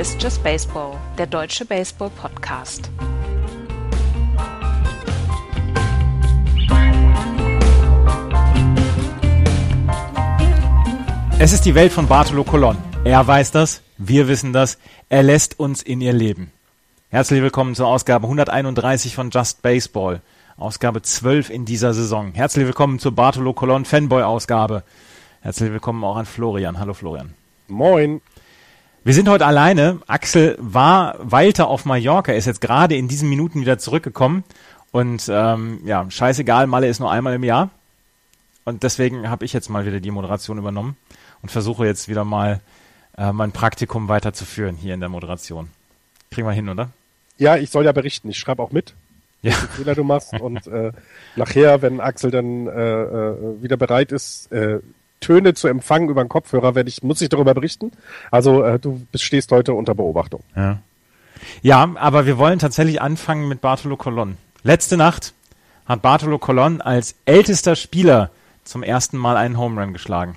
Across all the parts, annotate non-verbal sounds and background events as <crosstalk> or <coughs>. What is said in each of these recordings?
Ist Just Baseball, der deutsche Baseball-Podcast. Es ist die Welt von Bartolo Colon. Er weiß das, wir wissen das, er lässt uns in ihr Leben. Herzlich willkommen zur Ausgabe 131 von Just Baseball. Ausgabe 12 in dieser Saison. Herzlich willkommen zur Bartolo Colon Fanboy Ausgabe. Herzlich willkommen auch an Florian. Hallo Florian. Moin. Wir sind heute alleine. Axel war weiter auf Mallorca, ist jetzt gerade in diesen Minuten wieder zurückgekommen. Und ähm, ja, scheißegal, Malle ist nur einmal im Jahr. Und deswegen habe ich jetzt mal wieder die Moderation übernommen und versuche jetzt wieder mal äh, mein Praktikum weiterzuführen hier in der Moderation. Kriegen wir hin, oder? Ja, ich soll ja berichten. Ich schreibe auch mit, Ja. welche Fehler du machst. Und äh, nachher, wenn Axel dann äh, äh, wieder bereit ist, äh, Töne zu empfangen über den Kopfhörer, werde ich, muss ich darüber berichten. Also äh, du stehst heute unter Beobachtung. Ja. ja, aber wir wollen tatsächlich anfangen mit Bartolo Colon. Letzte Nacht hat Bartolo Colon als ältester Spieler zum ersten Mal einen Home Run geschlagen.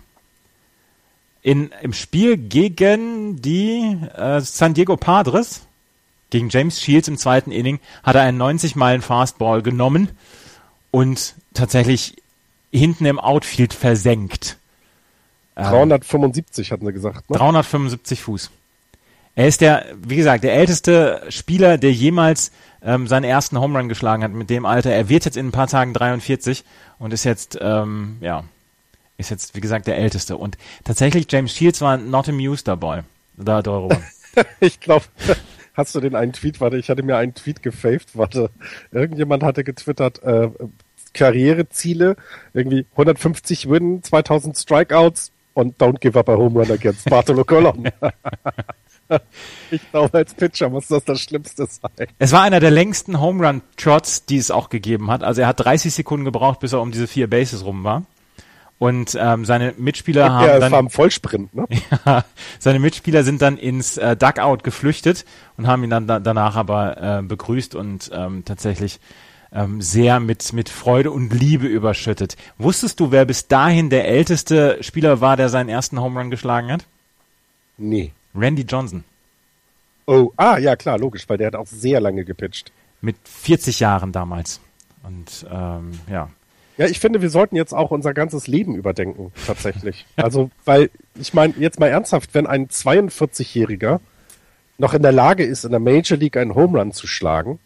In, Im Spiel gegen die äh, San Diego Padres, gegen James Shields im zweiten Inning, hat er einen 90 Meilen Fastball genommen und tatsächlich hinten im Outfield versenkt. Ähm, 375 hatten sie gesagt. Ne? 375 Fuß. Er ist der, wie gesagt, der älteste Spieler, der jemals ähm, seinen ersten Home Run geschlagen hat mit dem Alter. Er wird jetzt in ein paar Tagen 43 und ist jetzt, ähm, ja, ist jetzt, wie gesagt, der älteste. Und tatsächlich, James Shields war not amused dabei. Da darüber. <laughs> Ich glaube, <laughs> hast du den einen Tweet? Warte, ich hatte mir einen Tweet gefaved. Warte, irgendjemand hatte getwittert, äh, Karriereziele, irgendwie 150 Win, 2000 Strikeouts und don't give up a home run against Bartolo Colon. <laughs> ich glaube, als Pitcher muss das das Schlimmste sein. es war einer der längsten Home Run Trots, die es auch gegeben hat. Also er hat 30 Sekunden gebraucht, bis er um diese vier Bases rum war. Und ähm, seine Mitspieler haben Ja, dann war im Vollsprint, ne? <laughs> Ja, seine Mitspieler sind dann ins äh, Dugout geflüchtet und haben ihn dann da, danach aber äh, begrüßt und ähm, tatsächlich ähm, sehr mit, mit Freude und Liebe überschüttet. Wusstest du, wer bis dahin der älteste Spieler war, der seinen ersten Home Run geschlagen hat? Nee. Randy Johnson. Oh, ah, ja, klar, logisch, weil der hat auch sehr lange gepitcht. Mit 40 Jahren damals. Und ähm, ja. Ja, ich finde, wir sollten jetzt auch unser ganzes Leben überdenken, tatsächlich. also, weil, ich meine, jetzt mal ernsthaft, wenn ein 42-Jähriger noch in der Lage ist, in der Major League einen Home Run zu schlagen,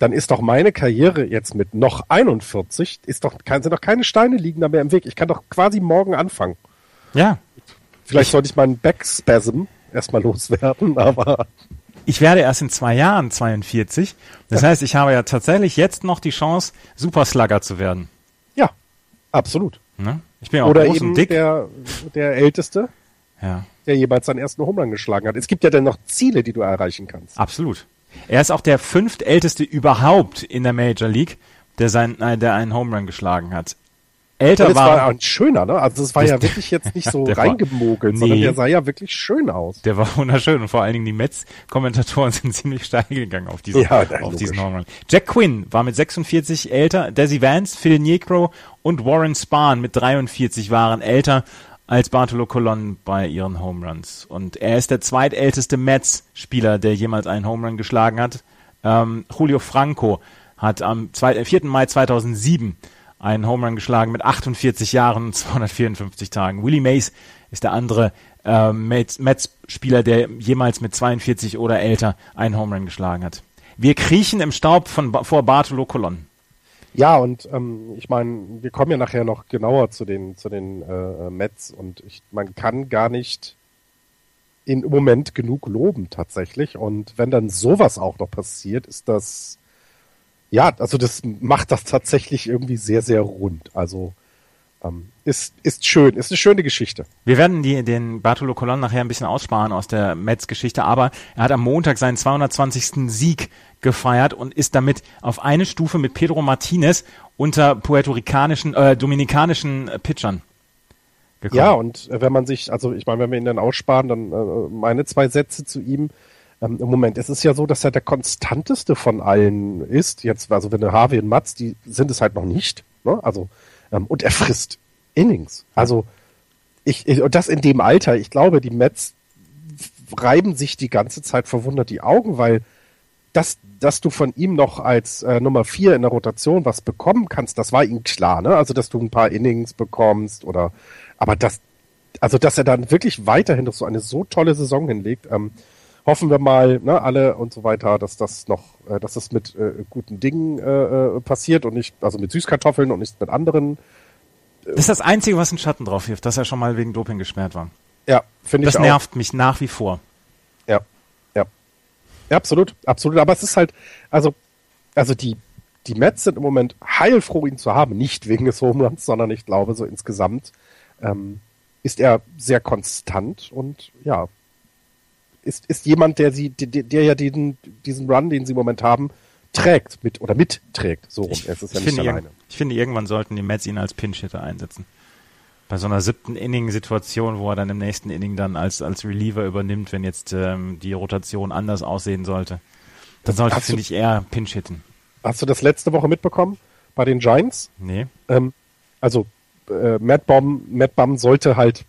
dann ist doch meine Karriere jetzt mit noch 41, ist doch, sind doch keine Steine liegen da mehr im Weg. Ich kann doch quasi morgen anfangen. Ja, Vielleicht sollte ich meinen Backspasm erstmal loswerden, <laughs> aber ich werde erst in zwei Jahren 42. Das heißt, ich habe ja tatsächlich jetzt noch die Chance, Superslugger zu werden. ja, absolut. Ne? Ich bin ja auch Oder groß eben und dick. der, der Älteste, ja. der jeweils seinen ersten Home Run geschlagen hat. Es gibt ja dann noch Ziele, die du erreichen kannst. Absolut. Er ist auch der fünftälteste überhaupt in der Major League, der, sein, äh, der einen Home Run geschlagen hat. Älter war, war ein schöner, ne? Also es war Das- ja wirklich jetzt nicht <laughs> so reingemogelt, sondern Nee. der sah ja wirklich schön aus. der war wunderschön und vor allen Dingen die Mets-Kommentatoren <laughs> sind ziemlich steil gegangen auf diesen, Ja, auf diesen Home Run. Jack Quinn war mit 46 älter, Desi Vance, Phil Niekro und Warren Spahn mit 43 waren älter als Bartolo Colon bei ihren Home Runs. Und er ist der zweitälteste Mets-Spieler, der jemals einen Home Run geschlagen hat. Ähm, Julio Franco hat am 2, äh, 4. Mai 2007 einen Home Run geschlagen mit 48 Jahren und 254 Tagen. Willie Mays ist der andere Mets- Mets-Spieler, der jemals mit 42 oder älter einen Home Run geschlagen hat. Wir kriechen im Staub von, vor Bartolo Colon. Ja, und ähm, ich meine, wir kommen ja nachher noch genauer zu den, zu den äh, Mets und ich, man kann gar nicht im Moment genug loben tatsächlich. Und wenn dann sowas auch noch passiert, ist das ja, also das macht das tatsächlich irgendwie sehr, sehr rund. Also ähm, ist, ist schön, ist eine schöne Geschichte. Wir werden die, den Bartolo Colon nachher ein bisschen aussparen aus der Mets-Geschichte, aber er hat am Montag seinen 220. Sieg gefeiert und ist damit auf eine Stufe mit Pedro Martinez unter puerto-ricanischen, äh, dominikanischen Pitchern gekommen. Ja, und wenn man sich, also ich meine, wenn wir ihn dann aussparen, dann äh, meine zwei Sätze zu ihm. Ähm, Im Moment, es ist ja so, dass er der konstanteste von allen ist. Jetzt, also wenn der Harvey und Mats, die sind es halt noch nicht. Ne? Also ähm, und er frisst Innings. Also ich, ich und das in dem Alter. Ich glaube, die Mets reiben sich die ganze Zeit verwundert die Augen, weil dass, dass du von ihm noch als äh, Nummer vier in der Rotation was bekommen kannst, das war ihm klar, ne? Also dass du ein paar Innings bekommst oder aber das, also dass er dann wirklich weiterhin noch so eine so tolle Saison hinlegt, ähm, hoffen wir mal, ne, alle und so weiter, dass das noch, äh, dass das mit äh, guten Dingen äh, äh passiert und nicht, also mit Süßkartoffeln und nicht mit anderen. Das ist das Einzige, was einen Schatten drauf hilft, dass er schon mal wegen Doping gesperrt war. Ja, finde ich. Das nervt mich nach wie vor. Ja, ja. Ja, absolut, absolut. Aber es ist halt, also, also die, die Mets sind im Moment heilfroh, ihn zu haben. Nicht wegen des Home Runs, sondern ich glaube, so insgesamt ähm, ist er sehr konstant und ja, ist, ist jemand, der sie, der, der ja diesen, diesen Run, den sie im Moment haben, trägt mit oder mitträgt. So rum. Ich, es ist ja nicht alleine. Ich finde, irgendwann sollten die Mets ihn als Pinch-Hitter einsetzen bei so einer siebten Inning-Situation, wo er dann im nächsten Inning dann als, als Reliever übernimmt, wenn jetzt ähm, die Rotation anders aussehen sollte. Dann sollte, finde ich, eher Pinch hitten. Hast du das letzte Woche mitbekommen bei den Giants? Nee. Ähm, also äh, Matt Bomb, Matt Bum sollte halt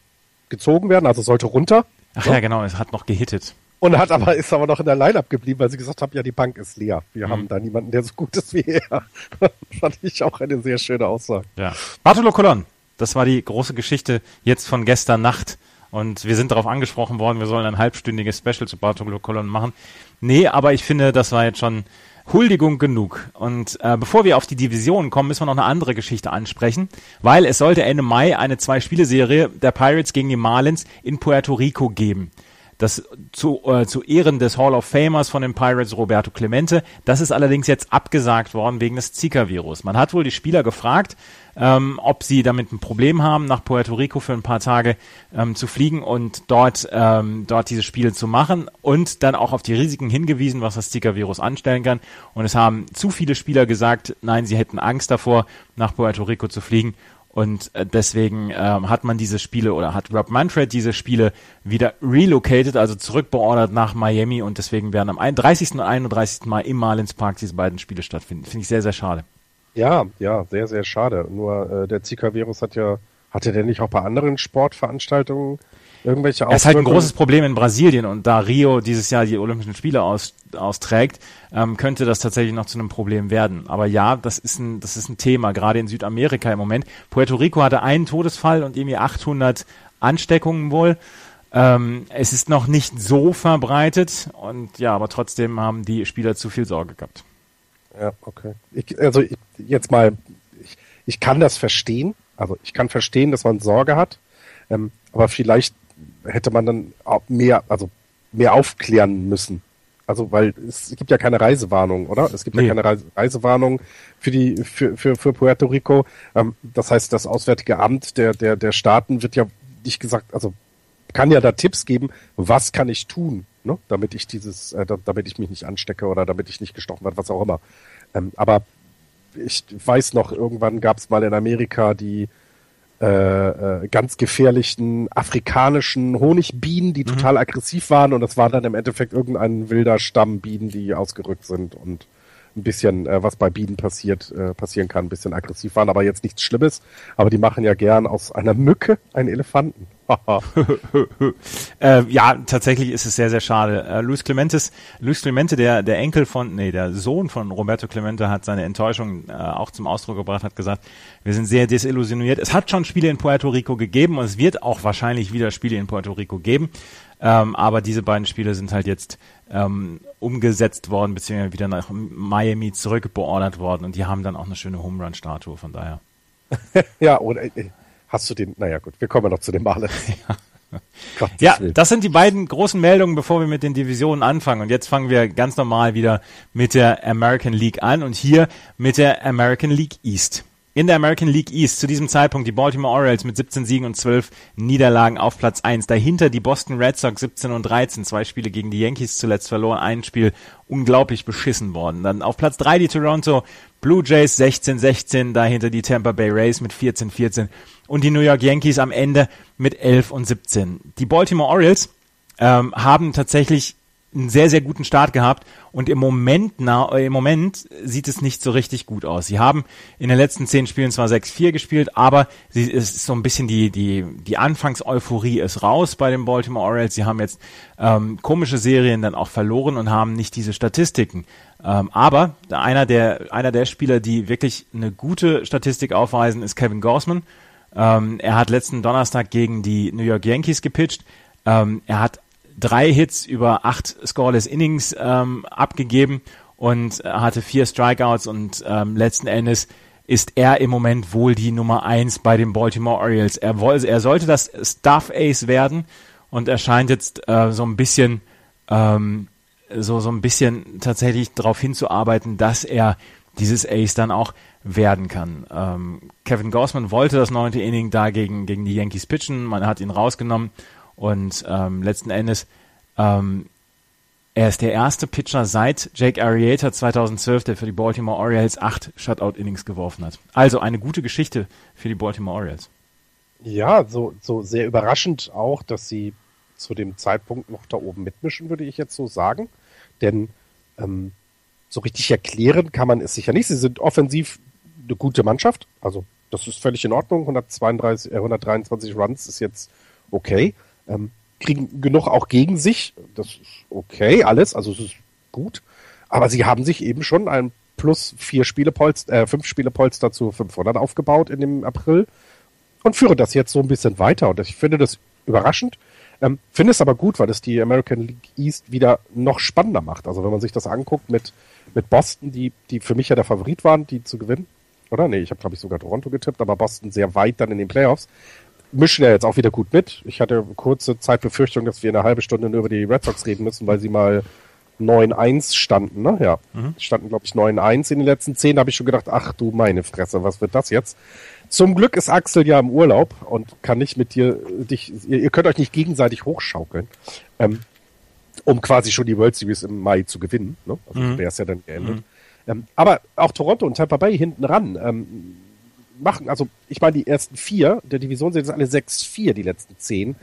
gezogen werden, also sollte runter. Ach so. ja, genau, es hat noch gehittet. Und hat aber, ist aber noch in der Line-Up geblieben, weil sie gesagt haben, ja, die Bank ist leer. Wir mhm. haben da niemanden, der so gut ist wie er. <laughs> fand ich auch eine sehr schöne Aussage. Ja. Bartolo Colon, das war die große Geschichte jetzt von gestern Nacht. Und wir sind darauf angesprochen worden, wir sollen ein halbstündiges Special zu Bartolo Colon machen. Nee, aber ich finde, das war jetzt schon Huldigung genug. Und äh, bevor wir auf die Division kommen, müssen wir noch eine andere Geschichte ansprechen, weil es sollte Ende Mai eine Zwei-Spiele-Serie der Pirates gegen die Marlins in Puerto Rico geben. Das zu, äh, zu Ehren des Hall of Famers von den Pirates Roberto Clemente. Das ist allerdings jetzt abgesagt worden wegen des Zika-Virus. Man hat wohl die Spieler gefragt, ähm, ob sie damit ein Problem haben, nach Puerto Rico für ein paar Tage ähm, zu fliegen und dort, ähm, dort diese Spiele zu machen und dann auch auf die Risiken hingewiesen, was das Zika-Virus anstellen kann. Und es haben zu viele Spieler gesagt, nein, sie hätten Angst davor, nach Puerto Rico zu fliegen und äh, deswegen ähm, hat man diese Spiele oder hat Rob Manfred diese Spiele wieder relocated, also zurückbeordert nach Miami und deswegen werden am 30. und 31. Mai im Marlins Park diese beiden Spiele stattfinden. Finde ich sehr, sehr schade. Ja, ja, sehr, sehr schade. Nur äh, der Zika-Virus hat ja, hatte der nicht auch bei anderen Sportveranstaltungen irgendwelche Auswirkungen? Es ist halt ein großes Problem in Brasilien und da Rio dieses Jahr die Olympischen Spiele aus, austrägt, ähm, könnte das tatsächlich noch zu einem Problem werden. Aber ja, das ist ein, das ist ein Thema, gerade in Südamerika im Moment. Puerto Rico hatte einen Todesfall und irgendwie 800 Ansteckungen wohl. Ähm, es ist noch nicht so verbreitet und ja, aber trotzdem haben die Spieler zu viel Sorge gehabt. Ja, okay. Ich, also ich, jetzt mal, ich, ich kann das verstehen. Also ich kann verstehen, dass man Sorge hat, ähm, aber vielleicht hätte man dann mehr, also mehr aufklären müssen. Also weil es gibt ja keine Reisewarnung, oder? Es gibt nee. ja keine Reise Reisewarnung für die für, für, für Puerto Rico. Ähm, das heißt, das Auswärtige Amt der der der Staaten wird ja nicht gesagt, also kann ja da Tipps geben, was kann ich tun, ne? damit ich dieses, äh, damit ich mich nicht anstecke oder damit ich nicht gestochen werde, was auch immer. Ähm, aber ich weiß noch, irgendwann gab es mal in Amerika die äh, äh, ganz gefährlichen afrikanischen Honigbienen, die mhm. total aggressiv waren und das war dann im Endeffekt irgendein wilder Stamm Bienen, die ausgerückt sind und ein bisschen, äh, was bei Bienen passiert, äh, passieren kann, ein bisschen aggressiv waren, aber jetzt nichts Schlimmes. Aber die machen ja gern aus einer Mücke einen Elefanten. <laughs> äh, ja, tatsächlich ist es sehr, sehr schade. Äh, Luis Clementes, Luis Clemente, der, der Enkel von, nee, der Sohn von Roberto Clemente hat seine Enttäuschung äh, auch zum Ausdruck gebracht, hat gesagt, wir sind sehr desillusioniert. Es hat schon Spiele in Puerto Rico gegeben und es wird auch wahrscheinlich wieder Spiele in Puerto Rico geben. Ähm, aber diese beiden Spiele sind halt jetzt ähm, umgesetzt worden, beziehungsweise wieder nach Miami zurückbeordert worden und die haben dann auch eine schöne Home Run Statue, von daher. <laughs> ja, oder äh, hast du den, naja gut, wir kommen ja noch zu dem Male. <laughs> ja. ja, das sind die beiden großen Meldungen, bevor wir mit den Divisionen anfangen. Und jetzt fangen wir ganz normal wieder mit der American League an und hier mit der American League East in der American League East zu diesem Zeitpunkt die Baltimore Orioles mit 17 Siegen und 12 Niederlagen auf Platz 1. Dahinter die Boston Red Sox 17 und 13, zwei Spiele gegen die Yankees zuletzt verloren, ein Spiel unglaublich beschissen worden. Dann auf Platz 3 die Toronto Blue Jays 16-16, dahinter die Tampa Bay Rays mit 14-14 und die New York Yankees am Ende mit 11 und 17. Die Baltimore Orioles ähm, haben tatsächlich einen sehr, sehr guten Start gehabt und im Moment, na, im Moment sieht es nicht so richtig gut aus. Sie haben in den letzten zehn Spielen zwar 6-4 gespielt, aber sie, es ist so ein bisschen die, die, die Anfangseuphorie ist raus bei den Baltimore Orioles. Sie haben jetzt ähm, komische Serien dann auch verloren und haben nicht diese Statistiken. Ähm, aber einer der, einer der Spieler, die wirklich eine gute Statistik aufweisen, ist Kevin Gorsman. Ähm, er hat letzten Donnerstag gegen die New York Yankees gepitcht. Ähm, er hat drei Hits über acht scoreless Innings ähm, abgegeben und hatte vier Strikeouts und ähm, letzten Endes ist er im Moment wohl die Nummer eins bei den Baltimore Orioles. Er, woll, er sollte das Staff Ace werden und er scheint jetzt äh, so ein bisschen ähm, so so ein bisschen tatsächlich darauf hinzuarbeiten, dass er dieses Ace dann auch werden kann. Ähm, Kevin Gossman wollte das neunte Inning da gegen, gegen die Yankees pitchen, man hat ihn rausgenommen und ähm, letzten Endes, ähm, er ist der erste Pitcher seit Jake Arrieta 2012, der für die Baltimore Orioles acht Shutout-Innings geworfen hat. Also eine gute Geschichte für die Baltimore Orioles. Ja, so, so sehr überraschend auch, dass sie zu dem Zeitpunkt noch da oben mitmischen, würde ich jetzt so sagen. Denn ähm, so richtig erklären kann man es sicher nicht. Sie sind offensiv eine gute Mannschaft. Also das ist völlig in Ordnung. 132, äh, 123 Runs ist jetzt okay ähm, kriegen genug auch gegen sich. Das ist okay, alles, also es ist gut. Aber sie haben sich eben schon ein plus vier Spielepolster, äh, fünf Spielepolster zu 500 aufgebaut in dem April und führen das jetzt so ein bisschen weiter. Und ich finde das überraschend. Ähm, finde es aber gut, weil es die American League East wieder noch spannender macht. Also wenn man sich das anguckt mit, mit Boston, die, die für mich ja der Favorit waren, die zu gewinnen. Oder? Nee, ich habe, glaube ich, sogar Toronto getippt, aber Boston sehr weit dann in den Playoffs mischen ja jetzt auch wieder gut mit. Ich hatte kurze Zeit Befürchtung, dass wir eine halbe Stunde nur über die Red Sox reden müssen, weil sie mal 9-1 standen, ne? Ja. Mhm. Standen, glaube ich, 9-1 in den letzten zehn. Da habe ich schon gedacht, ach du meine Fresse, was wird das jetzt? Zum Glück ist Axel ja im Urlaub und kann nicht mit dir dich, ihr, könnt euch nicht gegenseitig hochschaukeln, ähm, um quasi schon die World Series im Mai zu gewinnen. Ne? Also mhm. wäre es ja dann geendet. Mhm. Ähm, aber auch Toronto und Tampa Bay hinten ran. Ähm, machen, also ich meine, die ersten vier der Division sind jetzt alle sechs, vier, die letzten zehn.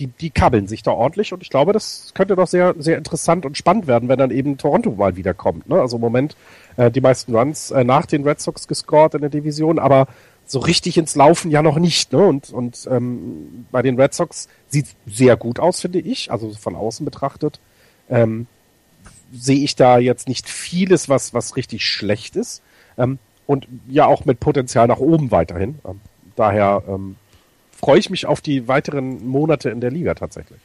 Die, die kabbeln sich da ordentlich und ich glaube, das könnte doch sehr, sehr interessant und spannend werden, wenn dann eben Toronto mal wiederkommt. Ne? Also im Moment äh, die meisten Runs äh, nach den Red Sox gescored in der Division, aber so richtig ins Laufen ja noch nicht. Ne? Und, und ähm, bei den Red Sox sieht sehr gut aus, finde ich, also von außen betrachtet. Ähm, sehe ich da jetzt nicht vieles, was, was richtig schlecht ist. Ähm, und ja auch mit Potenzial nach oben weiterhin. Ähm, daher ähm, freue ich mich auf die weiteren Monate in der Liga tatsächlich.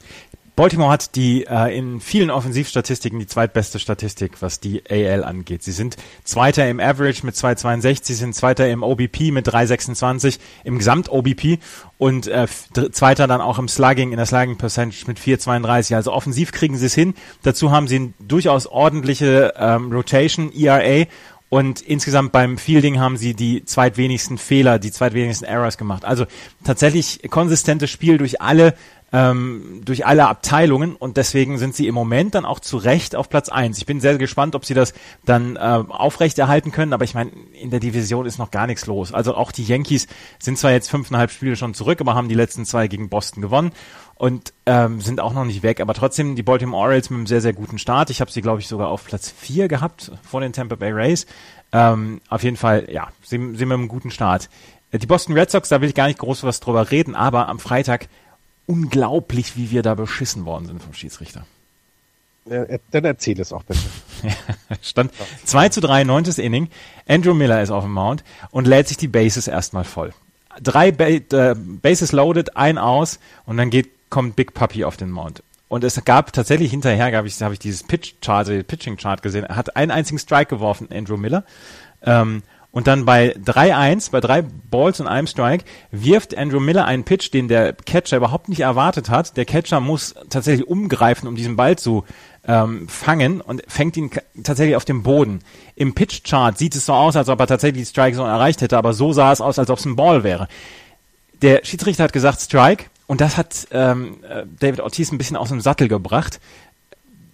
Baltimore hat die äh, in vielen Offensivstatistiken die zweitbeste Statistik, was die AL angeht. Sie sind Zweiter im Average mit 2,62, sie sind Zweiter im OBP mit 3,26, im Gesamt-OBP und äh, Zweiter dann auch im Slugging, in der Slugging Percentage mit 4,32. Also offensiv kriegen sie es hin. Dazu haben sie eine durchaus ordentliche ähm, Rotation, ERA und insgesamt beim Fielding haben sie die zweitwenigsten Fehler, die zweitwenigsten Errors gemacht. Also tatsächlich konsistentes Spiel durch alle ähm, durch alle Abteilungen und deswegen sind sie im Moment dann auch zu Recht auf Platz eins. Ich bin sehr gespannt, ob sie das dann äh, aufrechterhalten können, aber ich meine, in der Division ist noch gar nichts los. Also auch die Yankees sind zwar jetzt fünfeinhalb Spiele schon zurück, aber haben die letzten zwei gegen Boston gewonnen und ähm, sind auch noch nicht weg. Aber trotzdem die Baltimore Orioles mit einem sehr, sehr guten Start. Ich habe sie, glaube ich, sogar auf Platz 4 gehabt vor den Tampa Bay Rays. Ähm, auf jeden Fall, ja, sie, sie mit einem guten Start. Die Boston Red Sox, da will ich gar nicht groß was drüber reden, aber am Freitag unglaublich, wie wir da beschissen worden sind vom Schiedsrichter. Dann erzähl es auch bitte. <laughs> Stand 2 zu 3, neuntes Inning. Andrew Miller ist auf dem Mount und lädt sich die Bases erstmal voll. Drei ba äh, Bases loaded, ein aus und dann geht kommt Big Puppy auf den Mount. Und es gab tatsächlich hinterher, gab ich, habe ich dieses Pitch-Chart, Pitching-Chart gesehen. Er hat einen einzigen Strike geworfen, Andrew Miller. Ähm, und dann bei 3-1, bei drei Balls und einem Strike, wirft Andrew Miller einen Pitch, den der Catcher überhaupt nicht erwartet hat. Der Catcher muss tatsächlich umgreifen, um diesen Ball zu ähm, fangen und fängt ihn tatsächlich auf dem Boden. Im Pitch-Chart sieht es so aus, als ob er tatsächlich die Strike Zone erreicht hätte, aber so sah es aus, als ob es ein Ball wäre. Der Schiedsrichter hat gesagt Strike und das hat ähm, äh, David Ortiz ein bisschen aus dem Sattel gebracht.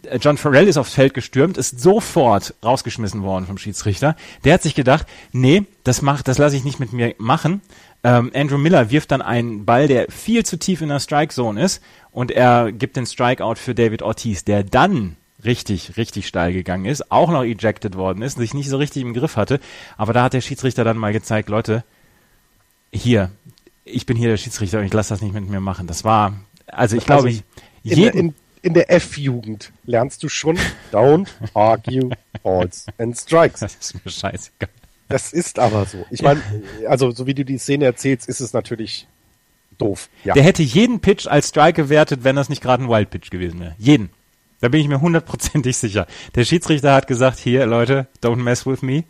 Äh, John Farrell ist aufs Feld gestürmt, ist sofort rausgeschmissen worden vom Schiedsrichter. Der hat sich gedacht, nee, das macht, das lasse ich nicht mit mir machen. Ähm, Andrew Miller wirft dann einen Ball, der viel zu tief in der Strike Zone ist, und er gibt den Strikeout für David Ortiz, der dann richtig, richtig steil gegangen ist, auch noch ejected worden ist, sich nicht so richtig im Griff hatte. Aber da hat der Schiedsrichter dann mal gezeigt, Leute, hier, ich bin hier der Schiedsrichter und ich lasse das nicht mit mir machen. Das war, also ich glaube, ich, jeden, in, in der F-Jugend lernst du schon Don't argue balls and strikes. Das ist mir scheißegal. Das ist aber so. Ich meine, also so wie du die Szene erzählst, ist es natürlich doof. Ja. Der hätte jeden Pitch als Strike gewertet, wenn das nicht gerade ein Wild Pitch gewesen wäre. Jeden. Da bin ich mir hundertprozentig sicher. Der Schiedsrichter hat gesagt, hier Leute, don't mess with me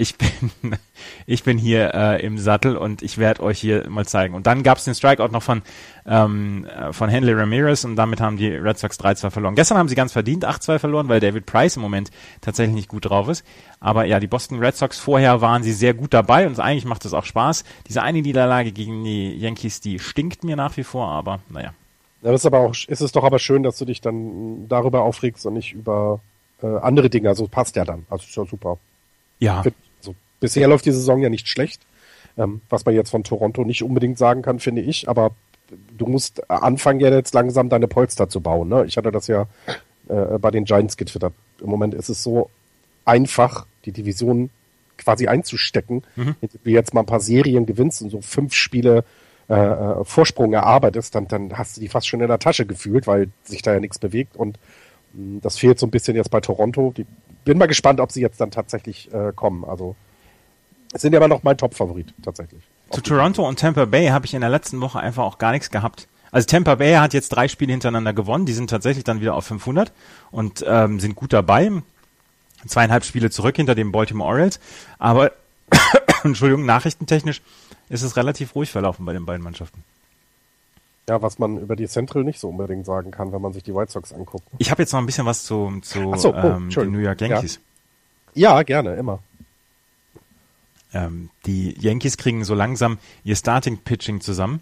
ich bin, <laughs> ich bin hier äh, im Sattel und ich werde euch hier mal zeigen. Und dann gab es den Strikeout noch von, ähm, äh, von Henley Ramirez und damit haben die Red Sox 3-2 verloren. Gestern haben sie ganz verdient 8-2 verloren, weil David Price im Moment tatsächlich nicht gut drauf ist. Aber ja, die Boston Red Sox vorher waren sie sehr gut dabei und eigentlich macht es auch Spaß. Diese eine Niederlage gegen die Yankees, die stinkt mir nach wie vor, aber naja. Ja, das ist aber auch, ist es doch aber schön, dass du dich dann darüber aufregst und nicht über äh, andere Dinge. Also passt ja dann. Also ist ja super. Ja. Also, bisher läuft die Saison ja nicht schlecht, ähm, was man jetzt von Toronto nicht unbedingt sagen kann, finde ich. Aber du musst anfangen, ja jetzt langsam deine Polster zu bauen. Ne? Ich hatte das ja äh, bei den Giants getwittert. Im Moment ist es so einfach, die Division quasi einzustecken, mhm. wenn du jetzt mal ein paar Serien gewinnst und so fünf Spiele äh, äh, Vorsprung erarbeitest, dann, dann hast du die fast schon in der Tasche gefühlt, weil sich da ja nichts bewegt und mh, mm, das fehlt so ein bisschen jetzt bei Toronto. Die bin mal gespannt, ob sie jetzt dann tatsächlich äh, kommen. Also sind ja immer noch mein Top-Favorit tatsächlich. Zu Toronto und Tampa Bay habe ich in der letzten Woche einfach auch gar nichts gehabt. Also Tampa Bay hat jetzt drei Spiele hintereinander gewonnen. Die sind tatsächlich dann wieder auf 500 und ähm, sind gut dabei. Zweieinhalb Spiele zurück hinter den Baltimore Orioles. Aber, <coughs> Entschuldigung, nachrichtentechnisch ist es relativ ruhig verlaufen bei den beiden Mannschaften. Ja, was man über die Central nicht so unbedingt sagen kann, wenn man sich die White Sox anguckt. Ich habe jetzt noch ein bisschen was zu, zu so, oh, ähm, den New York Yankees. Ja, ja gerne, immer. Ähm, die Yankees kriegen so langsam ihr Starting-Pitching zusammen.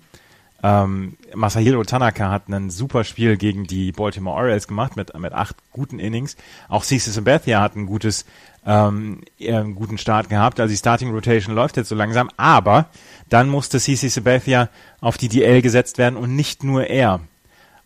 Ähm, Masahiro Tanaka hat ein super Spiel gegen die Baltimore Orioles gemacht mit, mit acht guten Innings. Auch CC Sabathia hat ein gutes, ähm, einen guten Start gehabt. Also die Starting Rotation läuft jetzt so langsam. Aber dann musste CC Sabathia auf die DL gesetzt werden und nicht nur er.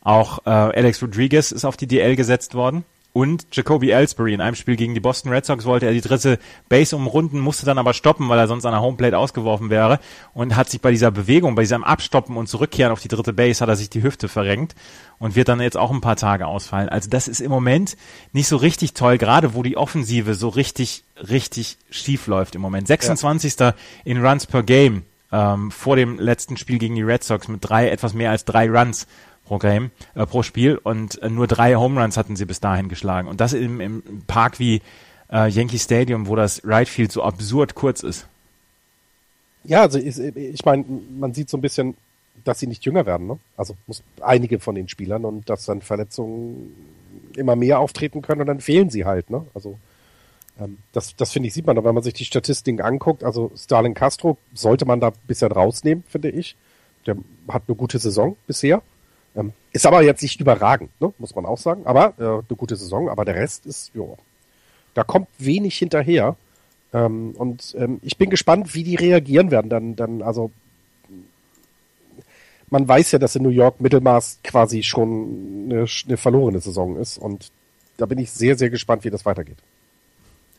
Auch äh, Alex Rodriguez ist auf die DL gesetzt worden. Und Jacoby Ellsbury in einem Spiel gegen die Boston Red Sox wollte er die dritte Base umrunden, musste dann aber stoppen, weil er sonst an der Homeplate ausgeworfen wäre und hat sich bei dieser Bewegung, bei diesem Abstoppen und Zurückkehren auf die dritte Base, hat er sich die Hüfte verrenkt und wird dann jetzt auch ein paar Tage ausfallen. Also das ist im Moment nicht so richtig toll, gerade wo die Offensive so richtig, richtig schief läuft im Moment. 26. Ja. in Runs per Game ähm, vor dem letzten Spiel gegen die Red Sox mit drei, etwas mehr als drei Runs pro Game, äh, pro Spiel und äh, nur drei Home Runs hatten sie bis dahin geschlagen. Und das im, im Park wie äh, Yankee Stadium, wo das Right Field so absurd kurz ist. Ja, also ich, ich meine, man sieht so ein bisschen, dass sie nicht jünger werden, ne? Also muss einige von den Spielern und dass dann Verletzungen immer mehr auftreten können und dann fehlen sie halt, ne? Also das, das finde ich, sieht man, wenn man sich die Statistiken anguckt. Also Starling Castro sollte man da bisher rausnehmen, finde ich. Der hat eine gute Saison bisher. Ähm, ist aber jetzt nicht überragend, ne? muss man auch sagen. Aber äh, eine gute Saison, aber der Rest ist, ja, da kommt wenig hinterher. Ähm, und ähm, ich bin gespannt, wie die reagieren werden. Dann, dann, also man weiß ja, dass in New York Mittelmaß quasi schon eine, eine verlorene Saison ist. Und da bin ich sehr, sehr gespannt, wie das weitergeht.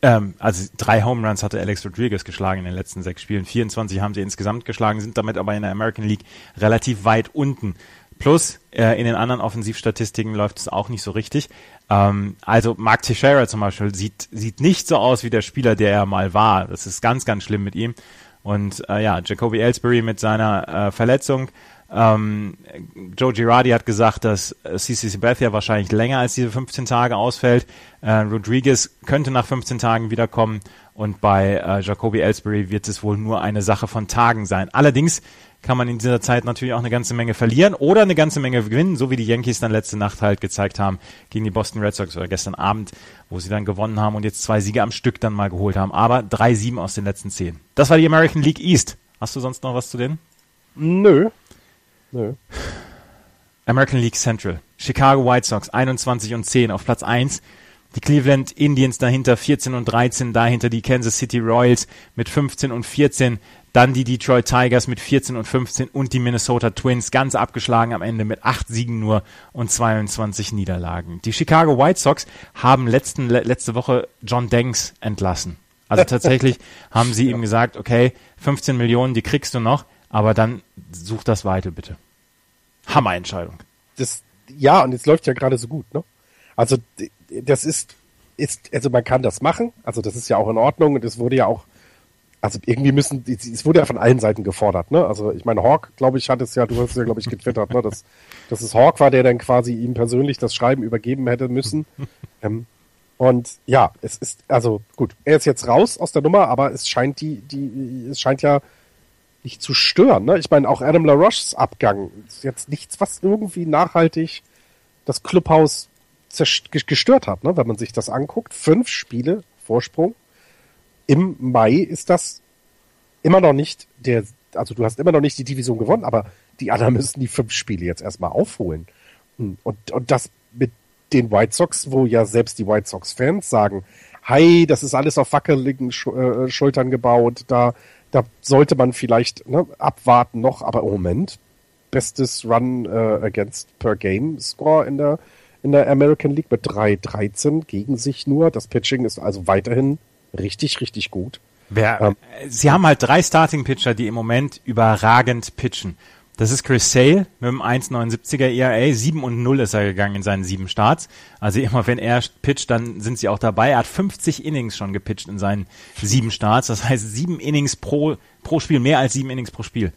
Ähm, also drei Home Runs hatte Alex Rodriguez geschlagen in den letzten sechs Spielen. 24 haben sie insgesamt geschlagen, sind damit aber in der American League relativ weit unten. Plus äh, in den anderen Offensivstatistiken läuft es auch nicht so richtig. Ähm, also Mark Teixeira zum Beispiel sieht, sieht nicht so aus wie der Spieler, der er mal war. Das ist ganz, ganz schlimm mit ihm. Und äh, ja, Jacoby Ellsbury mit seiner äh, Verletzung ähm, Joe Girardi hat gesagt, dass CC Sabathia wahrscheinlich länger als diese 15 Tage ausfällt. Äh, Rodriguez könnte nach 15 Tagen wiederkommen und bei äh, Jacoby Ellsbury wird es wohl nur eine Sache von Tagen sein. Allerdings kann man in dieser Zeit natürlich auch eine ganze Menge verlieren oder eine ganze Menge gewinnen, so wie die Yankees dann letzte Nacht halt gezeigt haben gegen die Boston Red Sox oder gestern Abend, wo sie dann gewonnen haben und jetzt zwei Siege am Stück dann mal geholt haben. Aber drei Sieben aus den letzten zehn. Das war die American League East. Hast du sonst noch was zu denen? Nö, Nö. American League Central. Chicago White Sox 21 und 10 auf Platz 1. Die Cleveland Indians dahinter 14 und 13, dahinter die Kansas City Royals mit 15 und 14. Dann die Detroit Tigers mit 14 und 15 und die Minnesota Twins ganz abgeschlagen am Ende mit acht Siegen nur und 22 Niederlagen. Die Chicago White Sox haben letzten, letzte Woche John Danks entlassen. Also tatsächlich <laughs> haben sie ihm gesagt, okay, 15 Millionen, die kriegst du noch, aber dann such das weiter bitte. Hammerentscheidung. Das, ja, und jetzt läuft ja gerade so gut, ne? Also das ist, ist, also man kann das machen, also das ist ja auch in Ordnung und es wurde ja auch, also irgendwie müssen, es wurde ja von allen Seiten gefordert, ne? Also ich meine, Hawk, glaube ich, hat es ja, du hast es ja, glaube ich, getwittert, ne? Dass, <laughs> dass es Hawk war, der dann quasi ihm persönlich das Schreiben übergeben hätte müssen. <laughs> ähm, und ja, es ist, also gut, er ist jetzt raus aus der Nummer, aber es scheint die, die, es scheint ja nicht zu stören. Ne? Ich meine, auch Adam LaRoches Abgang ist jetzt nichts, was irgendwie nachhaltig das Clubhaus gestört hat, ne? wenn man sich das anguckt. Fünf Spiele Vorsprung. Im Mai ist das immer noch nicht der, also du hast immer noch nicht die Division gewonnen, aber die anderen müssen die fünf Spiele jetzt erstmal aufholen. Und, und das mit den White Sox, wo ja selbst die White Sox-Fans sagen, hi, das ist alles auf wackeligen äh, Schultern gebaut, da, da sollte man vielleicht ne, abwarten noch, aber im Moment bestes Run äh, against per Game Score in der in der American League mit 3-13 gegen sich nur. Das Pitching ist also weiterhin richtig, richtig gut. Wer, ähm, Sie haben halt drei Starting Pitcher, die im Moment überragend pitchen. Das ist Chris Sale mit dem 1,79er ERA. 7 und 0 ist er gegangen in seinen sieben Starts. Also immer wenn er pitcht, dann sind sie auch dabei. Er hat 50 Innings schon gepitcht in seinen sieben Starts. Das heißt sieben Innings pro, pro Spiel, mehr als sieben Innings pro Spiel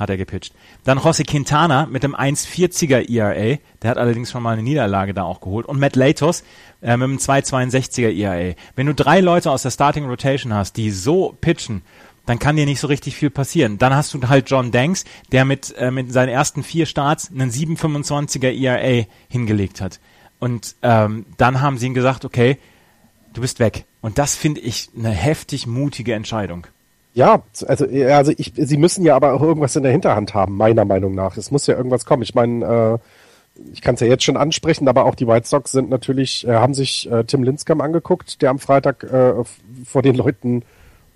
hat er gepitcht. Dann José Quintana mit dem 1,40er ERA. Der hat allerdings schon mal eine Niederlage da auch geholt. Und Matt Latos äh, mit dem 2,62er ERA. Wenn du drei Leute aus der Starting Rotation hast, die so pitchen, dann kann dir nicht so richtig viel passieren. Dann hast du halt John Danks, der mit, äh, mit seinen ersten vier Starts einen 7,25er ERA hingelegt hat. Und ähm, dann haben sie ihm gesagt, okay, du bist weg. Und das finde ich eine heftig mutige Entscheidung. Ja, also, also ich, sie müssen ja aber auch irgendwas in der Hinterhand haben, meiner Meinung nach. Es muss ja irgendwas kommen. Ich meine, äh, ich kann es ja jetzt schon ansprechen, aber auch die White Sox sind natürlich, äh, haben sich äh, Tim Linscomb angeguckt, der am Freitag äh, vor den Leuten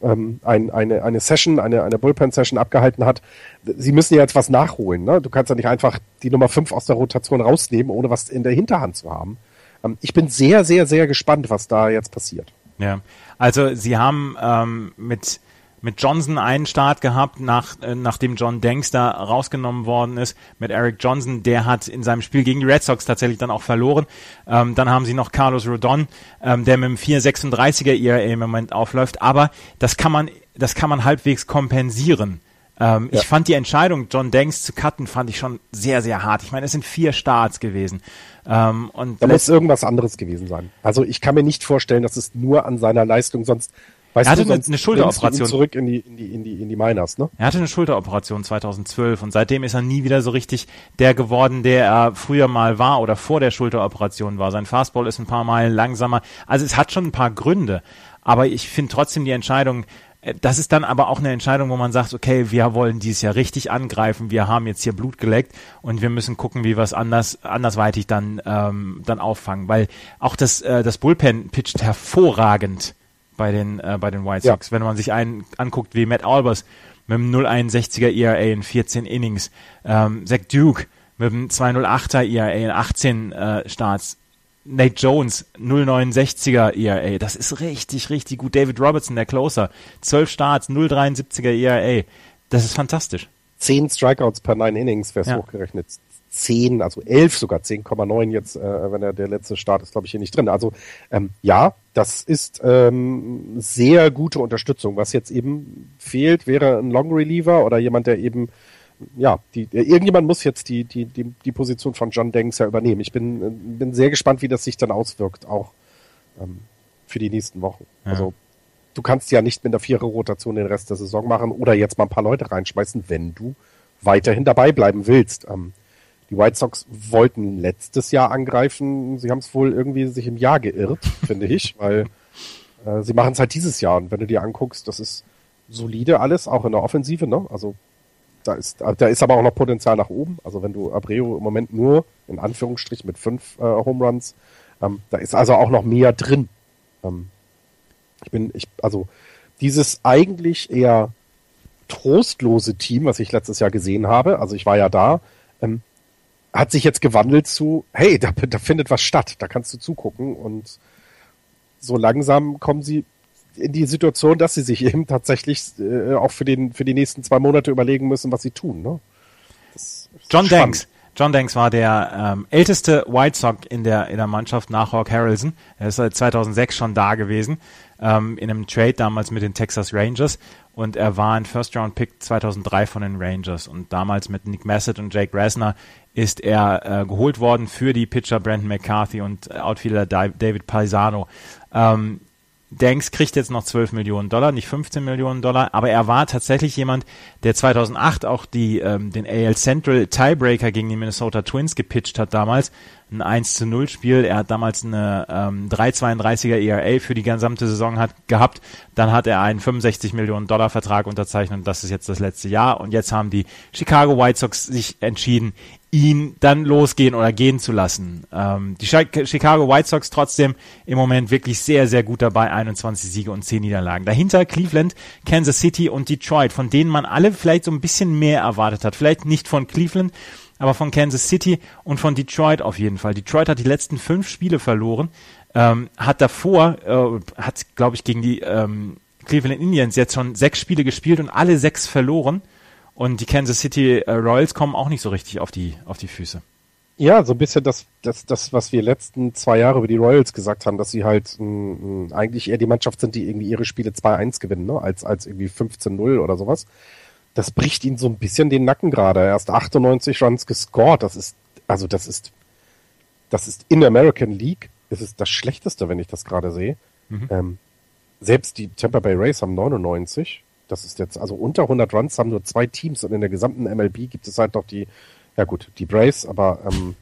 ähm, ein, eine, eine Session, eine, eine Bullpen-Session abgehalten hat. Sie müssen ja jetzt was nachholen. Ne? Du kannst ja nicht einfach die Nummer 5 aus der Rotation rausnehmen, ohne was in der Hinterhand zu haben. Ähm, ich bin sehr, sehr, sehr gespannt, was da jetzt passiert. Ja, also sie haben ähm, mit mit Johnson einen Start gehabt, nach, äh, nachdem John Danks da rausgenommen worden ist. Mit Eric Johnson, der hat in seinem Spiel gegen die Red Sox tatsächlich dann auch verloren. Ähm, dann haben sie noch Carlos Rodon, ähm, der mit dem 436er ERA im Moment aufläuft. Aber das kann man, das kann man halbwegs kompensieren. Ähm, ja. Ich fand die Entscheidung, John Danks zu cutten, fand ich schon sehr, sehr hart. Ich meine, es sind vier Starts gewesen. Ähm, und da muss irgendwas anderes gewesen sein. Also ich kann mir nicht vorstellen, dass es nur an seiner Leistung, sonst Weißt er hatte du, eine, eine Schulteroperation. Zurück in die, in die, in die, in die Miners, ne? Er hatte eine Schulteroperation 2012 und seitdem ist er nie wieder so richtig der geworden, der er früher mal war oder vor der Schulteroperation war. Sein Fastball ist ein paar Mal langsamer. Also es hat schon ein paar Gründe. Aber ich finde trotzdem die Entscheidung, äh, das ist dann aber auch eine Entscheidung, wo man sagt, okay, wir wollen dieses Jahr richtig angreifen, wir haben jetzt hier Blut geleckt und wir müssen gucken, wie wir es anders, andersweitig dann, ähm, dann auffangen. Weil auch das, äh, das Bullpen pitcht hervorragend bei den, äh, bei den White Sox. Ja. Wenn man sich einen anguckt wie Matt Albers mit einem 0,61er ERA in 14 Innings, ähm, Zach Duke mit einem 2,08er ERA in 18 äh, Starts, Nate Jones 0,69er ERA, das ist richtig, richtig gut. David Robertson, der Closer, 12 Starts, 0,73er ERA, das ist fantastisch. 10 Strikeouts per 9 Innings, wäre es ja. hochgerechnet. 10, also 11 sogar, 10,9 jetzt, äh, wenn er der letzte Start ist, glaube ich, hier nicht drin. Also ähm, ja, das ist ähm, sehr gute Unterstützung. Was jetzt eben fehlt, wäre ein Long Reliever oder jemand, der eben ja, die, irgendjemand muss jetzt die, die, die, die Position von John Denks ja übernehmen. Ich bin, bin sehr gespannt, wie das sich dann auswirkt, auch ähm, für die nächsten Wochen. Ja. Also du kannst ja nicht mit der Vierer-Rotation den Rest der Saison machen oder jetzt mal ein paar Leute reinschmeißen, wenn du weiterhin dabei bleiben willst. Ähm, die White Sox wollten letztes Jahr angreifen. Sie haben es wohl irgendwie sich im Jahr geirrt, <laughs> finde ich, weil äh, sie machen es halt dieses Jahr. Und wenn du dir anguckst, das ist solide alles, auch in der Offensive, ne? Also da ist, da ist aber auch noch Potenzial nach oben. Also wenn du Abreu im Moment nur in Anführungsstrichen mit fünf äh, Home Runs, ähm, da ist also auch noch mehr drin. Ähm, ich bin, ich, also dieses eigentlich eher trostlose Team, was ich letztes Jahr gesehen habe, also ich war ja da, ähm, hat sich jetzt gewandelt zu, hey, da, da findet was statt, da kannst du zugucken und so langsam kommen sie in die Situation, dass sie sich eben tatsächlich äh, auch für, den, für die nächsten zwei Monate überlegen müssen, was sie tun. Ne? John spannend. Danks. John Danks war der ähm, älteste White Sox in der, in der Mannschaft nach Hawk Harrelson. Er ist seit 2006 schon da gewesen, ähm, in einem Trade damals mit den Texas Rangers. Und er war ein First-Round-Pick 2003 von den Rangers. Und damals mit Nick Massett und Jake Rasner ist er äh, geholt worden für die Pitcher Brandon McCarthy und Outfielder David Paisano. Ähm, Danks kriegt jetzt noch 12 Millionen Dollar, nicht 15 Millionen Dollar, aber er war tatsächlich jemand, der 2008 auch die, ähm, den AL Central Tiebreaker gegen die Minnesota Twins gepitcht hat damals. Ein 1 zu 0 Spiel. Er hat damals eine ähm, 3,32er ERA für die gesamte Saison hat, gehabt. Dann hat er einen 65 Millionen Dollar Vertrag unterzeichnet das ist jetzt das letzte Jahr. Und jetzt haben die Chicago White Sox sich entschieden, ihn dann losgehen oder gehen zu lassen. Ähm, die Chicago White Sox trotzdem im Moment wirklich sehr, sehr gut dabei, 21 Siege und 10 Niederlagen. Dahinter Cleveland, Kansas City und Detroit, von denen man alle vielleicht so ein bisschen mehr erwartet hat. Vielleicht nicht von Cleveland, aber von Kansas City und von Detroit auf jeden Fall. Detroit hat die letzten fünf Spiele verloren, ähm, hat davor, äh, hat glaube ich gegen die ähm, Cleveland Indians jetzt schon sechs Spiele gespielt und alle sechs verloren. Und die Kansas City äh, Royals kommen auch nicht so richtig auf die, auf die Füße. Ja, so ein bisschen das, das, das, was wir letzten zwei Jahre über die Royals gesagt haben, dass sie halt mh, eigentlich eher die Mannschaft sind, die irgendwie ihre Spiele 2-1 gewinnen, ne? als, als irgendwie 15-0 oder sowas. Das bricht ihnen so ein bisschen den Nacken gerade. Erst 98 Runs gescored. Das ist, also das ist, das ist in der American League. Das ist das Schlechteste, wenn ich das gerade sehe. Mhm. Ähm, selbst die Tampa Bay Rays haben 99 das ist jetzt, also unter 100 Runs haben nur zwei Teams und in der gesamten MLB gibt es halt noch die, ja gut, die Braves, aber ähm,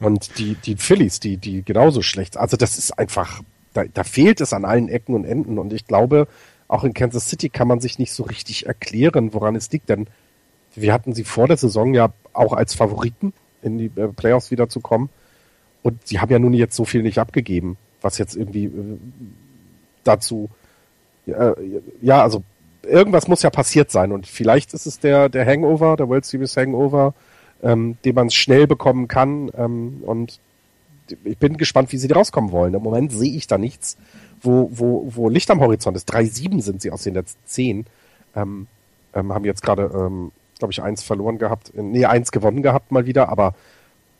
und die, die Phillies, die, die genauso schlecht. Also das ist einfach, da, da fehlt es an allen Ecken und Enden und ich glaube, auch in Kansas City kann man sich nicht so richtig erklären, woran es liegt, denn wir hatten sie vor der Saison ja auch als Favoriten in die äh, Playoffs wiederzukommen und sie haben ja nun jetzt so viel nicht abgegeben, was jetzt irgendwie äh, dazu äh, ja, also irgendwas muss ja passiert sein und vielleicht ist es der, der Hangover, der World Series Hangover, ähm, den man schnell bekommen kann ähm, und ich bin gespannt, wie sie rauskommen wollen. Im Moment sehe ich da nichts, wo, wo, wo Licht am Horizont ist. 3-7 sind sie aus den letzten 10. Ähm, ähm, haben jetzt gerade, ähm, glaube ich, eins verloren gehabt. Nee, eins gewonnen gehabt mal wieder, aber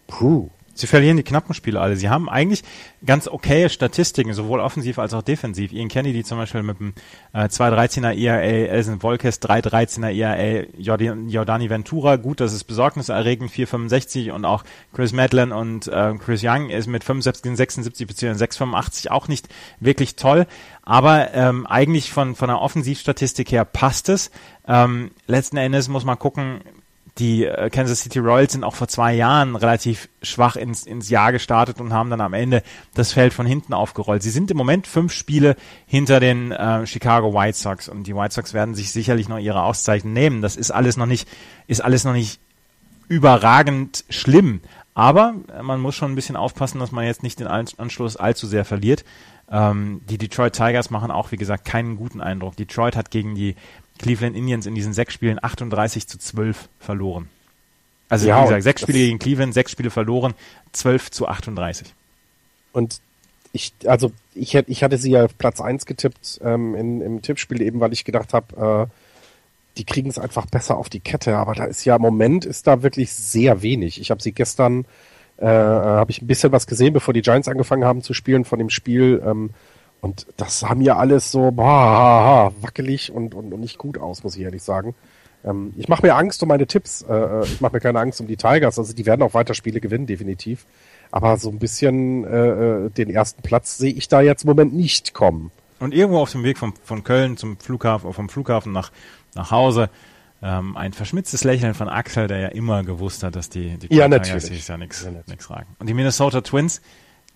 puh, Sie verlieren die knappen Spiele alle. Sie haben eigentlich ganz okaye Statistiken, sowohl offensiv als auch defensiv. Ian Kennedy zum Beispiel mit dem äh, 2-13er ERA, Elsen Volkes 3-13er ERA, Jordani Ventura, gut, das ist besorgniserregend, 4,65 und auch Chris Madlen und äh, Chris Young ist mit 75, 76 bzw. 6,85 auch nicht wirklich toll. Aber ähm, eigentlich von, von der Offensivstatistik her passt es. Ähm, letzten Endes muss man gucken, die äh, Kansas City Royals sind auch vor zwei Jahren relativ schwach ins, ins Jahr gestartet und haben dann am Ende das Feld von hinten aufgerollt. Sie sind im Moment fünf Spiele hinter den äh, Chicago White Sox und die White Sox werden sich sicherlich noch ihre Auszeichnung nehmen. Das ist alles noch nicht, ist alles noch nicht überragend schlimm. Aber man muss schon ein bisschen aufpassen, dass man jetzt nicht den Anschluss allzu sehr verliert. Ähm, die Detroit Tigers machen auch, wie gesagt, keinen guten Eindruck. Detroit hat gegen die Cleveland Indians in diesen sechs Spielen 38 zu 12 verloren. Also ja, wie gesagt, sechs Spiele gegen Cleveland, sechs Spiele verloren, 12 zu 38. Und ich, also ich, hätte, ich hatte sie ja auf Platz 1 getippt ähm, in, im Tippspiel eben, weil ich gedacht habe, äh, die kriegen es einfach besser auf die Kette. Aber da ist ja im Moment ist da wirklich sehr wenig. Ich habe sie gestern, äh, habe ich ein bisschen was gesehen, bevor die Giants angefangen haben zu spielen von dem Spiel. Ähm, und das sah mir alles so boah, wackelig und, und, und nicht gut aus, muss ich ehrlich sagen. Ähm, ich mache mir Angst um meine Tipps. Äh, äh ich mache mir keine Angst um die Tigers. Also die werden auch weiter Spiele gewinnen, definitiv. Aber so ein bisschen äh, äh, den ersten Platz sehe ich da jetzt im Moment nicht kommen. Und irgendwo auf dem Weg vom, von Köln zum Flughafen, vom Flughafen nach, nach Hause, ähm, ein verschmitztes Lächeln von Axel, der ja immer gewusst hat, dass die, die ja, Tigers sich ja nichts ja, ragen. Und die Minnesota Twins,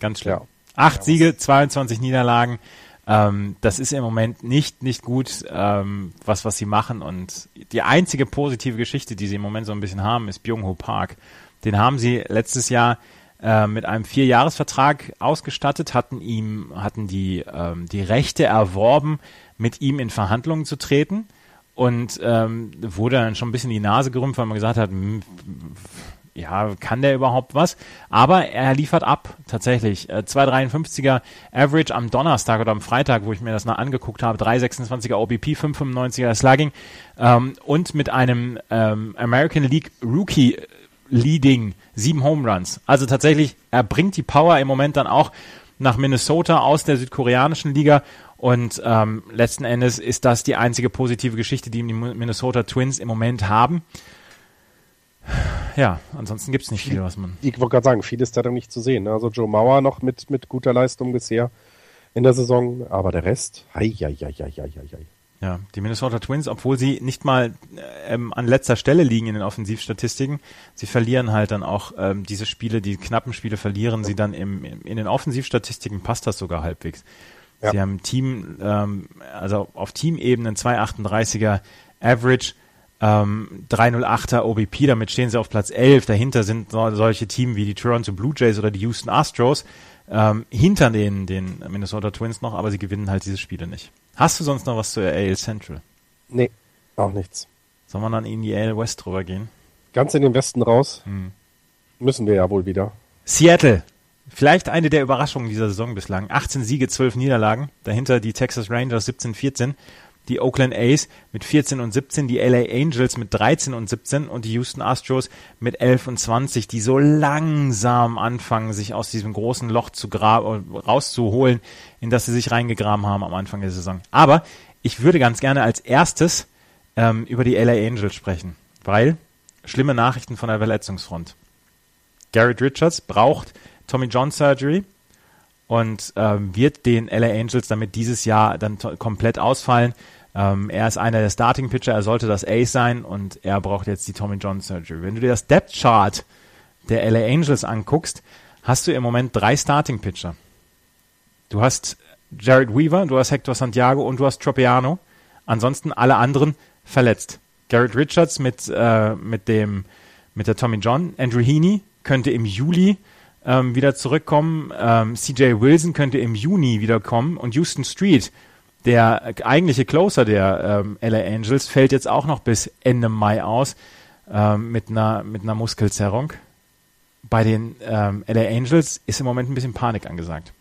ganz schlimm. Ja. Acht Siege, 22 Niederlagen. Ähm, das ist im Moment nicht, nicht gut, ähm, was, was sie machen. Und die einzige positive Geschichte, die sie im Moment so ein bisschen haben, ist Byung-Ho Park. Den haben sie letztes Jahr äh, mit einem Vierjahresvertrag ausgestattet, hatten ihm, hatten die, ähm, die Rechte erworben, mit ihm in Verhandlungen zu treten. und ähm, wurde dann schon ein bisschen die Nase gerümpft, weil man gesagt hat, hm, ja, kann der überhaupt was? Aber er liefert ab, tatsächlich. Äh, 2,53er Average am Donnerstag oder am Freitag, wo ich mir das mal angeguckt habe. 3,26er OBP, 5,95er Slugging ähm, und mit einem ähm, American League Rookie Leading sieben Home Runs. Also tatsächlich, er bringt die Power im Moment dann auch nach Minnesota aus der südkoreanischen Liga und ähm, letzten Endes ist das die einzige positive Geschichte, die die Minnesota Twins im Moment haben ja, ansonsten gibt es nicht viel, was man. Ich wollte gerade sagen, viel ist da dann nicht zu sehen. Ne? Also Joe Mauer noch mit, mit guter Leistung bisher in der Saison, aber der Rest, hei, hei, hei, hei, hei, hei. Ja, die Minnesota Twins, obwohl sie nicht mal ähm, an letzter Stelle liegen in den Offensivstatistiken, sie verlieren halt dann auch ähm, diese Spiele, die knappen Spiele verlieren sie dann im, im in den Offensivstatistiken passt das sogar halbwegs. Ja. Sie haben Team, ähm, also auf Teamebene 238er Average, ähm, 308er OBP, damit stehen sie auf Platz 11. Dahinter sind so, solche Teams wie die Toronto Blue Jays oder die Houston Astros ähm, hinter den, den Minnesota Twins noch, aber sie gewinnen halt diese Spiele nicht. Hast du sonst noch was zur AL Central? Nee, auch nichts. Soll man dann in die AL West drüber gehen? Ganz in den Westen raus? Hm. Müssen wir ja wohl wieder. Seattle. Vielleicht eine der Überraschungen dieser Saison bislang. 18 Siege, 12 Niederlagen. Dahinter die Texas Rangers 17-14 die Oakland A's mit 14 und 17, die LA Angels mit 13 und 17 und die Houston Astros mit 11 und 20, die so langsam anfangen, sich aus diesem großen Loch zu rauszuholen, in das sie sich reingegraben haben am Anfang der Saison. Aber ich würde ganz gerne als erstes ähm, über die LA Angels sprechen, weil schlimme Nachrichten von der Verletzungsfront. Garrett Richards braucht Tommy John Surgery und ähm, wird den LA Angels damit dieses Jahr dann komplett ausfallen. Ähm, er ist einer der Starting Pitcher, er sollte das Ace sein und er braucht jetzt die Tommy John Surgery. Wenn du dir das Depth Chart der LA Angels anguckst, hast du im Moment drei Starting Pitcher. Du hast Jared Weaver, du hast Hector Santiago und du hast Tropiano. Ansonsten alle anderen verletzt. Garrett Richards mit, äh, mit dem, mit der Tommy John. Andrew Heaney könnte im Juli ähm, wieder zurückkommen. Ähm, CJ Wilson könnte im Juni wiederkommen und Houston Street, der eigentliche Closer der ähm, LA Angels, fällt jetzt auch noch bis Ende Mai aus ähm, mit einer mit einer Muskelzerrung. Bei den ähm, LA Angels ist im Moment ein bisschen Panik angesagt.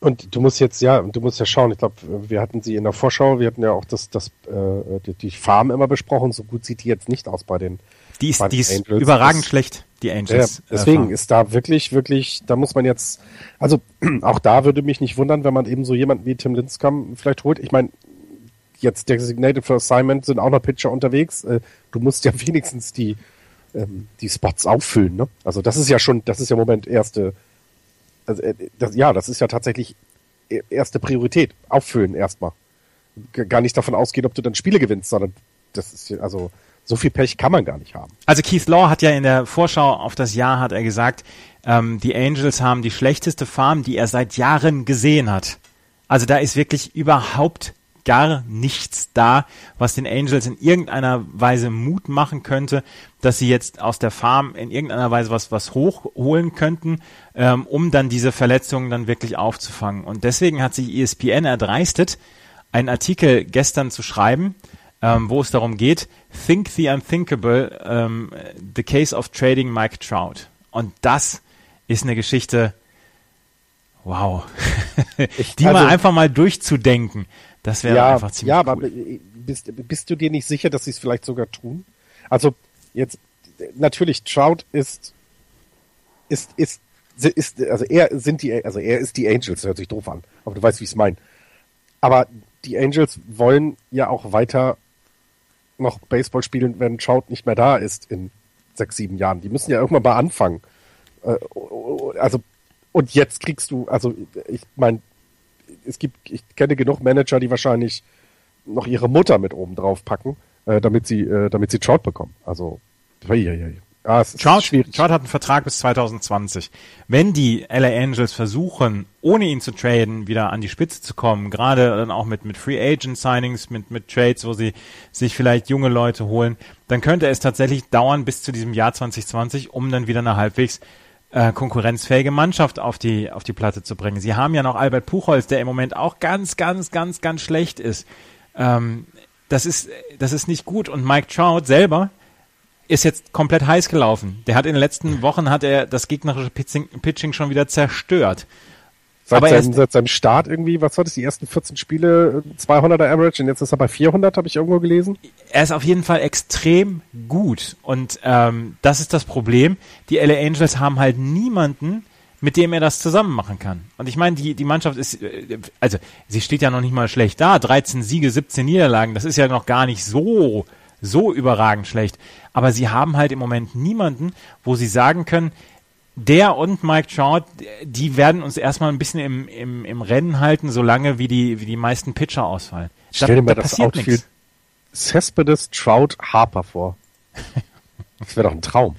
Und du musst jetzt, ja, du musst ja schauen, ich glaube, wir hatten sie in der Vorschau, wir hatten ja auch das, das, äh, die, die Farm immer besprochen, so gut sieht die jetzt nicht aus bei den Die ist, die ist überragend das, schlecht die Angels. Ja, deswegen ist da wirklich, wirklich, da muss man jetzt, also <clears throat> auch da würde mich nicht wundern, wenn man eben so jemanden wie Tim Linscomb vielleicht holt. Ich meine, jetzt Designated for Assignment sind auch noch Pitcher unterwegs. Äh, du musst ja <laughs> wenigstens die, ähm, die Spots auffüllen, ne? Also das ist ja schon, das ist ja im Moment erste, also, äh, das, ja, das ist ja tatsächlich e-, erste Priorität. Auffüllen erstmal. Gar nicht davon ausgehen, ob du dann Spiele gewinnst, sondern das ist ja, also so viel Pech kann man gar nicht haben. Also Keith Law hat ja in der Vorschau auf das Jahr hat er gesagt, ähm, die Angels haben die schlechteste Farm, die er seit Jahren gesehen hat. Also da ist wirklich überhaupt gar nichts da, was den Angels in irgendeiner Weise Mut machen könnte, dass sie jetzt aus der Farm in irgendeiner Weise was, was hochholen könnten, ähm, um dann diese Verletzungen dann wirklich aufzufangen. Und deswegen hat sich ESPN erdreistet, einen Artikel gestern zu schreiben, ähm, wo es darum geht, Think the Unthinkable, ähm, The Case of Trading Mike Trout. Und das ist eine Geschichte, wow, <laughs> ich, die also, mal einfach mal durchzudenken. Das wäre ja, einfach ziemlich Ja, cool. aber bist, bist du dir nicht sicher, dass sie es vielleicht sogar tun? Also jetzt natürlich Trout ist ist ist ist also er sind die also er ist die Angels hört sich doof an, aber du weißt, wie ich es meine. Aber die Angels wollen ja auch weiter noch Baseball spielen, wenn Trout nicht mehr da ist in sechs, sieben Jahren. Die müssen ja irgendwann mal anfangen. Äh, also, und jetzt kriegst du, also ich meine, es gibt, ich kenne genug Manager, die wahrscheinlich noch ihre Mutter mit oben drauf packen, äh, damit sie, äh, damit sie Trout bekommen. Also, hei, hei, hei. Ah, Trout, Trout hat einen Vertrag bis 2020. Wenn die LA Angels versuchen, ohne ihn zu traden, wieder an die Spitze zu kommen, gerade dann auch mit, mit Free Agent Signings, mit, mit Trades, wo sie sich vielleicht junge Leute holen, dann könnte es tatsächlich dauern bis zu diesem Jahr 2020, um dann wieder eine halbwegs äh, konkurrenzfähige Mannschaft auf die, auf die Platte zu bringen. Sie haben ja noch Albert Puchholz, der im Moment auch ganz, ganz, ganz, ganz schlecht ist. Ähm, das ist, das ist nicht gut. Und Mike Trout selber ist jetzt komplett heiß gelaufen. Der hat in den letzten Wochen hat er das gegnerische Pitching, Pitching schon wieder zerstört. Seit, Aber seinem, seit seinem Start irgendwie, was war das, die ersten 14 Spiele 200er Average und jetzt ist er bei 400, habe ich irgendwo gelesen. Er ist auf jeden Fall extrem gut und ähm, das ist das Problem. Die LA Angels haben halt niemanden, mit dem er das zusammen machen kann. Und ich meine, die, die Mannschaft ist, äh, also sie steht ja noch nicht mal schlecht da. 13 Siege, 17 Niederlagen, das ist ja noch gar nicht so, so überragend schlecht. Aber sie haben halt im Moment niemanden, wo sie sagen können, der und Mike Trout, die werden uns erstmal ein bisschen im, im, im Rennen halten, solange wie die, wie die meisten Pitcher ausfallen. Stell dir mal da das Outfield Cespedes, Trout, Harper vor. <laughs> Das wäre doch ein Traum.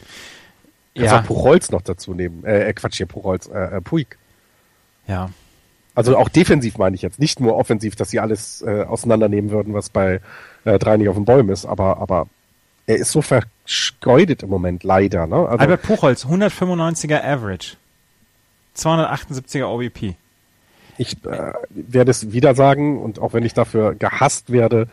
Kannst ja. auch Puchholz noch dazu nehmen. Äh, äh, Quatsch, hier Puchholz, äh, äh, Puig. Ja. Also auch defensiv meine ich jetzt, nicht nur offensiv, dass sie alles äh, auseinandernehmen würden, was bei äh, drei nicht auf den Bäumen ist, aber, aber er ist so vergeudet im Moment, leider. Ne? Also, Albert Puchholz, 195er Average. 278er OBP. Ich äh, werde es wieder sagen, und auch wenn ich dafür gehasst werde,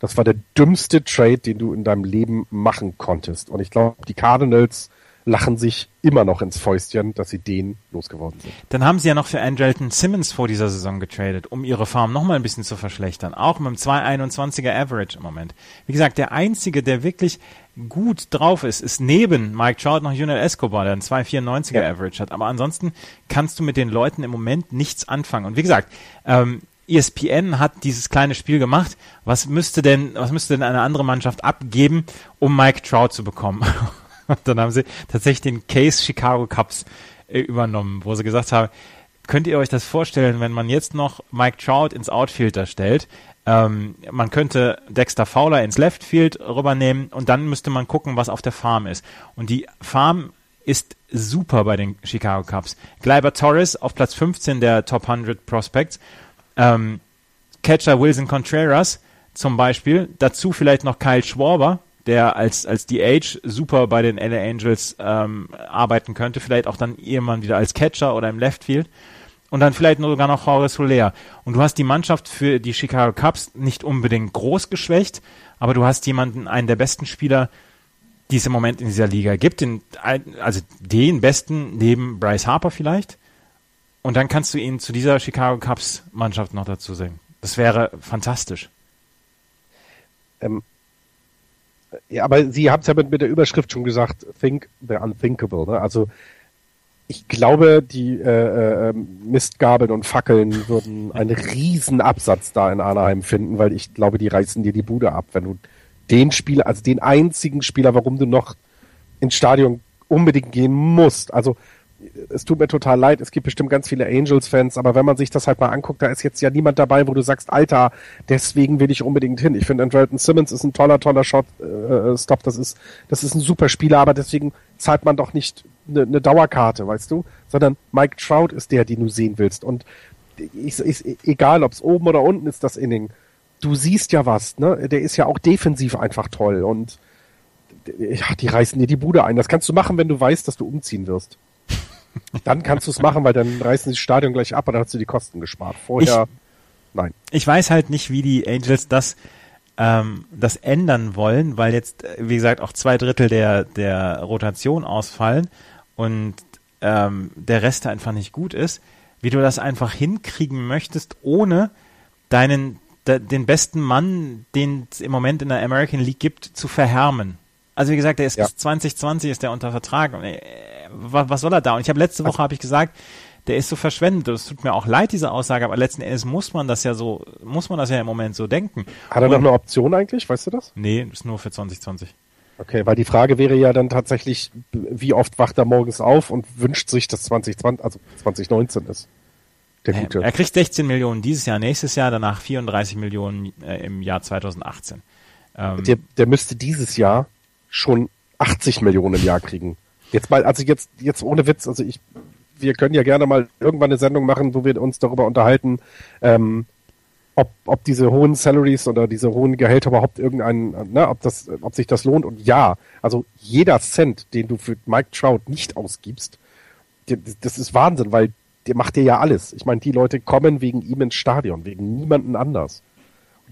das war der dümmste Trade, den du in deinem Leben machen konntest. Und ich glaube, die Cardinals lachen sich immer noch ins Fäustchen, dass sie den losgeworden sind. Dann haben sie ja noch für Andrelton Simmons vor dieser Saison getradet, um ihre Farm nochmal ein bisschen zu verschlechtern. Auch mit einem 221er Average im Moment. Wie gesagt, der einzige, der wirklich gut drauf ist, ist neben Mike Trout noch Junel Escobar, der einen 294er ja. Average hat. Aber ansonsten kannst du mit den Leuten im Moment nichts anfangen. Und wie gesagt, ähm, ESPN hat dieses kleine Spiel gemacht. Was müsste denn, was müsste denn eine andere Mannschaft abgeben, um Mike Trout zu bekommen? <laughs> Und <laughs> dann haben sie tatsächlich den Case Chicago Cubs äh, übernommen, wo sie gesagt haben, könnt ihr euch das vorstellen, wenn man jetzt noch Mike Trout ins Outfield da stellt? Ähm, man könnte Dexter Fowler ins Left Field rübernehmen und dann müsste man gucken, was auf der Farm ist. Und die Farm ist super bei den Chicago Cubs. Gleiber Torres auf Platz 15 der Top 100 Prospects. Ähm, Catcher Wilson Contreras zum Beispiel. Dazu vielleicht noch Kyle Schwarber, der als, als DH super bei den LA Angels ähm, arbeiten könnte, vielleicht auch dann irgendwann wieder als Catcher oder im Left Field. Und dann vielleicht sogar noch Jorge Soler. Und du hast die Mannschaft für die Chicago Cubs nicht unbedingt groß geschwächt, aber du hast jemanden, einen der besten Spieler, die es im Moment in dieser Liga gibt, den, also den besten neben Bryce Harper vielleicht. Und dann kannst du ihn zu dieser Chicago Cubs Mannschaft noch dazu sehen. Das wäre fantastisch. Ähm, ja, aber Sie haben es ja mit, mit der Überschrift schon gesagt, Think the Unthinkable. Ne? Also ich glaube, die äh, äh, Mistgabeln und Fackeln würden einen riesen Absatz da in Anaheim finden, weil ich glaube, die reißen dir die Bude ab, wenn du den Spieler, also den einzigen Spieler, warum du noch ins Stadion unbedingt gehen musst. Also es tut mir total leid, es gibt bestimmt ganz viele Angels-Fans, aber wenn man sich das halt mal anguckt, da ist jetzt ja niemand dabei, wo du sagst, Alter, deswegen will ich unbedingt hin. Ich finde, Andrelton Simmons ist ein toller, toller Shot-Stop, äh, das ist, das ist ein super Spieler, aber deswegen zahlt man doch nicht eine, eine Dauerkarte, weißt du, sondern Mike Trout ist der, den du sehen willst und ist, ist egal, ob es oben oder unten ist, das Inning, du siehst ja was, ne? Der ist ja auch defensiv einfach toll und ja, die reißen dir die Bude ein. Das kannst du machen, wenn du weißt, dass du umziehen wirst. Dann kannst du es machen, weil dann reißen sie das Stadion gleich ab und dann hast du die Kosten gespart. Vorher, ich, nein. Ich weiß halt nicht, wie die Angels das, ähm, das ändern wollen, weil jetzt, wie gesagt, auch zwei Drittel der, der Rotation ausfallen und ähm, der Rest einfach nicht gut ist. Wie du das einfach hinkriegen möchtest, ohne deinen, de, den besten Mann, den es im Moment in der American League gibt, zu verhärmen. Also wie gesagt, der ist ja. bis 2020 ist der unter Vertrag. Äh, was, was soll er da? Und ich habe letzte Woche also, habe ich gesagt, der ist so verschwendet. Es tut mir auch leid, diese Aussage, aber letzten Endes muss man das ja so, muss man das ja im Moment so denken. Hat er noch eine Option eigentlich? Weißt du das? Nee, ist nur für 2020. Okay, weil die Frage wäre ja dann tatsächlich, wie oft wacht er morgens auf und wünscht sich, dass 2020, also 2019 ist. Der gute. Er kriegt 16 Millionen dieses Jahr, nächstes Jahr, danach 34 Millionen äh, im Jahr 2018. Ähm, der, der müsste dieses Jahr schon 80 Millionen im Jahr kriegen. Jetzt mal, also jetzt, jetzt ohne Witz, also ich, wir können ja gerne mal irgendwann eine Sendung machen, wo wir uns darüber unterhalten, ähm, ob, ob diese hohen Salaries oder diese hohen Gehälter überhaupt irgendeinen, ne, ob das, ob sich das lohnt. Und ja, also jeder Cent, den du für Mike Trout nicht ausgibst, das ist Wahnsinn, weil der macht dir ja alles. Ich meine, die Leute kommen wegen ihm ins Stadion, wegen niemanden anders.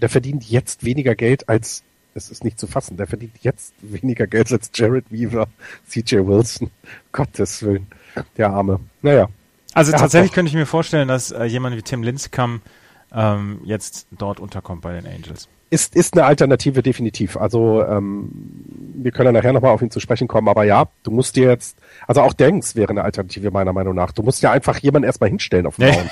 Der verdient jetzt weniger Geld als, es ist nicht zu fassen, der verdient jetzt weniger Geld als Jared Weaver, CJ Wilson. <laughs> Gottes Willen, der Arme. Naja. Also tatsächlich könnte ich mir vorstellen, dass äh, jemand wie Tim Lincecum ähm, jetzt dort unterkommt bei den Angels ist, ist eine Alternative definitiv. Also ähm, wir können ja nachher nochmal auf ihn zu sprechen kommen, aber ja, du musst dir jetzt, also auch Denks wäre eine Alternative meiner Meinung nach. Du musst ja einfach jemanden erstmal hinstellen auf dem Raum.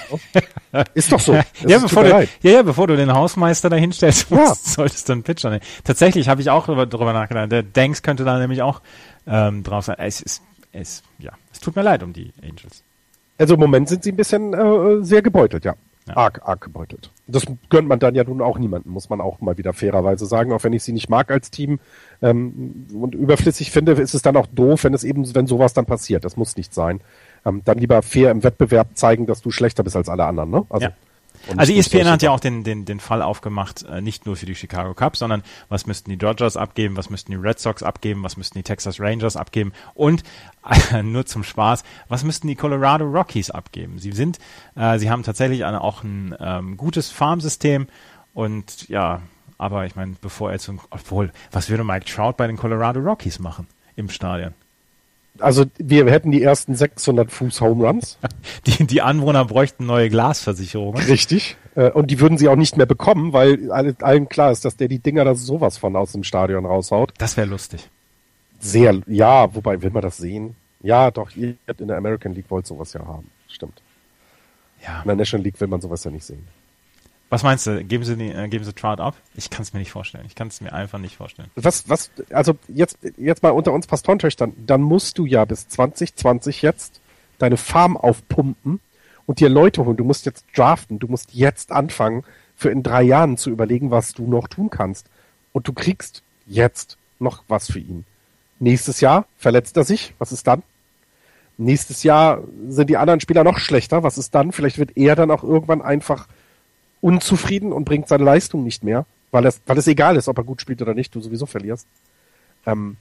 ist doch so. <laughs> ja, bevor du, ja, ja, bevor du den Hausmeister da hinstellst, ja. <laughs> solltest du einen Pitcher nehmen. Tatsächlich habe ich auch darüber, darüber nachgedacht. Der Denks könnte da nämlich auch ähm, drauf sein. Es ist, es, ja, es tut mir leid um die Angels. Also im Moment sind sie ein bisschen äh, sehr gebeutelt, ja. Ja. Arg, arg gebeutelt. Das gönnt man dann ja nun auch niemanden, muss man auch mal wieder fairerweise sagen, auch wenn ich sie nicht mag als Team ähm, und überflüssig finde, ist es dann auch doof, wenn es eben, wenn sowas dann passiert. Das muss nicht sein. Ähm, dann lieber fair im Wettbewerb zeigen, dass du schlechter bist als alle anderen. Ne? Also ja. Also ESPN hat ja auch den, den, den Fall aufgemacht, äh, nicht nur für die Chicago Cubs, sondern was müssten die Dodgers abgeben, was müssten die Red Sox abgeben, was müssten die Texas Rangers abgeben und äh, <laughs> nur zum Spaß, was müssten die Colorado Rockies abgeben? Sie sind, äh, sie haben tatsächlich eine, auch ein ähm, gutes Farmsystem und ja, aber ich meine, bevor er zum, obwohl, was würde Mike Trout bei den Colorado Rockies machen im Stadion? Also wir hätten die ersten 600 Fuß Home Runs. <laughs> Die, die Anwohner bräuchten neue Glasversicherungen. Richtig. Äh, und die würden sie auch nicht mehr bekommen, weil allen klar ist, dass der die Dinger da sowas von aus dem Stadion raushaut. Das wäre lustig. Sehr, ja, wobei, will man das sehen? Ja, doch, ihr in der American League wollt sowas ja haben. Stimmt. Ja. In der National League will man sowas ja nicht sehen. Was meinst du? Geben sie, die, äh, geben sie Trout ab? Ich kann es mir nicht vorstellen. Ich kann es mir einfach nicht vorstellen. Was, was, also jetzt, jetzt mal unter uns Pastorentöchtern, dann musst du ja bis 2020 jetzt deine Farm aufpumpen und dir Leute holen. Du musst jetzt draften. Du musst jetzt anfangen, für in drei Jahren zu überlegen, was du noch tun kannst. Und du kriegst jetzt noch was für ihn. Nächstes Jahr verletzt er sich. Was ist dann? Nächstes Jahr sind die anderen Spieler noch schlechter. Was ist dann? Vielleicht wird er dann auch irgendwann einfach unzufrieden und bringt seine Leistung nicht mehr, weil es, weil es egal ist, ob er gut spielt oder nicht, du sowieso verlierst. Ähm,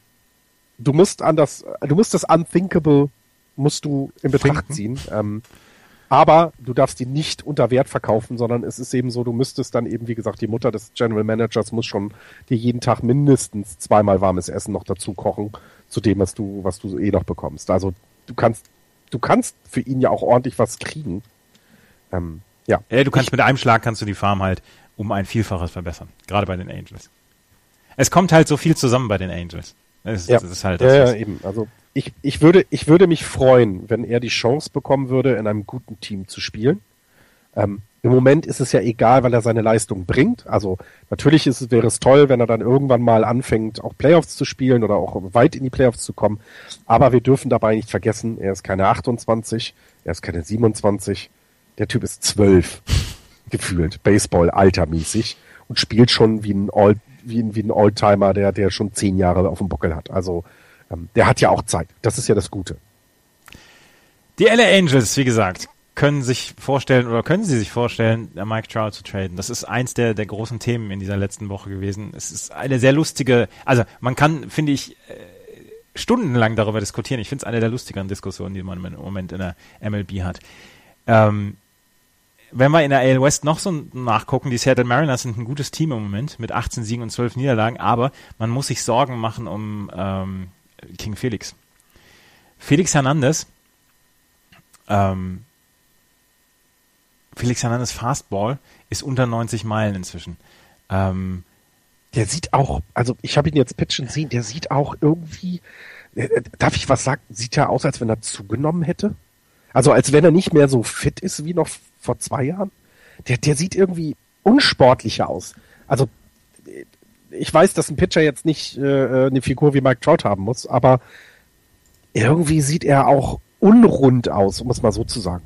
du musst an das, du musst das Unthinkable musst du in Betracht ziehen. Ähm, aber du darfst die nicht unter Wert verkaufen, sondern es ist eben so, du müsstest dann eben, wie gesagt, die Mutter des General Managers muss schon dir jeden Tag mindestens zweimal warmes Essen noch dazu kochen, zu dem, was du, was du eh noch bekommst. Also du kannst, du kannst für ihn ja auch ordentlich was kriegen. Ähm, ja. ja du kannst ich, mit einem Schlag kannst du die Farm halt um ein Vielfaches verbessern. Gerade bei den Angels. Es kommt halt so viel zusammen bei den Angels. Das, ja. das ist halt das, ja, ja, eben. Also ich, ich würde, ich würde mich freuen, wenn er die Chance bekommen würde, in einem guten Team zu spielen. Ähm, Im Moment ist es ja egal, weil er seine Leistung bringt. Also natürlich ist, wäre es toll, wenn er dann irgendwann mal anfängt, auch Playoffs zu spielen oder auch weit in die Playoffs zu kommen. Aber wir dürfen dabei nicht vergessen, er ist keine 28, er ist keine 27, der Typ ist zwölf, <laughs> gefühlt, Baseball altermäßig und spielt schon wie ein All, wie ein, wie ein Oldtimer, der, der schon zehn Jahre auf dem Buckel hat. Also, ähm, der hat ja auch Zeit. Das ist ja das Gute. Die LA Angels, wie gesagt, können sich vorstellen oder können sie sich vorstellen, Mike Trout zu traden. Das ist eins der, der großen Themen in dieser letzten Woche gewesen. Es ist eine sehr lustige, also man kann, finde ich, äh, stundenlang darüber diskutieren. Ich finde es eine der lustigeren Diskussionen, die man im Moment in der MLB hat. Ähm, wenn wir in der AL West noch so nachgucken, die Seattle Mariners sind ein gutes Team im Moment mit 18 Siegen und 12 Niederlagen, aber man muss sich Sorgen machen um ähm, King Felix. Felix Hernandez, ähm, Felix Hernandez Fastball ist unter 90 Meilen inzwischen. Ähm, der sieht auch, also ich habe ihn jetzt pitchen sehen, der sieht auch irgendwie, äh, darf ich was sagen, sieht ja aus, als wenn er zugenommen hätte. Also als wenn er nicht mehr so fit ist wie noch vor zwei Jahren. Der, der sieht irgendwie unsportlicher aus. Also ich weiß, dass ein Pitcher jetzt nicht äh, eine Figur wie Mike Trout haben muss, aber irgendwie sieht er auch unrund aus, um es mal so zu sagen.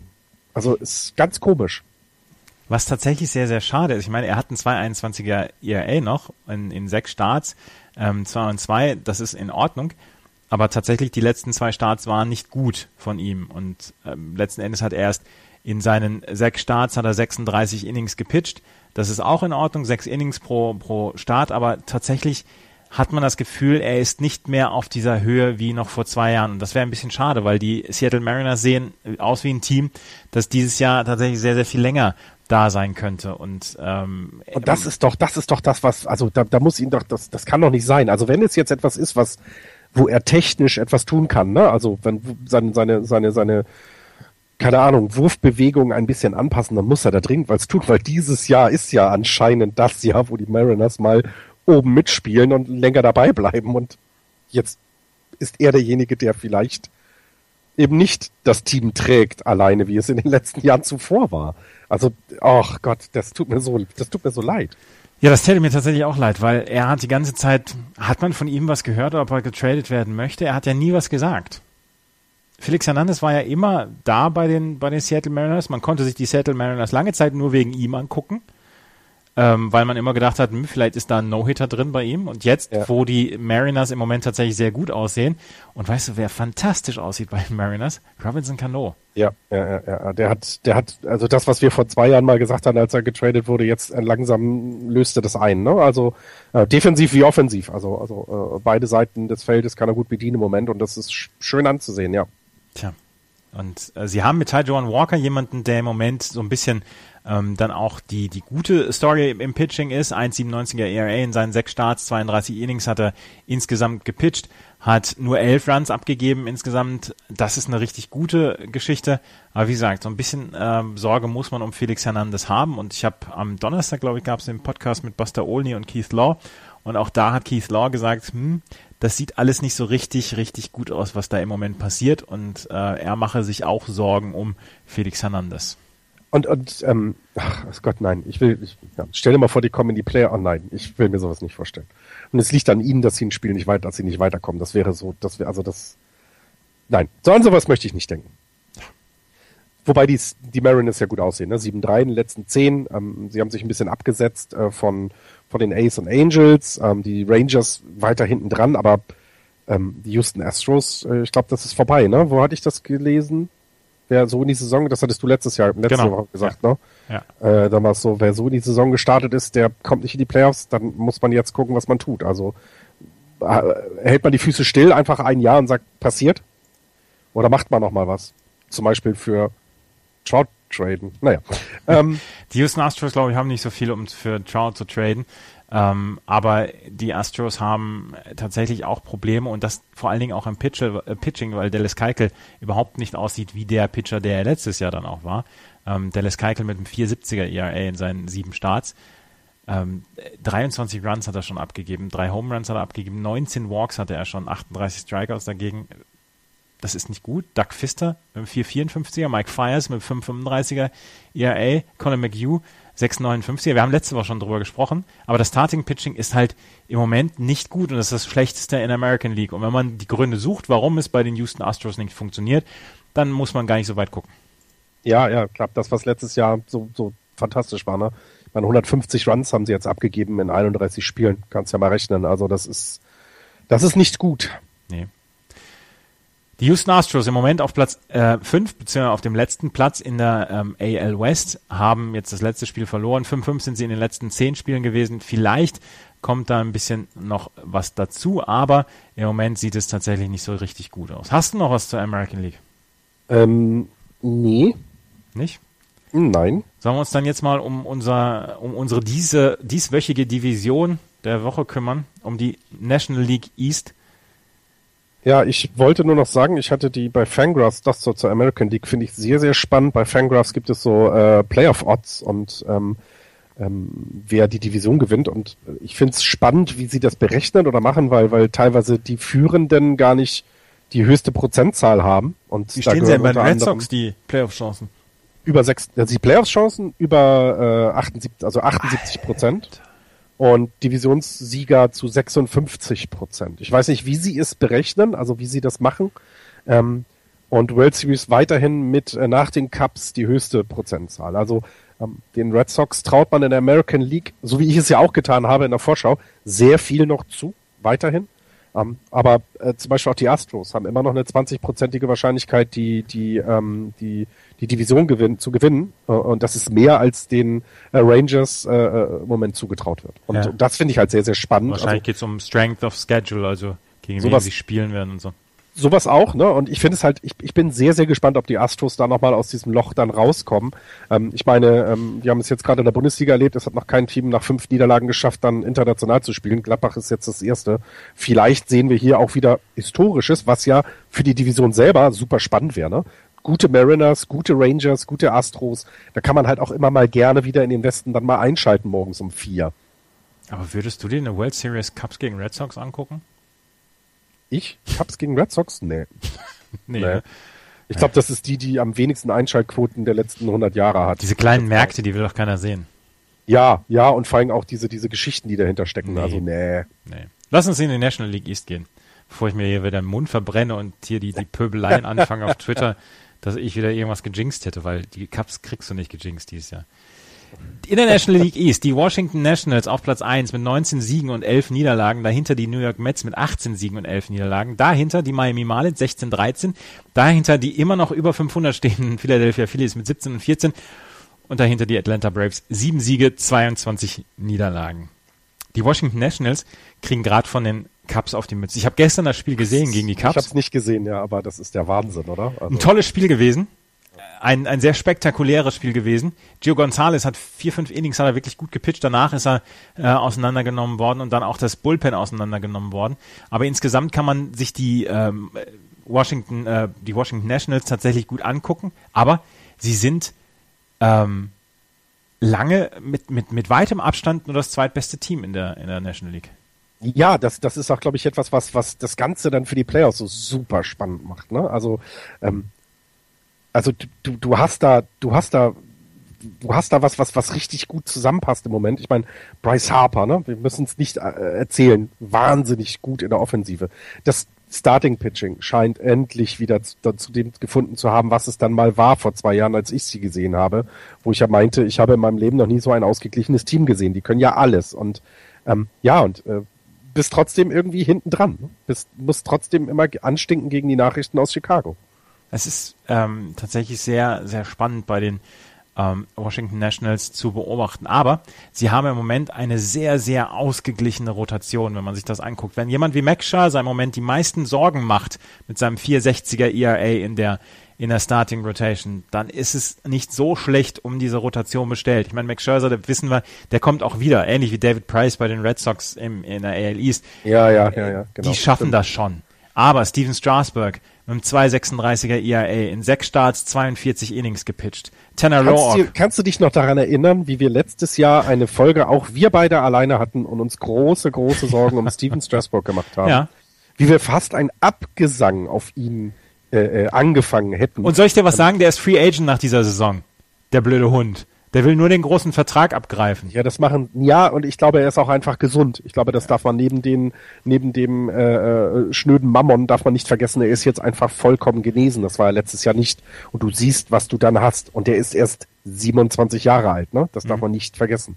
Also ist ganz komisch. Was tatsächlich sehr, sehr schade ist. Ich meine, er hat einen 221er ERA noch in, in sechs Starts, ähm, 2 und 2, das ist in Ordnung. Aber tatsächlich, die letzten zwei Starts waren nicht gut von ihm. Und ähm, letzten Endes hat er erst in seinen sechs Starts hat er 36 Innings gepitcht. Das ist auch in Ordnung, sechs Innings pro, pro Start, aber tatsächlich hat man das Gefühl, er ist nicht mehr auf dieser Höhe wie noch vor zwei Jahren. Und das wäre ein bisschen schade, weil die Seattle Mariners sehen aus wie ein Team, das dieses Jahr tatsächlich sehr, sehr viel länger da sein könnte. Und, ähm, und das ist doch, das ist doch das, was, also da, da muss ihn doch, das, das kann doch nicht sein. Also wenn es jetzt etwas ist, was, wo er technisch etwas tun kann, ne? Also wenn seine, seine, seine, seine, keine Ahnung, Wurfbewegungen ein bisschen anpassen, dann muss er da dringend was tun, weil dieses Jahr ist ja anscheinend das Jahr, wo die Mariners mal oben mitspielen und länger dabei bleiben und jetzt ist er derjenige, der vielleicht eben nicht das Team trägt alleine, wie es in den letzten Jahren zuvor war. Also, ach Gott, das tut mir so, das tut mir so leid. Ja, das täte mir tatsächlich auch leid, weil er hat die ganze Zeit, hat man von ihm was gehört, ob er getradet werden möchte? Er hat ja nie was gesagt. Felix Hernandez war ja immer da bei den, bei den Seattle Mariners. Man konnte sich die Seattle Mariners lange Zeit nur wegen ihm angucken ähm, weil man immer gedacht hat, hm, vielleicht ist da ein No-Hitter drin bei ihm. Und jetzt, ja. wo die Mariners im Moment tatsächlich sehr gut aussehen, und weißt du, wer fantastisch aussieht bei den Mariners? Robinson Cano. Ja, ja, ja, ja. Der hat, der hat, also das, was wir vor zwei Jahren mal gesagt haben, als er getradet wurde, jetzt äh, langsam löste das ein. Ne? Also äh, defensiv wie offensiv. Also, also äh, beide Seiten des Feldes kann er gut bedienen im Moment und das ist schön anzusehen, ja. Tja. Und äh, sie haben mit Ty Joan Walker jemanden, der im Moment so ein bisschen ähm, dann auch die, die gute Story im Pitching ist. 1,97er ERA in seinen sechs Starts, 32 Innings hat er insgesamt gepitcht, hat nur elf Runs abgegeben insgesamt. Das ist eine richtig gute Geschichte. Aber wie gesagt, so ein bisschen ähm, Sorge muss man um Felix Hernandez haben. Und ich habe am Donnerstag, glaube ich, gab es den Podcast mit Buster Olney und Keith Law. Und auch da hat Keith Law gesagt, hm, das sieht alles nicht so richtig, richtig gut aus, was da im Moment passiert. Und äh, er mache sich auch Sorgen um Felix Hernandez. Und, und ähm, ach Gott, nein, ich will, ich, ja, stell dir mal vor, die kommen in die Player. Oh nein, ich will mir sowas nicht vorstellen. Und es liegt an ihnen, dass sie ein Spiel nicht weiter, dass sie nicht weiterkommen. Das wäre so, das wäre, also das, nein, so an sowas möchte ich nicht denken. Wobei die, die Mariners ja gut aussehen, ne? 7-3 in den letzten 10. Ähm, sie haben sich ein bisschen abgesetzt äh, von, von den Ace und Angels. Ähm, die Rangers weiter hinten dran, aber ähm, die Houston Astros, äh, ich glaube, das ist vorbei, ne? Wo hatte ich das gelesen? wer so in die Saison, das hattest du letztes Jahr, letzte genau. Woche gesagt, ja. ne? Ja. Äh, dann war es so, wer so in die Saison gestartet ist, der kommt nicht in die Playoffs, dann muss man jetzt gucken, was man tut. Also äh, hält man die Füße still einfach ein Jahr und sagt, passiert? Oder macht man noch mal was? Zum Beispiel für Trout traden. Naja. <laughs> ähm, die Houston Astros, glaube ich, haben nicht so viel, um für Trout zu traden. Ähm, aber die Astros haben tatsächlich auch Probleme und das vor allen Dingen auch im Pitcher, äh, Pitching, weil Dallas Keuchel überhaupt nicht aussieht wie der Pitcher, der er letztes Jahr dann auch war. Ähm, Dallas Keuchel mit einem 470er ERA in seinen sieben Starts. Ähm, 23 Runs hat er schon abgegeben, drei Home Runs hat er abgegeben, 19 Walks hatte er schon, 38 Strikeouts dagegen. Das ist nicht gut. Doug Pfister mit einem 454er, Mike Fires mit einem 535er ERA, Colin McHugh 6,59. Wir haben letzte Woche schon drüber gesprochen, aber das Starting Pitching ist halt im Moment nicht gut und das ist das schlechteste in der American League. Und wenn man die Gründe sucht, warum es bei den Houston Astros nicht funktioniert, dann muss man gar nicht so weit gucken. Ja, ja, klar. Das, was letztes Jahr so, so fantastisch war, ne? Ich meine, 150 Runs haben sie jetzt abgegeben in 31 Spielen. Kannst ja mal rechnen. Also das ist, das ist nicht gut. Nee. Die Houston Astros im Moment auf Platz 5, äh, beziehungsweise auf dem letzten Platz in der ähm, AL West, haben jetzt das letzte Spiel verloren. 5-5 sind sie in den letzten 10 Spielen gewesen. Vielleicht kommt da ein bisschen noch was dazu, aber im Moment sieht es tatsächlich nicht so richtig gut aus. Hast du noch was zur American League? Ähm, nee. Nicht? Nein. Sollen wir uns dann jetzt mal um unser, um unsere diese, dieswöchige Division der Woche kümmern, um die National League East? Ja, ich wollte nur noch sagen, ich hatte die bei Fangraphs, das so zur American League, finde ich sehr, sehr spannend. Bei Fangraphs gibt es so äh, Playoff-Odds und ähm, ähm, wer die Division gewinnt. Und ich finde es spannend, wie sie das berechnen oder machen, weil, weil teilweise die Führenden gar nicht die höchste Prozentzahl haben. Und wie stehen sie denn bei den Red Sox die Playoff-Chancen? Über sechs, also die Playoff-Chancen über äh, 78, also 78 Prozent und Divisionssieger zu 56 Prozent. Ich weiß nicht, wie sie es berechnen, also wie sie das machen. Ähm, und World Series weiterhin mit äh, nach den Cups die höchste Prozentzahl. Also ähm, den Red Sox traut man in der American League, so wie ich es ja auch getan habe in der Vorschau, sehr viel noch zu, weiterhin. Ähm, aber äh, zum Beispiel auch die Astros haben immer noch eine 20-prozentige Wahrscheinlichkeit, die, die, ähm, die, die Division gewinn, zu gewinnen. Äh, und das ist mehr als den äh, Rangers äh, äh im Moment zugetraut wird. Und, ja. und das finde ich halt sehr, sehr spannend. Wahrscheinlich also, geht es um Strength of Schedule, also gegen sowas, wen sie spielen werden und so. sowas auch, ne? Und ich finde es halt, ich, ich bin sehr, sehr gespannt, ob die Astros da nochmal aus diesem Loch dann rauskommen. Ähm, ich meine, ähm, wir haben es jetzt gerade in der Bundesliga erlebt, es hat noch kein Team nach fünf Niederlagen geschafft, dann international zu spielen. Gladbach ist jetzt das erste. Vielleicht sehen wir hier auch wieder Historisches, was ja für die Division selber super spannend wäre, ne? Gute Mariners, gute Rangers, gute Astros. Da kann man halt auch immer mal gerne wieder in den Westen dann mal einschalten morgens um vier. Aber würdest du dir eine World Series Cups gegen Red Sox angucken? Ich? Cubs gegen Red Sox? Nee. <laughs> Nee. nee. Ich glaube, das ist die, die am wenigsten Einschaltquoten der letzten 100 Jahre hat. Diese kleinen Märkte, die will doch keiner sehen. Ja, ja, und vor allem auch diese, diese Geschichten, die dahinter stecken. Nee. Also, nee. Nee. Lass uns in die National League East gehen, bevor ich mir hier wieder den Mund verbrenne und hier die, die Pöbeleien <laughs> anfange auf Twitter, dass ich wieder irgendwas gejinxt hätte, weil die Cups kriegst du nicht gejinxt dieses Jahr. In der National League East, die Washington Nationals auf Platz 1 mit 19 Siegen und 11 Niederlagen, dahinter die New York Mets mit 18 Siegen und 11 Niederlagen, dahinter die Miami Marlins 16-13, dahinter die immer noch über 500 stehenden <laughs> Philadelphia Phillies mit 17 und 14 und dahinter die Atlanta Braves 7 Siege, 22 Niederlagen. Die Washington Nationals kriegen gerade von den Cups auf die Mütze. Ich habe gestern das Spiel gesehen gegen die Cups. Ich habe es nicht gesehen, ja, aber das ist der Wahnsinn, oder? Also Ein tolles Spiel gewesen ein, ein sehr spektakuläres Spiel gewesen. Gio Gonzalez hat vier, fünf Innings hat er wirklich gut gepitcht. Danach ist er äh, auseinandergenommen worden und dann auch das Bullpen auseinandergenommen worden. Aber insgesamt kann man sich die ähm, Washington, äh, die Washington Nationals tatsächlich gut angucken. Aber sie sind ähm, lange mit, mit, mit weitem Abstand nur das zweitbeste Team in der, in der National League. Ja, das, das ist auch, glaube ich, etwas, was, was das Ganze dann für die Playoffs so super spannend macht. Ne? Also ähm, also du, du hast da, du hast da, du hast da was, was, was richtig gut zusammenpasst im Moment. Ich meine, Bryce Harper, ne? Wir müssen es nicht äh, erzählen. Wahnsinnig gut in der Offensive. Das Starting Pitching scheint endlich wieder zu, zu, dem gefunden zu haben, was es dann mal war vor zwei Jahren, als ich sie gesehen habe, wo ich ja meinte, ich habe in meinem Leben noch nie so ein ausgeglichenes Team gesehen. Die können ja alles und ähm, ja und äh, bist trotzdem irgendwie hinten dran. Ne? Bist, musst trotzdem immer anstinken gegen die Nachrichten aus Chicago. Es ist ähm, tatsächlich sehr, sehr spannend bei den ähm, Washington Nationals zu beobachten. Aber sie haben im Moment eine sehr, sehr ausgeglichene Rotation, wenn man sich das anguckt. Wenn jemand wie Scherzer im Moment die meisten Sorgen macht mit seinem 460er ERA in der in der Starting Rotation, dann ist es nicht so schlecht um diese Rotation bestellt. Ich meine, Max Scherzer, da wissen wir, der kommt auch wieder, ähnlich wie David Price bei den Red Sox im, in der AL East. Ja, ja, ja, ja, genau. Die schaffen stimmt. das schon. Aber Steven Strasburg, mit einem 2,36er ERA, in sechs Starts 42 Innings gepitcht. Tanner kannst, du, kannst du dich noch daran erinnern, wie wir letztes Jahr eine Folge auch wir beide alleine hatten und uns große, große Sorgen um <laughs> Steven Strasburg gemacht haben? Ja. Wie wir fast ein Abgesang auf ihn äh, äh, angefangen hätten. Und soll ich dir was sagen? Der ist Free Agent nach dieser Saison. Der blöde Hund. Der will nur den großen Vertrag abgreifen. Ja, das machen, ja, und ich glaube, er ist auch einfach gesund. Ich glaube, das darf man neben den, neben dem äh, äh, schnöden Mammon darf man nicht vergessen, er ist jetzt einfach vollkommen genesen. Das war er letztes Jahr nicht. Und du siehst, was du dann hast. Und der ist erst 27 Jahre alt, ne? Das darf mhm. man nicht vergessen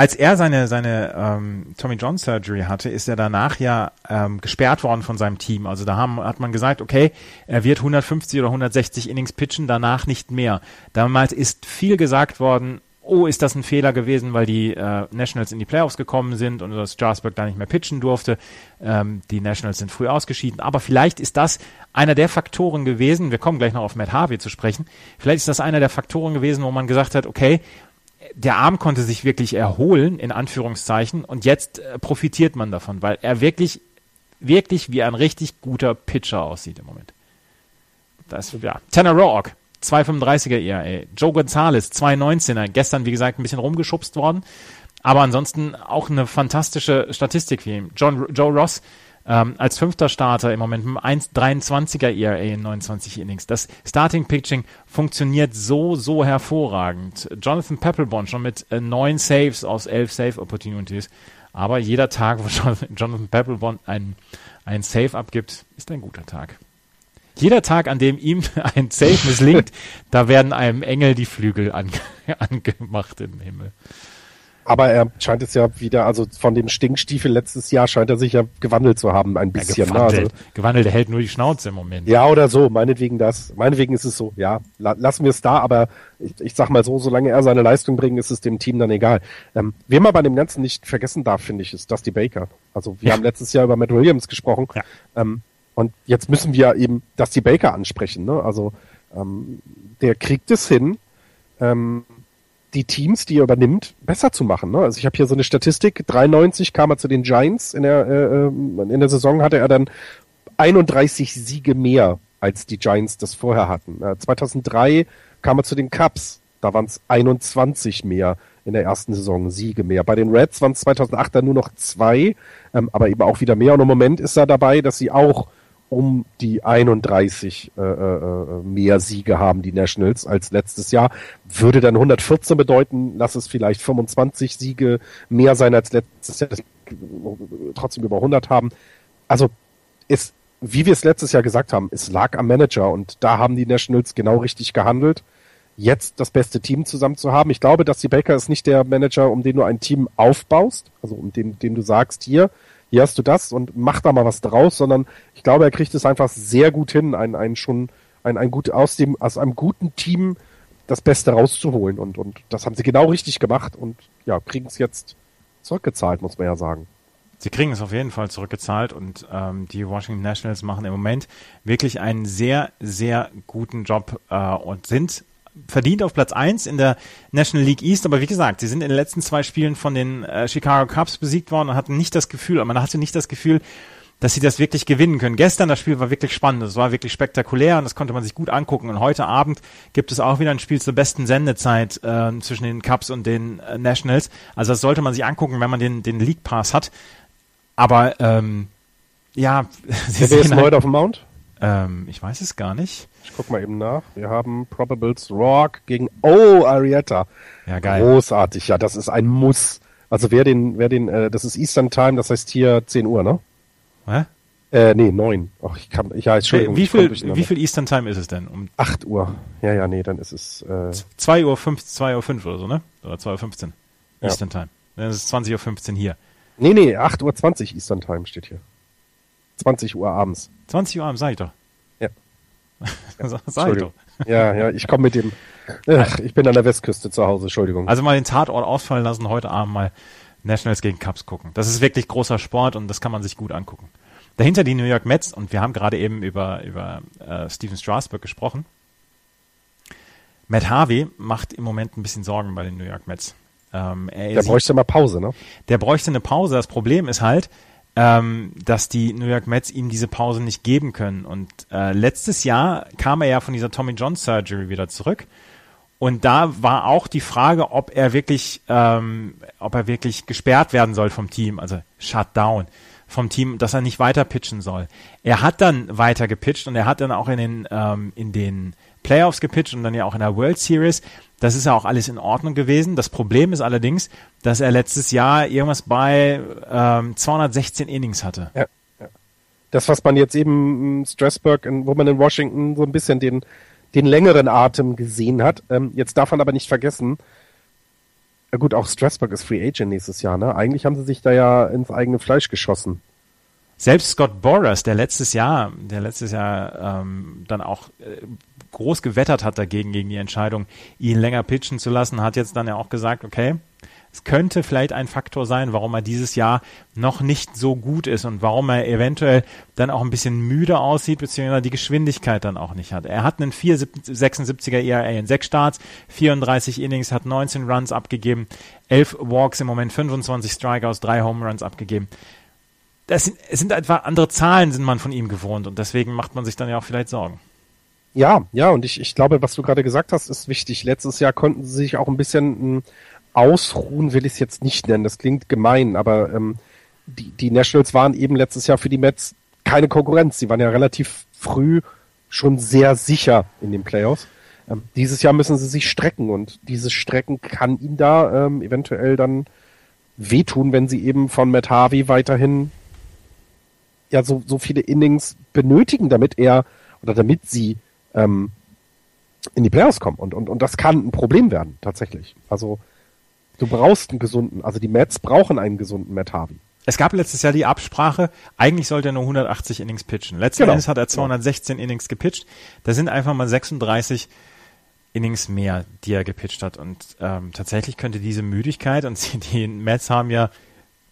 als er seine, seine ähm, Tommy John Surgery hatte, ist er danach ja ähm, gesperrt worden von seinem Team. Also da haben, hat man gesagt, okay, er wird 150 oder 160 Innings pitchen, danach nicht mehr. Damals ist viel gesagt worden, oh, ist das ein Fehler gewesen, weil die äh, Nationals in die Playoffs gekommen sind und dass Strasburg da nicht mehr pitchen durfte. Ähm, die Nationals sind früh ausgeschieden. Aber vielleicht ist das einer der Faktoren gewesen, wir kommen gleich noch auf Matt Harvey zu sprechen, vielleicht ist das einer der Faktoren gewesen, wo man gesagt hat, okay, der Arm konnte sich wirklich erholen, in Anführungszeichen, und jetzt äh, profitiert man davon, weil er wirklich, wirklich wie ein richtig guter Pitcher aussieht im Moment. Das, ja. Tanner Roark, 2,35er ERA. Joe Gonzalez, 2,19er. Gestern, wie gesagt, ein bisschen rumgeschubst worden. Aber ansonsten auch eine fantastische Statistik für ihn. John, Joe Ross, ähm, als fünfter Starter im Moment mit 1,23er ERA in 29 Innings. Das Starting Pitching funktioniert so, so hervorragend. Jonathan Peppelbond schon mit äh, neun Saves aus elf Save Opportunities. Aber jeder Tag, wo <laughs> Jonathan Peppelbond ein, ein Save abgibt, ist ein guter Tag. Jeder Tag, an dem ihm <laughs> ein Save misslingt, <laughs> da werden einem Engel die Flügel ange angemacht im Himmel. Aber er scheint es ja wieder, also von dem Stinkstiefel letztes Jahr scheint er sich ja gewandelt zu haben, ein bisschen. Ja, gewandelt. Ne? Also, gewandelt, er hält nur die Schnauze im Moment. Ja, oder so, meinetwegen das. Meinetwegen ist es so, ja. La lassen wir es da, aber ich, ich sag mal so, solange er seine Leistung bringt, ist es dem Team dann egal. Ähm, wer man bei dem Ganzen nicht vergessen darf, finde ich, ist Dusty Baker. Also wir ja. haben letztes Jahr über Matt Williams gesprochen. Ja. Ähm, Und jetzt müssen wir eben Dusty Baker ansprechen. Ne? Also ähm, der kriegt es hin, ähm, die Teams, die er übernimmt, besser zu machen. Ne? Also ich habe hier so eine Statistik, 93 kam er zu den Giants, in der, äh, ähm, in der Saison hatte er dann 31 Siege mehr, als die Giants das vorher hatten. Äh, 2003 kam er zu den Cubs, da waren es 21 mehr in der ersten Saison, Siege mehr. Bei den Reds waren es 2008 dann nur noch zwei, ähm, aber eben auch wieder mehr. Und im Moment ist er dabei, dass sie auch um die 31 äh, äh, mehr Siege haben, die Nationals, als letztes Jahr. Würde dann 114 bedeuten, lass es vielleicht 25 Siege mehr sein als letztes Jahr, trotzdem über 100 haben. Also ist, wie wir es letztes Jahr gesagt haben, es lag am Manager und da haben die Nationals genau richtig gehandelt jetzt das beste Team zusammen zu haben. Ich glaube, dass die Baker ist nicht der Manager, um den du ein Team aufbaust, also um den, dem du sagst, hier, hier hast du das und mach da mal was draus, sondern ich glaube, er kriegt es einfach sehr gut hin, ein, ein schon, ein, ein gut, aus dem, aus einem guten Team das Beste rauszuholen und, und das haben sie genau richtig gemacht und ja, kriegen es jetzt zurückgezahlt, muss man ja sagen. Sie kriegen es auf jeden Fall zurückgezahlt und ähm, die Washington Nationals machen im Moment wirklich einen sehr, sehr guten Job äh, und sind verdient auf Platz 1 in der National League East, aber wie gesagt, sie sind in den letzten zwei Spielen von den äh, Chicago Cubs besiegt worden und hatten nicht das Gefühl, man hatte nicht das Gefühl, dass sie das wirklich gewinnen können. Gestern das Spiel war wirklich spannend, es war wirklich spektakulär und das konnte man sich gut angucken. Und heute Abend gibt es auch wieder ein Spiel zur besten Sendezeit äh, zwischen den Cubs und den äh, Nationals. Also das sollte man sich angucken, wenn man den, den League Pass hat. Aber ähm, ja, <laughs> sie Wer ist halt, heute auf dem Mount? Ähm, ich weiß es gar nicht. Ich guck mal eben nach. Wir haben Probables Rock gegen Oh Arietta. Ja, geil. Großartig, ja, das ist ein Muss. Also wer den, wer den, äh, das ist Eastern Time, das heißt hier 10 Uhr, ne? Hä? Äh, nee, 9. Ach, ich kann, ja, Entschuldigung. Wie viel, wie viel Eastern Time ist es denn? Um 8 Uhr. Ja, ja, nee, dann ist es, äh 2 Uhr 5, 2 Uhr 5 oder so, ne? Oder 2 Uhr 15. Ja. Eastern Time. Dann ist es 20 Uhr 15 hier. Nee, nee, 8 Uhr 20 Eastern Time steht hier. 20 Uhr abends. 20 Uhr abends, sag ich doch. <laughs> Ja. sag ich doch. Ja, ja, ich komme mit dem. Ach, ich bin an der Westküste zu Hause, Entschuldigung. Also mal den Tatort ausfallen lassen, heute Abend mal Nationals gegen Cubs gucken. Das ist wirklich großer Sport und das kann man sich gut angucken. Dahinter die New York Mets und wir haben gerade eben über, über äh, Steven Strasburg gesprochen. Matt Harvey macht im Moment ein bisschen Sorgen bei den New York Mets. Ähm, der bräuchte mal Pause, ne? Der bräuchte eine Pause. Das Problem ist halt, ähm, dass die New York Mets ihm diese Pause nicht geben können. Und äh, letztes Jahr kam er ja von dieser Tommy John Surgery wieder zurück. Und da war auch die Frage, ob er wirklich, ähm, ob er wirklich gesperrt werden soll vom Team, also shut down vom Team, dass er nicht weiter pitchen soll. Er hat dann weiter gepitcht und er hat dann auch in den ähm, in den Playoffs gepitcht und dann ja auch in der World Series. Das ist ja auch alles in Ordnung gewesen. Das Problem ist allerdings, dass er letztes Jahr irgendwas bei ähm, 216 Innings hatte. Ja, ja. Das, was man jetzt eben in Strasburg, in, wo man in Washington so ein bisschen den, den längeren Atem gesehen hat. Ähm, jetzt darf man aber nicht vergessen, ja gut, auch Strasburg ist Free Agent nächstes Jahr, ne? Eigentlich haben sie sich da ja ins eigene Fleisch geschossen. Selbst Scott Boras, der letztes Jahr, der letztes Jahr ähm, dann auch äh, groß gewettert hat dagegen, gegen die Entscheidung, ihn länger pitchen zu lassen, hat jetzt dann ja auch gesagt, okay, es könnte vielleicht ein Faktor sein, warum er dieses Jahr noch nicht so gut ist und warum er eventuell dann auch ein bisschen müde aussieht, beziehungsweise die Geschwindigkeit dann auch nicht hat. Er hat einen 4,76er ERA in sechs Starts, 34 Innings, hat 19 Runs abgegeben, 11 Walks im Moment, 25 Strikeouts, drei Home Runs abgegeben. Das sind, es sind einfach andere Zahlen, sind man von ihm gewohnt und deswegen macht man sich dann ja auch vielleicht Sorgen. Ja, ja, und ich, ich glaube, was du gerade gesagt hast, ist wichtig. Letztes Jahr konnten sie sich auch ein bisschen hm, ausruhen, will ich es jetzt nicht nennen. Das klingt gemein, aber ähm, die, die Nationals waren eben letztes Jahr für die Mets keine Konkurrenz. Sie waren ja relativ früh schon sehr sicher in den Playoffs. Ähm, dieses Jahr müssen sie sich strecken und dieses Strecken kann ihnen da ähm, eventuell dann wehtun, wenn sie eben von Matt Harvey weiterhin ja so, so viele Innings benötigen, damit er oder damit sie ähm, in die Playoffs kommen. Und, und, und das kann ein Problem werden, tatsächlich. Also du brauchst einen gesunden, also die Mets brauchen einen gesunden Matt Harvey. Es gab letztes Jahr die Absprache, eigentlich sollte er nur 180 Innings pitchen. Letzten genau. Endes hat er 216 genau. Innings gepitcht. Da sind einfach mal 36 Innings mehr, die er gepitcht hat. Und ähm, tatsächlich könnte diese Müdigkeit, und <laughs> die Mets haben ja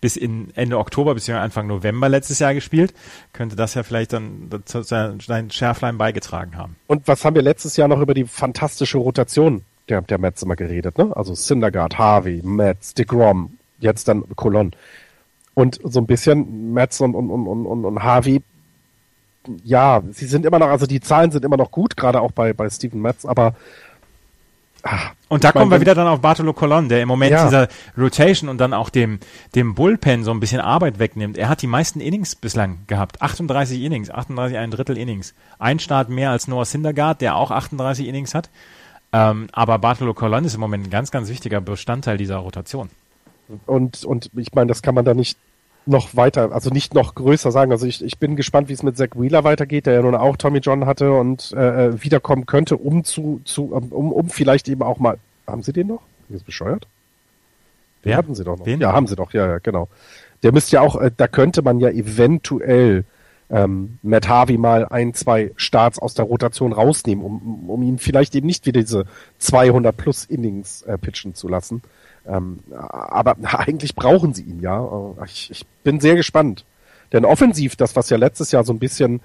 bis in Ende Oktober bis Anfang November letztes Jahr gespielt, könnte das ja vielleicht dann zu seinem Schärflein beigetragen haben. Und was haben wir letztes Jahr noch über die fantastische Rotation der, der Mets immer geredet, ne? Also Syndergaard, Harvey, Mets, DeGrom, jetzt dann Colon. Und so ein bisschen Mets und, und, und, und, und Harvey, ja, sie sind immer noch, also die Zahlen sind immer noch gut, gerade auch bei, bei Steven Metz, aber Ach, und da kommen wir wieder dann auf Bartolo Colon, der im Moment ja. dieser Rotation und dann auch dem, dem Bullpen so ein bisschen Arbeit wegnimmt. Er hat die meisten Innings bislang gehabt. 38 Innings, 38 ein Drittel Innings. Ein Start mehr als Noah Syndergaard, der auch 38 Innings hat. Ähm, aber Bartolo Colon ist im Moment ein ganz, ganz wichtiger Bestandteil dieser Rotation. Und, und ich meine, das kann man da nicht noch weiter, also nicht noch größer sagen. Also ich, ich bin gespannt, wie es mit Zach Wheeler weitergeht, der ja nun auch Tommy John hatte und äh, äh wiederkommen könnte, um zu, zu um, um vielleicht eben auch mal. Haben Sie den noch? Ist bescheuert? Den hatten Sie doch noch. Wen? Ja, haben Sie doch, ja, ja, genau. Der müsste ja auch, äh, da könnte man ja eventuell ähm, Matt Harvey mal ein, zwei Starts aus der Rotation rausnehmen, um, um ihn vielleicht eben nicht wieder diese 200 plus Innings äh, pitchen zu lassen. Ähm, aber <laughs> eigentlich brauchen sie ihn ja. Äh, ich, ich bin sehr gespannt. Denn offensiv, das was ja letztes Jahr so ein bisschen,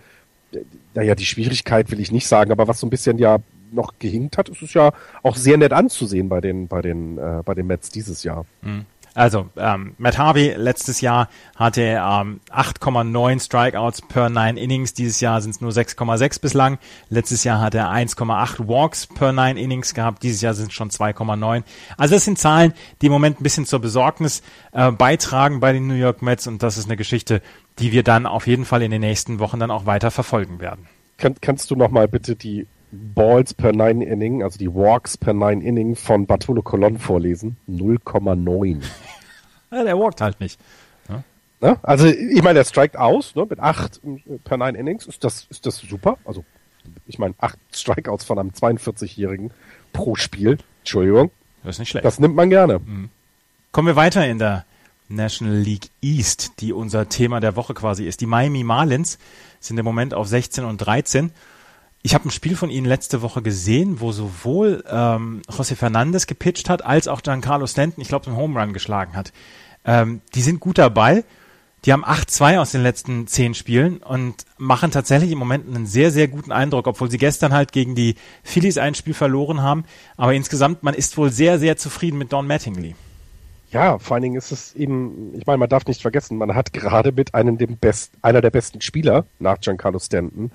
naja, die Schwierigkeit will ich nicht sagen, aber was so ein bisschen ja noch gehinkt hat, ist es ja auch sehr nett anzusehen bei den, bei den, äh, bei den Mets dieses Jahr. Mhm. Also, ähm, Matt Harvey letztes Jahr hatte ähm, 8,9 Strikeouts per 9 Innings. Dieses Jahr sind es nur 6,6 bislang. Letztes Jahr hat er 1,8 Walks per 9 Innings gehabt. Dieses Jahr sind es schon 2,9. Also das sind Zahlen, die im Moment ein bisschen zur Besorgnis äh, beitragen bei den New York Mets. Und das ist eine Geschichte, die wir dann auf jeden Fall in den nächsten Wochen dann auch weiter verfolgen werden. Kann, kannst du nochmal bitte die Balls per Nine Inning, also die Walks per Nine Inning von Bartolo Colon vorlesen. 0,9. ja, der walkt halt nicht. Ja? Ne? Also ich meine, der strikt aus, ne, mit 8 per Nine Innings, ist das, ist das super. Also ich meine, 8 Strikeouts von einem 42-Jährigen pro Spiel. Entschuldigung. Das ist nicht schlecht. Das nimmt man gerne. Mhm. Kommen wir weiter in der National League East, die unser Thema der Woche quasi ist. Die Miami Marlins sind im Moment auf 16 und 13 ich habe ein Spiel von ihnen letzte Woche gesehen, wo sowohl ähm, José Fernandez gepitcht hat, als auch Giancarlo Stanton, ich glaube, einen Home Run geschlagen hat. Ähm, die sind gut dabei. Die haben 8-2 aus den letzten zehn Spielen und machen tatsächlich im Moment einen sehr, sehr guten Eindruck, obwohl sie gestern halt gegen die Phillies ein Spiel verloren haben. Aber insgesamt, man ist wohl sehr, sehr zufrieden mit Don Mattingly. Ja, vor allen Dingen ist es eben, ich meine, man darf nicht vergessen, man hat gerade mit einem dem best, einer der besten Spieler nach Giancarlo Stanton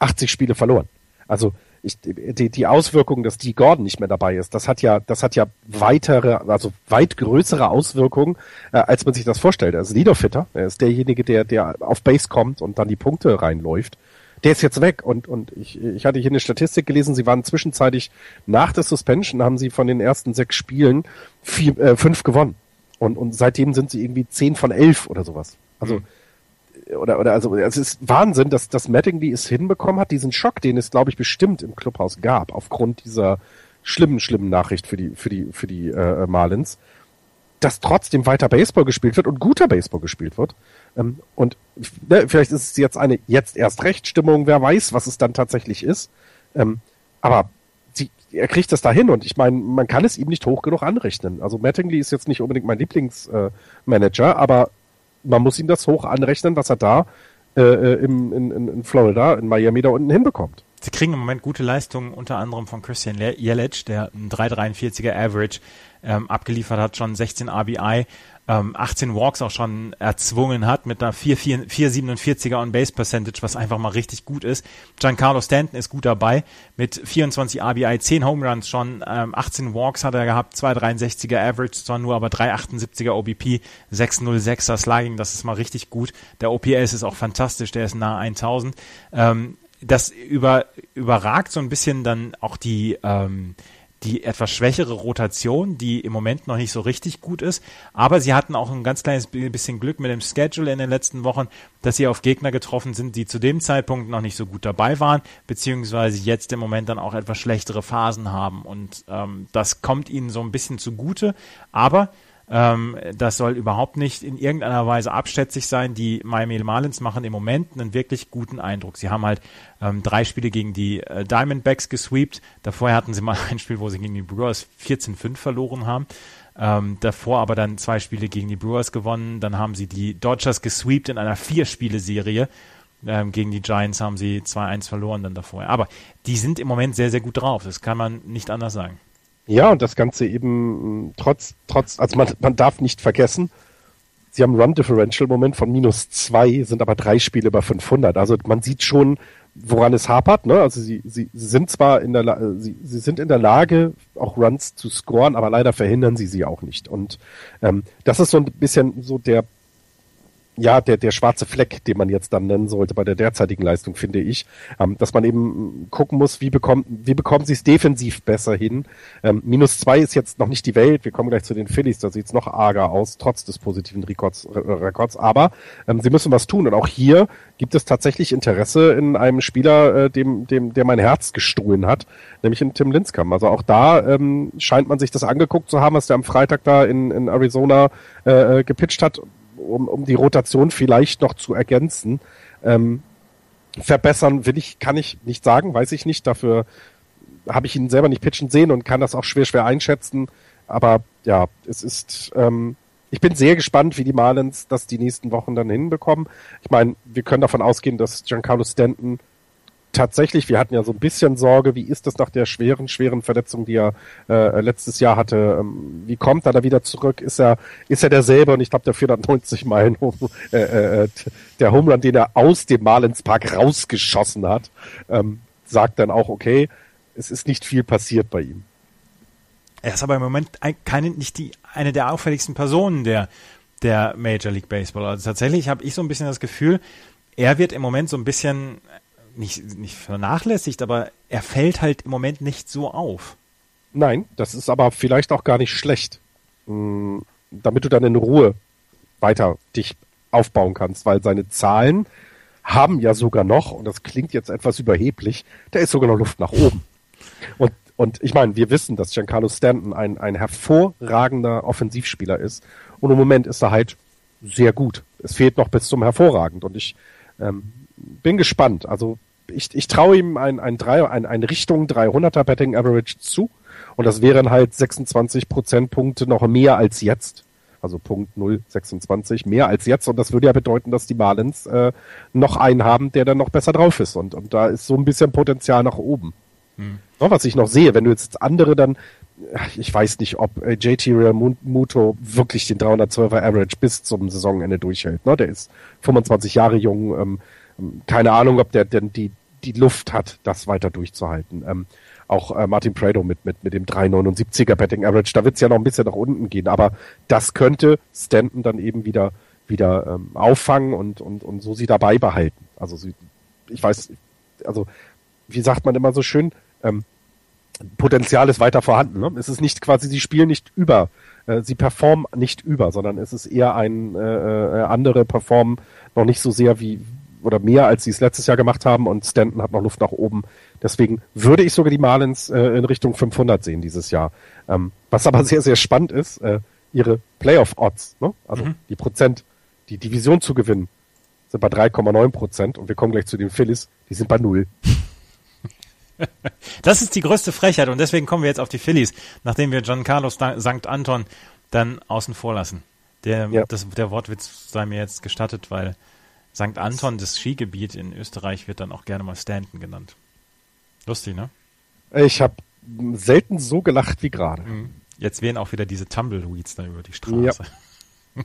80 Spiele verloren. Also ich, die, die Auswirkung, dass die Gordon nicht mehr dabei ist, das hat ja, das hat ja weitere, also weit größere Auswirkungen, äh, als man sich das vorstellt. Also Niederfitter, er ist derjenige, der, der auf Base kommt und dann die Punkte reinläuft. Der ist jetzt weg und, und ich, ich hatte hier eine Statistik gelesen, sie waren zwischenzeitlich nach der Suspension, haben sie von den ersten sechs Spielen vier, äh, fünf gewonnen. Und, und seitdem sind sie irgendwie zehn von elf oder sowas. Also mhm oder, oder also es ist Wahnsinn, dass, dass Mattingly es hinbekommen hat, diesen Schock, den es, glaube ich, bestimmt im Clubhaus gab, aufgrund dieser schlimmen, schlimmen Nachricht für die, für die, für die äh, Marlins, dass trotzdem weiter Baseball gespielt wird und guter Baseball gespielt wird. Ähm, und ne, vielleicht ist es jetzt eine jetzt erst Rechtstimmung, wer weiß, was es dann tatsächlich ist. Ähm, aber sie, er kriegt das dahin und ich meine, man kann es ihm nicht hoch genug anrechnen. Also Mattingly ist jetzt nicht unbedingt mein Lieblingsmanager, äh, aber man muss ihm das hoch anrechnen, was er da äh, äh im, in, in Florida, in Miami da unten hinbekommt. Sie kriegen im Moment gute Leistungen, unter anderem von Christian Jelic, der ein 3,43er Average ähm, abgeliefert hat, schon 16 RBI ähm, 18 Walks auch schon erzwungen hat mit einer 4,47er On-Base Percentage, was einfach mal richtig gut ist. Giancarlo Stanton ist gut dabei mit 24 RBI, 10 Home Runs schon, ähm, 18 Walks hat er gehabt, 2,63er Average, zwar nur aber 3,78er OBP, 6,06er Slugging, das ist mal richtig gut. Der OPS ist auch fantastisch, der ist nahe 1000. Ähm, das über, überragt so ein bisschen dann auch die ähm, die etwas schwächere Rotation, die im Moment noch nicht so richtig gut ist. Aber sie hatten auch ein ganz kleines bisschen Glück mit dem Schedule in den letzten Wochen, dass sie auf Gegner getroffen sind, die zu dem Zeitpunkt noch nicht so gut dabei waren, beziehungsweise jetzt im Moment dann auch etwas schlechtere Phasen haben. Und ähm, das kommt ihnen so ein bisschen zugute. Aber Ähm, das soll überhaupt nicht in irgendeiner Weise abschätzig sein. Die Miami Marlins machen im Moment einen wirklich guten Eindruck. Sie haben halt ähm, drei Spiele gegen die äh, Diamondbacks gesweept. Davor hatten sie mal <laughs> ein Spiel, wo sie gegen die Brewers 14-5 verloren haben. Ähm, davor aber dann zwei Spiele gegen die Brewers gewonnen. Dann haben sie die Dodgers gesweept in einer Vier-Spiele-Serie. Ähm, gegen die Giants haben sie 2-1 verloren dann davor. Aber die sind im Moment sehr, sehr gut drauf. Das kann man nicht anders sagen. Ja, und das Ganze eben mm, trotz, trotz, also man, man darf nicht vergessen, sie haben Run Differential Moment von minus zwei, sind aber drei Spiele über 500. Also man sieht schon, woran es hapert. Ne? Also sie, sie, sie sind zwar in der, äh, sie, sie sind in der Lage, auch Runs zu scoren, aber leider verhindern sie sie auch nicht. Und ähm, das ist so ein bisschen so der ja, der, der schwarze Fleck, den man jetzt dann nennen sollte bei der derzeitigen Leistung, finde ich, ähm, dass man eben gucken muss, wie bekommt, wie bekommen sie es defensiv besser hin. Ähm, minus zwei ist jetzt noch nicht die Welt. Wir kommen gleich zu den Phillies, da sieht es noch arger aus, trotz des positiven Rekords. Rekords. Aber ähm, sie müssen was tun. Und auch hier gibt es tatsächlich Interesse in einem Spieler, äh, dem, dem, der mein Herz gestohlen hat, nämlich in Tim Linskamp. Also auch da ähm, scheint man sich das angeguckt zu haben, was der am Freitag da in, in Arizona äh, äh gepitcht hat um, um die Rotation vielleicht noch zu ergänzen. Ähm, verbessern will ich, kann ich nicht sagen, weiß ich nicht. Dafür habe ich ihn selber nicht pitchen sehen und kann das auch schwer, schwer einschätzen. Aber ja, es ist, ähm, ich bin sehr gespannt, wie die Marlins das die nächsten Wochen dann hinbekommen. Ich meine, wir können davon ausgehen, dass Giancarlo Stanton tatsächlich, wir hatten ja so ein bisschen Sorge, wie ist das nach der schweren, schweren Verletzung, die er äh, letztes Jahr hatte? Ähm, wie kommt er da wieder zurück? Ist er, ist er derselbe? Und ich glaube, der 490 Meilen, äh, äh, der Home Run, den er aus dem Marlins Park rausgeschossen hat, ähm, sagt dann auch, okay, es ist nicht viel passiert bei ihm. Er ist aber im Moment keine, nicht die, eine der auffälligsten Personen der, der Major League Baseball. Also tatsächlich habe ich so ein bisschen das Gefühl, er wird im Moment so ein bisschen nicht, nicht vernachlässigt, aber er fällt halt im Moment nicht so auf. Nein, das ist aber vielleicht auch gar nicht schlecht, hm, damit du dann in Ruhe weiter dich aufbauen kannst, weil seine Zahlen haben ja sogar noch, und das klingt jetzt etwas überheblich, da ist sogar noch Luft nach oben. Und, und ich meine, wir wissen, dass Giancarlo Stanton ein, ein hervorragender Offensivspieler ist. Und im Moment ist er halt sehr gut. Es fehlt noch bis zum hervorragend. Und ich ähm, bin gespannt. Also ich, ich traue ihm ein, ein, drei, ein, ein Richtung 300er Betting Average zu. Und das wären halt 26 Prozentpunkte noch mehr als jetzt. Also Punkt 026 mehr als jetzt. Und das würde ja bedeuten, dass die Marlins äh, noch einen haben, der dann noch besser drauf ist. Und, und da ist so ein bisschen Potenzial nach oben. Hm. No, was ich noch sehe, wenn du jetzt andere dann, ich weiß nicht, ob äh, JT Real Muto wirklich den 312er Average bis zum Saisonende durchhält. Ne? Der ist 25 Jahre jung. Ähm, keine Ahnung, ob der denn die, die Luft hat, das weiter durchzuhalten. Ähm, auch äh, Martin Prado mit, mit, mit dem 3,79er Betting Average, da wird's ja noch ein bisschen nach unten gehen, aber das könnte Stanton dann eben wieder, wieder ähm, auffangen und, und, und so sie dabei behalten. Also sie, ich weiß, also wie sagt man immer so schön, ähm, Potenzial ist weiter vorhanden. Ne? Es ist nicht quasi, sie spielen nicht über, äh, sie performen nicht über, sondern es ist eher ein äh, äh, andere performen noch nicht so sehr wie, oder mehr, als sie es letztes Jahr gemacht haben und Stanton hat noch Luft nach oben. Deswegen würde ich sogar die Marlins äh, in Richtung 500 sehen dieses Jahr. Ähm, was aber <laughs> sehr, sehr spannend ist, äh, ihre Playoff-Odds, ne? also mhm. die Prozent, die Division zu gewinnen, sind bei 3,9 Prozent und wir kommen gleich zu den Phillies, die sind bei null. <laughs> Das ist die größte Frechheit und deswegen kommen wir jetzt auf die Phillies, nachdem wir Giancarlo St. Anton dann außen vor lassen. Der, ja. das, der Wortwitz sei mir jetzt gestattet, weil St. Anton, das Skigebiet in Österreich, wird dann auch gerne mal Stanton genannt. Lustig, ne? Ich habe selten so gelacht wie gerade. Mhm. Jetzt wären auch wieder diese Tumbleweeds da über die Straße. Ja. <laughs>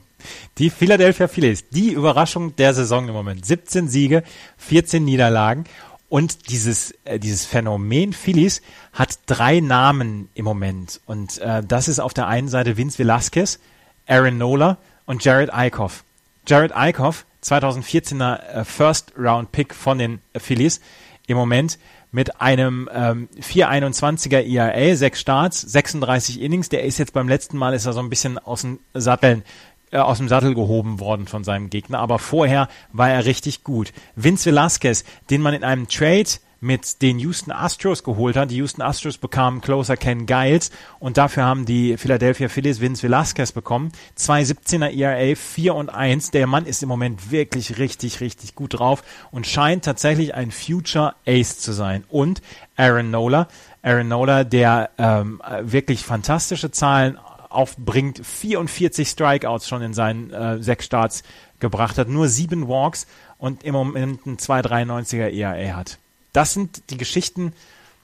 Die Philadelphia Phillies, die Überraschung der Saison im Moment. 17 Siege, 14 Niederlagen. Und dieses, äh, dieses Phänomen Phillies hat drei Namen im Moment. Und äh, das ist auf der einen Seite Vince Velasquez, Aaron Nola und Jared Eichhoff. Jared Eichhoff 2014er äh, First Round Pick von den Phillies im Moment mit einem ähm, 421er ERA, sechs Starts, 36 Innings. Der ist jetzt beim letzten Mal ist er so ein bisschen aus dem Satteln äh, aus dem Sattel gehoben worden von seinem Gegner, aber vorher war er richtig gut. Vince Velasquez, den man in einem Trade mit den Houston Astros geholt hat. Die Houston Astros bekamen Closer Ken Giles und dafür haben die Philadelphia Phillies Vince Velasquez bekommen. 2,17er ERA, 4 und 1. Der Mann ist im Moment wirklich richtig, richtig gut drauf und scheint tatsächlich ein Future Ace zu sein. Und Aaron Nola, Aaron Nola, der ähm, wirklich fantastische Zahlen aufbringt, 44 Strikeouts schon in seinen äh, sechs Starts gebracht hat, nur sieben Walks und im Moment ein 2,93er ERA hat das sind die Geschichten,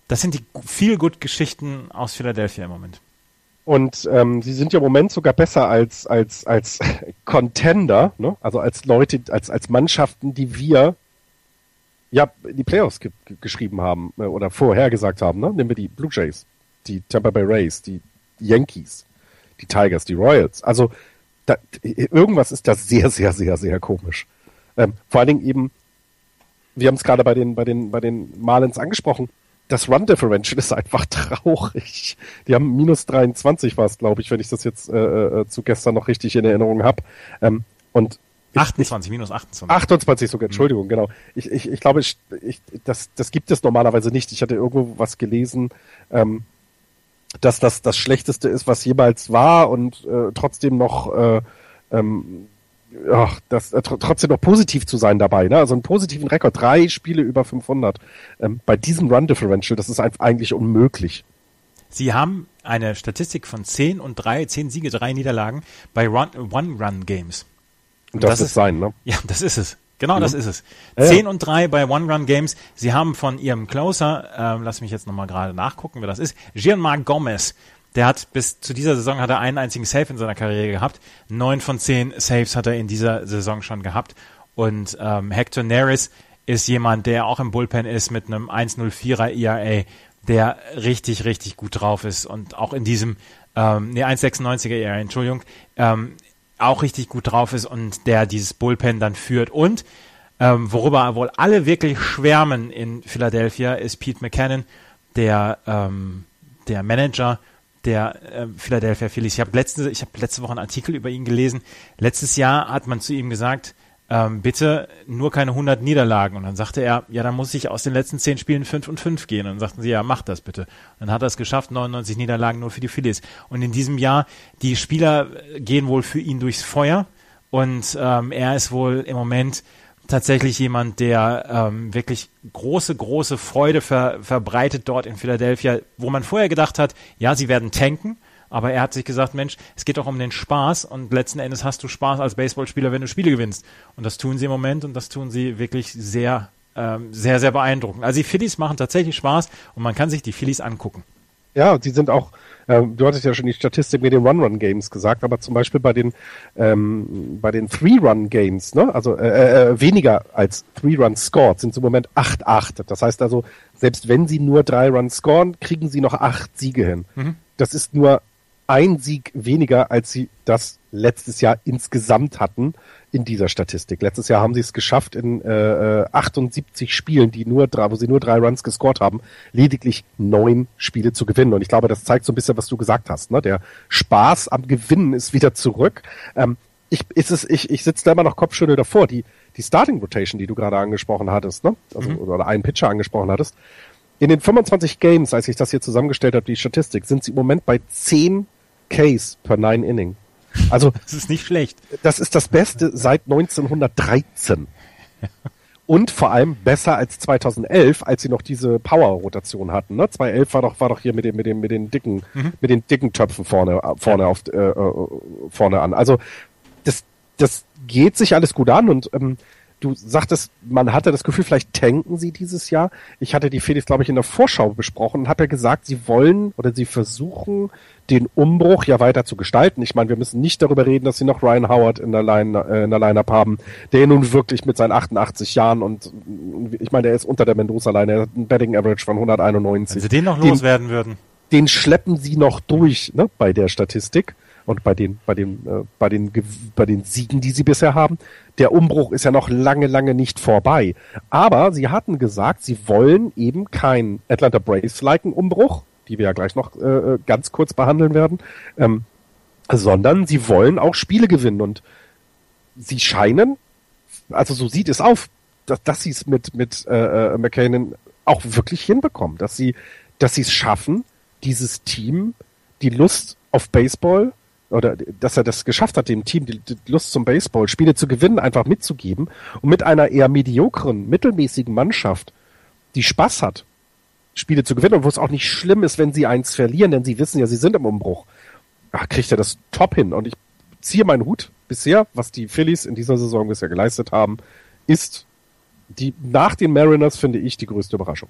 das sind die viel gut Geschichten aus Philadelphia im Moment. Und ähm, sie sind ja im Moment sogar besser als als als <laughs> Contender, ne? also als Leute, als als Mannschaften, die wir ja die Playoffs ge geschrieben haben äh, oder vorhergesagt haben. Ne? Nehmen wir die Blue Jays, die Tampa Bay Rays, die Yankees, die Tigers, die Royals. Also da, irgendwas ist da sehr, sehr, sehr, sehr komisch. Ähm, vor allen Dingen eben wir haben es gerade bei den, bei den, bei den Marlins angesprochen. Das Run Differential ist einfach <laughs> traurig. Die haben minus 23 war es, glaube ich, wenn ich das jetzt äh, äh, zu gestern noch richtig in Erinnerung habe. Ähm, und 28, ich, minus 28. 28 sogar, Entschuldigung, mhm. genau. Ich, ich, ich glaube, ich, ich, das, das gibt es normalerweise nicht. Ich hatte irgendwo was gelesen, ähm, dass das das Schlechteste ist, was jemals war und äh, trotzdem noch äh, ähm, ach, das, äh, trotzdem noch positiv zu sein dabei. Ne? Also einen positiven Rekord, drei Spiele über 500. Ähm, bei diesem Run Differential, das ist eigentlich unmöglich. Sie haben eine Statistik von 10 und 3, 10 Siege, 3 Niederlagen bei One-Run-Games. Und das, das ist sein, ne? Ja, das ist es. Genau, mhm. das ist es. Ja, 10 und 3 bei One-Run-Games. Sie haben von ihrem Closer, ähm, lass mich jetzt nochmal gerade nachgucken, wer das ist, Gianmarc Gomez, der hat bis zu dieser Saison hat er einen einzigen Save in seiner Karriere gehabt. Neun von zehn Saves hat er in dieser Saison schon gehabt. Und ähm, Hector Neris ist jemand, der auch im Bullpen ist mit einem 1,04er ERA, der richtig, richtig gut drauf ist und auch in diesem, ähm, nee, 1,96er ERA, Entschuldigung, ähm, auch richtig gut drauf ist und der dieses Bullpen dann führt. Und ähm, worüber wohl alle wirklich schwärmen in Philadelphia ist Pete McKinnon, der, ähm, der Manager der äh, Philadelphia Phillies. Ich habe letzte, ich habe letzte Woche einen Artikel über ihn gelesen. Letztes Jahr hat man zu ihm gesagt, ähm, bitte nur keine 100 Niederlagen. Und dann sagte er, ja, dann muss ich aus den letzten 10 Spielen 5 und 5 gehen. Und dann sagten sie, ja, mach das bitte. Und dann hat er es geschafft, 99 Niederlagen nur für die Phillies. Und in diesem Jahr, die Spieler gehen wohl für ihn durchs Feuer. Und ähm, er ist wohl im Moment tatsächlich jemand, der ähm, wirklich große, große Freude ver, verbreitet dort in Philadelphia, wo man vorher gedacht hat, ja, sie werden tanken, aber er hat sich gesagt, Mensch, es geht doch um den Spaß und letzten Endes hast du Spaß als Baseballspieler, wenn du Spiele gewinnst. Und das tun sie im Moment und das tun sie wirklich sehr, ähm, sehr, sehr beeindruckend. Also die Phillies machen tatsächlich Spaß und man kann sich die Phillies angucken. Ja, die sind auch, äh, du hattest ja schon die Statistik mit den Run-Run-Games gesagt, aber zum Beispiel bei den ähm, bei den Three-Run-Games, ne, also äh, äh, weniger als Three-Run scored, sind sie im Moment 8-8. Das heißt also, selbst wenn sie nur drei Runs scoren, kriegen sie noch acht Siege hin. Mhm. Das ist nur ein Sieg weniger, als sie das letztes Jahr insgesamt hatten in dieser Statistik. Letztes Jahr haben sie es geschafft, in äh, 78 äh, Spielen, die nur drei, wo sie nur drei Runs gescored haben, lediglich neun Spiele zu gewinnen. Und ich glaube, das zeigt so ein bisschen, was du gesagt hast. Ne? Der Spaß am Gewinnen ist wieder zurück. Ähm, ich, ist es, ich, ich sitze da immer noch Kopfschüttel davor. Die, die Starting Rotation, die du gerade angesprochen hattest, ne? also, mhm. oder einen Pitcher angesprochen hattest. In den 25 Games, als ich das hier zusammengestellt habe, die Statistik, sind sie im Moment bei 10 Ks per 9 Inning. Also <laughs> das ist nicht schlecht. Das ist das Beste seit 1913. Und vor allem besser als 2011, als sie noch diese Power-Rotation hatten. Ne? 2011 war doch war doch hier mit den mit den mit den dicken mhm. mit den dicken Töpfen vorne vorne auf äh, äh, vorne an. Also das das geht sich alles gut an und ähm, du sagtest, man hatte das Gefühl, vielleicht tanken sie dieses Jahr. Ich hatte die Felix, glaube ich, in der Vorschau besprochen und habe ja gesagt, sie wollen oder sie versuchen, den Umbruch ja weiter zu gestalten. Ich meine, wir müssen nicht darüber reden, dass sie noch Ryan Howard in der, Line, äh, in der Line-Up haben, der nun wirklich mit seinen 88 Jahren und ich meine, der ist unter der Mendoza-Line, er hat ein Betting Average von 191. Wenn sie den noch den, loswerden würden. Den schleppen sie noch durch ne, bei der Statistik und bei den, bei den, äh, bei den, bei den Siegen, die sie bisher haben. Der Umbruch ist ja noch lange, lange nicht vorbei. Aber sie hatten gesagt, sie wollen eben keinen Atlanta Braves-liken Umbruch, die wir ja gleich noch äh, äh, ganz kurz behandeln werden, ähm, sondern sie wollen auch Spiele gewinnen und sie scheinen, also so sieht es auf, dass, dass sie es mit, mit äh, äh McCain auch wirklich hinbekommen, dass sie, dass sie es schaffen, dieses Team die Lust auf Baseball oder dass er das geschafft hat, dem Team die, die Lust zum Baseball, Spiele zu gewinnen, einfach mitzugeben und mit einer eher mediokren, mittelmäßigen Mannschaft, die Spaß hat, Spiele zu gewinnen und wo es auch nicht schlimm ist, wenn sie eins verlieren, denn sie wissen ja, sie sind im Umbruch. Ach, kriegt er das top hin und ich ziehe meinen Hut bisher, was die Phillies in dieser Saison bisher geleistet haben, ist die nach den Mariners finde ich die größte Überraschung.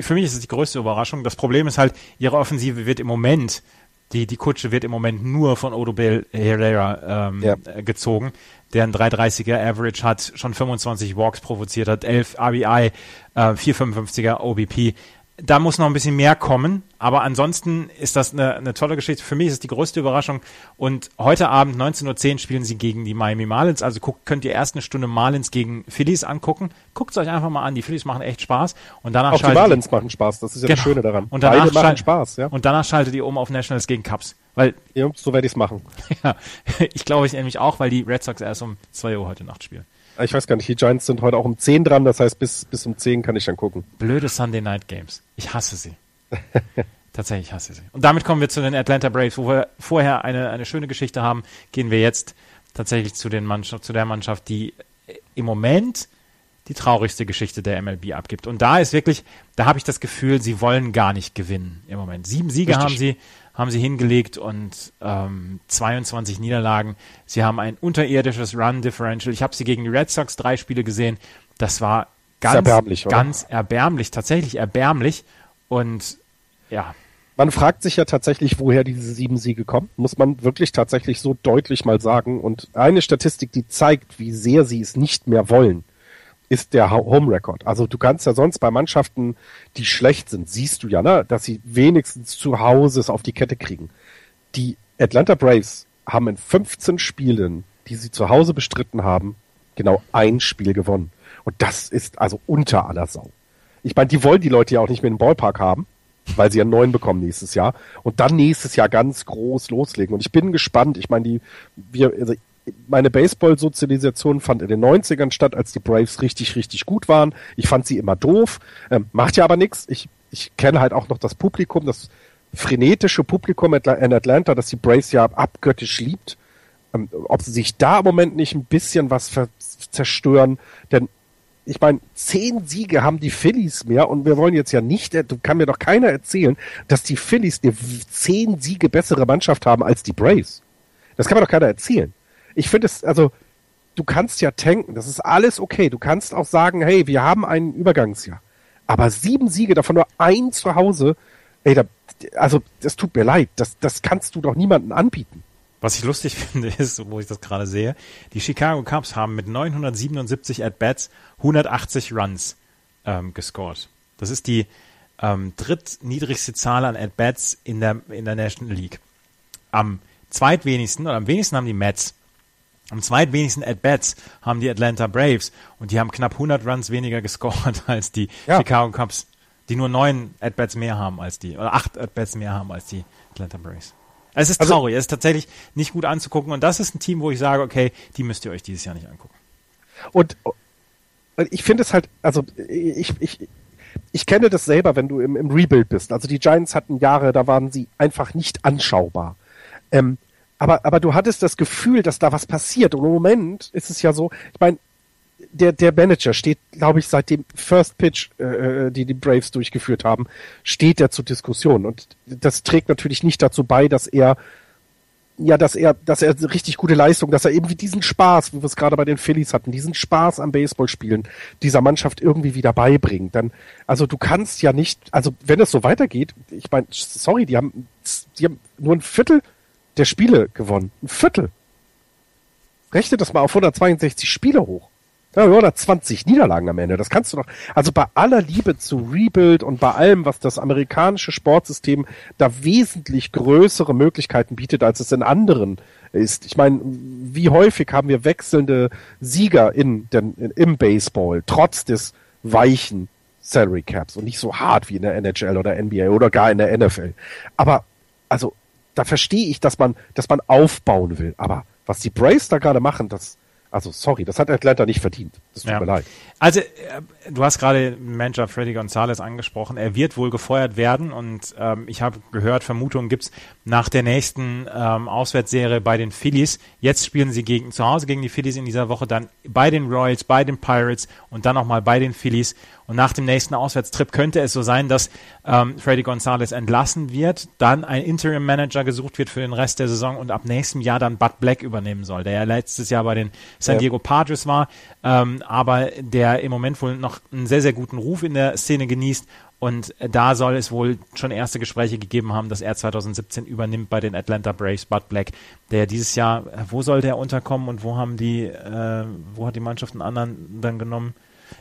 Für mich ist es die größte Überraschung. Das Problem ist halt, ihre Offensive wird im Moment die, die Kutsche wird im Moment nur von Odubel Herrera ähm, ja. gezogen, der ein 330er Average hat, schon 25 Walks provoziert hat, 11 RBI, äh, 455er OBP da muss noch ein bisschen mehr kommen, aber ansonsten ist das eine, eine tolle Geschichte. Für mich ist es die größte Überraschung. Und heute Abend 19.10 Uhr spielen sie gegen die Miami Marlins. Also guckt, könnt ihr erst eine Stunde Marlins gegen Phillies angucken. Guckt es euch einfach mal an. Die Phillies machen echt Spaß. Und danach Auch die Marlins machen Spaß. Das ist ja genau. das Schöne daran. Und danach Beide machen Spaß, ja. Und danach schaltet ihr um auf Nationals gegen Cubs. Weil, ja, so werde ich es machen. <laughs> ja, <laughs> ich glaube ich nämlich auch, weil die Red Sox erst um 2 Uhr heute Nacht spielen. Ich weiß gar nicht, die Giants sind heute auch um 10 dran, das heißt, bis, bis um 10 kann ich dann gucken. Blöde Sunday Night Games. Ich hasse sie. <laughs> Tatsächlich hasse sie. Und damit kommen wir zu den Atlanta Braves, wo wir vorher eine, eine schöne Geschichte haben, gehen wir jetzt tatsächlich zu, den Mannschaft, zu der Mannschaft, die im Moment die traurigste Geschichte der MLB abgibt. Und da ist wirklich, da habe ich das Gefühl, sie wollen gar nicht gewinnen im Moment. Sieben Siege Richtig. haben sie, haben sie hingelegt und ähm, 22 Niederlagen. Sie haben ein unterirdisches Run-Differential. Ich habe sie gegen die Red Sox drei Spiele gesehen. Das war ganz erbärmlich, ganz erbärmlich, tatsächlich erbärmlich. Und ja. Man fragt sich ja tatsächlich, woher diese sieben Siege kommen. Muss man wirklich tatsächlich so deutlich mal sagen. Und eine Statistik, die zeigt, wie sehr sie es nicht mehr wollen ist der Home Record. Also du kannst ja sonst bei Mannschaften, die schlecht sind, siehst du ja, ne, dass sie wenigstens zu Hause es auf die Kette kriegen. Die Atlanta Braves haben in 15 Spielen, die sie zu Hause bestritten haben, genau ein Spiel gewonnen. Und das ist also unter aller Sau. Ich meine, die wollen die Leute ja auch nicht mehr den Ballpark haben, weil sie einen neuen bekommen nächstes Jahr und dann nächstes Jahr ganz groß loslegen. Und ich bin gespannt. Ich meine, die wir also meine Baseball-Sozialisation fand in den 90ern statt, als die Braves richtig, richtig gut waren. Ich fand sie immer doof. Ähm, macht ja aber nichts. Ich, ich kenne halt auch noch das Publikum, das frenetische Publikum in Atlanta, das die Braves ja abgöttisch liebt. Ähm, ob sie sich da im Moment nicht ein bisschen was zerstören, denn ich meine, zehn Siege haben die Phillies mehr und wir wollen jetzt ja nicht, du kann mir doch keiner erzählen, dass die Phillies eine zehn Siege bessere Mannschaft haben als die Braves. Das kann mir doch keiner erzählen ich finde es, also, du kannst ja tanken, das ist alles okay. Du kannst auch sagen, hey, wir haben ein Übergangsjahr. Aber sieben Siege, davon nur ein zu Hause, ey, da, also, das tut mir leid. Das, das kannst du doch niemandem anbieten. Was ich lustig <laughs> finde, ist, wo ich das gerade sehe, die Chicago Cubs haben mit 977 At-Bats 180 Runs ähm, gescored. Das ist die ähm, drittniedrigste Zahl an At-Bats in der, in der National League. Am zweitwenigsten oder am wenigsten haben die Mets am zweitwenigsten At-Bats haben die Atlanta Braves und die haben knapp 100 Runs weniger <laughs> gescored als die ja. Chicago Cubs, die nur neun At-Bats mehr haben als die, oder acht At-Bats mehr haben als die Atlanta Braves. Es ist also, traurig, es ist tatsächlich nicht gut anzugucken und das ist ein Team, wo ich sage, okay, die müsst ihr euch dieses Jahr nicht angucken. Und ich finde es halt, also ich, ich, ich kenne das selber, wenn du im, im Rebuild bist. Also die Giants hatten Jahre, da waren sie einfach nicht anschaubar. Ähm, aber, aber du hattest das Gefühl, dass da was passiert. Und im Moment ist es ja so, ich meine, der, der Manager steht, glaube ich, seit dem First Pitch, äh, äh, die die Braves durchgeführt haben, steht er zur Diskussion. Und das trägt natürlich nicht dazu bei, dass er ja, dass er, dass er richtig gute Leistung, dass er irgendwie diesen Spaß, wie wir es gerade bei den Phillies hatten, diesen Spaß am Baseballspielen dieser Mannschaft irgendwie wieder beibringt. Dann, also du kannst ja nicht, also wenn es so weitergeht, ich meine, sorry, die haben, die haben nur ein Viertel der Spiele gewonnen. Ein Viertel. Rechne das mal auf 162 Spiele hoch. Ja, 120 Niederlagen am Ende. Das kannst du doch. Also bei aller Liebe zu Rebuild und bei allem, was das amerikanische Sportsystem da wesentlich größere Möglichkeiten bietet, als es in anderen ist. Ich meine, wie häufig haben wir wechselnde Sieger in, den, in, im Baseball, trotz des weichen Salary Caps und nicht so hart wie in der NHL oder NBA oder gar in der NFL. Aber also da verstehe ich, dass man, dass man aufbauen will. Aber was die Braves da gerade machen, das, Also sorry, das hat Atlanta nicht verdient. Das tut Ja. mir leid. Also, äh, du hast gerade Manager Freddy Gonzalez angesprochen. Er wird wohl gefeuert werden und ähm, ich habe gehört, Vermutungen gibt's nach der nächsten ähm, Auswärtsserie bei den Phillies. Jetzt spielen sie gegen zu Hause gegen die Phillies in dieser Woche, dann bei den Royals, bei den Pirates und dann nochmal bei den Phillies. Und nach dem nächsten Auswärtstrip könnte es so sein, dass ähm, Freddy Gonzalez entlassen wird, dann ein Interim Manager gesucht wird für den Rest der Saison und ab nächstem Jahr dann Bud Black übernehmen soll, der ja letztes Jahr bei den San. Diego Padres war, ähm, aber der im Moment wohl noch einen sehr, sehr guten Ruf in der Szene genießt. Und da soll es wohl schon erste Gespräche gegeben haben, dass er 2017 übernimmt bei den Atlanta Braves, Bud Black, der dieses Jahr, wo soll der unterkommen und wo haben die, äh, wo hat die Mannschaft einen anderen dann genommen?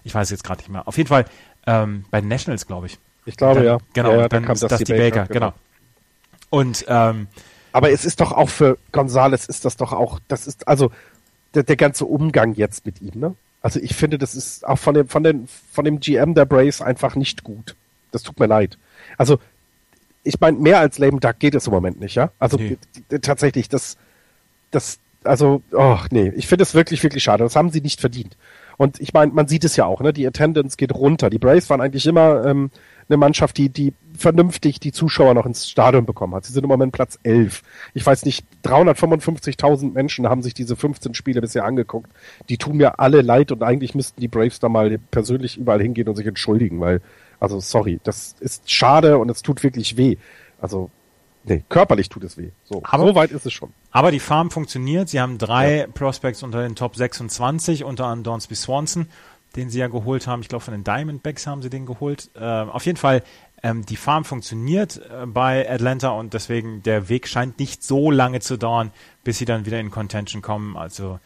Ich weiß jetzt gerade nicht mehr. Auf jeden Fall ähm, bei den Nationals, glaube ich. Ich glaube, dann, ja. Genau, ja, ja, dann, kam Dusty, Baker, genau. Und ähm, Aber es ist doch auch für Gonzales ist das doch auch, das ist also der, der ganze Umgang jetzt mit ihm, ne? Also ich finde, das ist auch von dem, von den, von dem GM der Braves einfach nicht gut. Das tut mir leid. Also, ich meine, mehr als Lame Duck geht es im Moment nicht, ja? Also Nee. tatsächlich, das, das, also, oh, nee, ich finde es wirklich, wirklich schade. Das haben sie nicht verdient. Und ich meine, man sieht es ja auch, ne? Die Attendance geht runter. Die Braves waren eigentlich immer ähm, eine Mannschaft, die, die vernünftig die Zuschauer noch ins Stadion bekommen hat. Sie sind im Moment Platz 11. Ich weiß nicht, 355.000 Menschen haben sich diese 15 Spiele bisher angeguckt. Die tun mir alle leid und eigentlich müssten die Braves da mal persönlich überall hingehen und sich entschuldigen, weil, also sorry, das ist schade und es tut wirklich weh. Also, nee, körperlich tut es weh. So, Aber- so weit ist es schon. Aber die Farm funktioniert. Sie haben drei Prospects unter den Top 26, unter anderem Donsby Swanson, den sie ja geholt haben. Ich glaube, von den Diamondbacks haben sie den geholt. Ähm, auf jeden Fall, ähm, die Farm funktioniert äh, bei Atlanta und deswegen der Weg scheint nicht so lange zu dauern, bis sie dann wieder in Contention kommen. Also,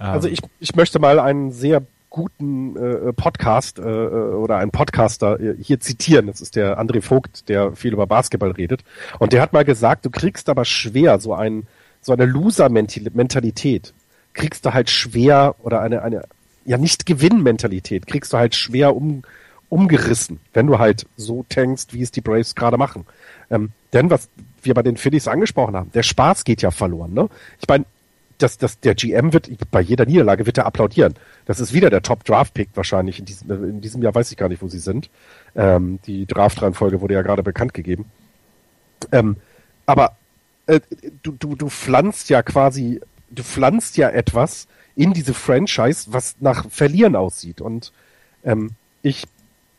ähm, Also ich, ich möchte mal einen sehr guten äh, Podcast äh, oder einen Podcaster äh, hier zitieren. Das ist der André Vogt, der viel über Basketball redet. Und der hat mal gesagt, du kriegst aber schwer so ein so eine Loser-Mentalität. Kriegst du halt schwer oder eine eine ja nicht Gewinn-Mentalität kriegst du halt schwer um umgerissen, wenn du halt so tankst, wie es die Braves gerade machen. Ähm, denn was wir bei den Phillies angesprochen haben, der Spaß geht ja verloren. Ne? Ich meine, dass, dass der GM wird, bei jeder Niederlage wird er applaudieren. Das ist wieder der Top-Draft-Pick wahrscheinlich. In diesem, in diesem Jahr weiß ich gar nicht, wo sie sind. Ähm, die Draft-Reihenfolge wurde ja gerade bekannt gegeben. Ähm, aber äh, du, du, du pflanzt ja quasi, du pflanzt ja etwas in diese Franchise, was nach Verlieren aussieht. Und ähm, ich,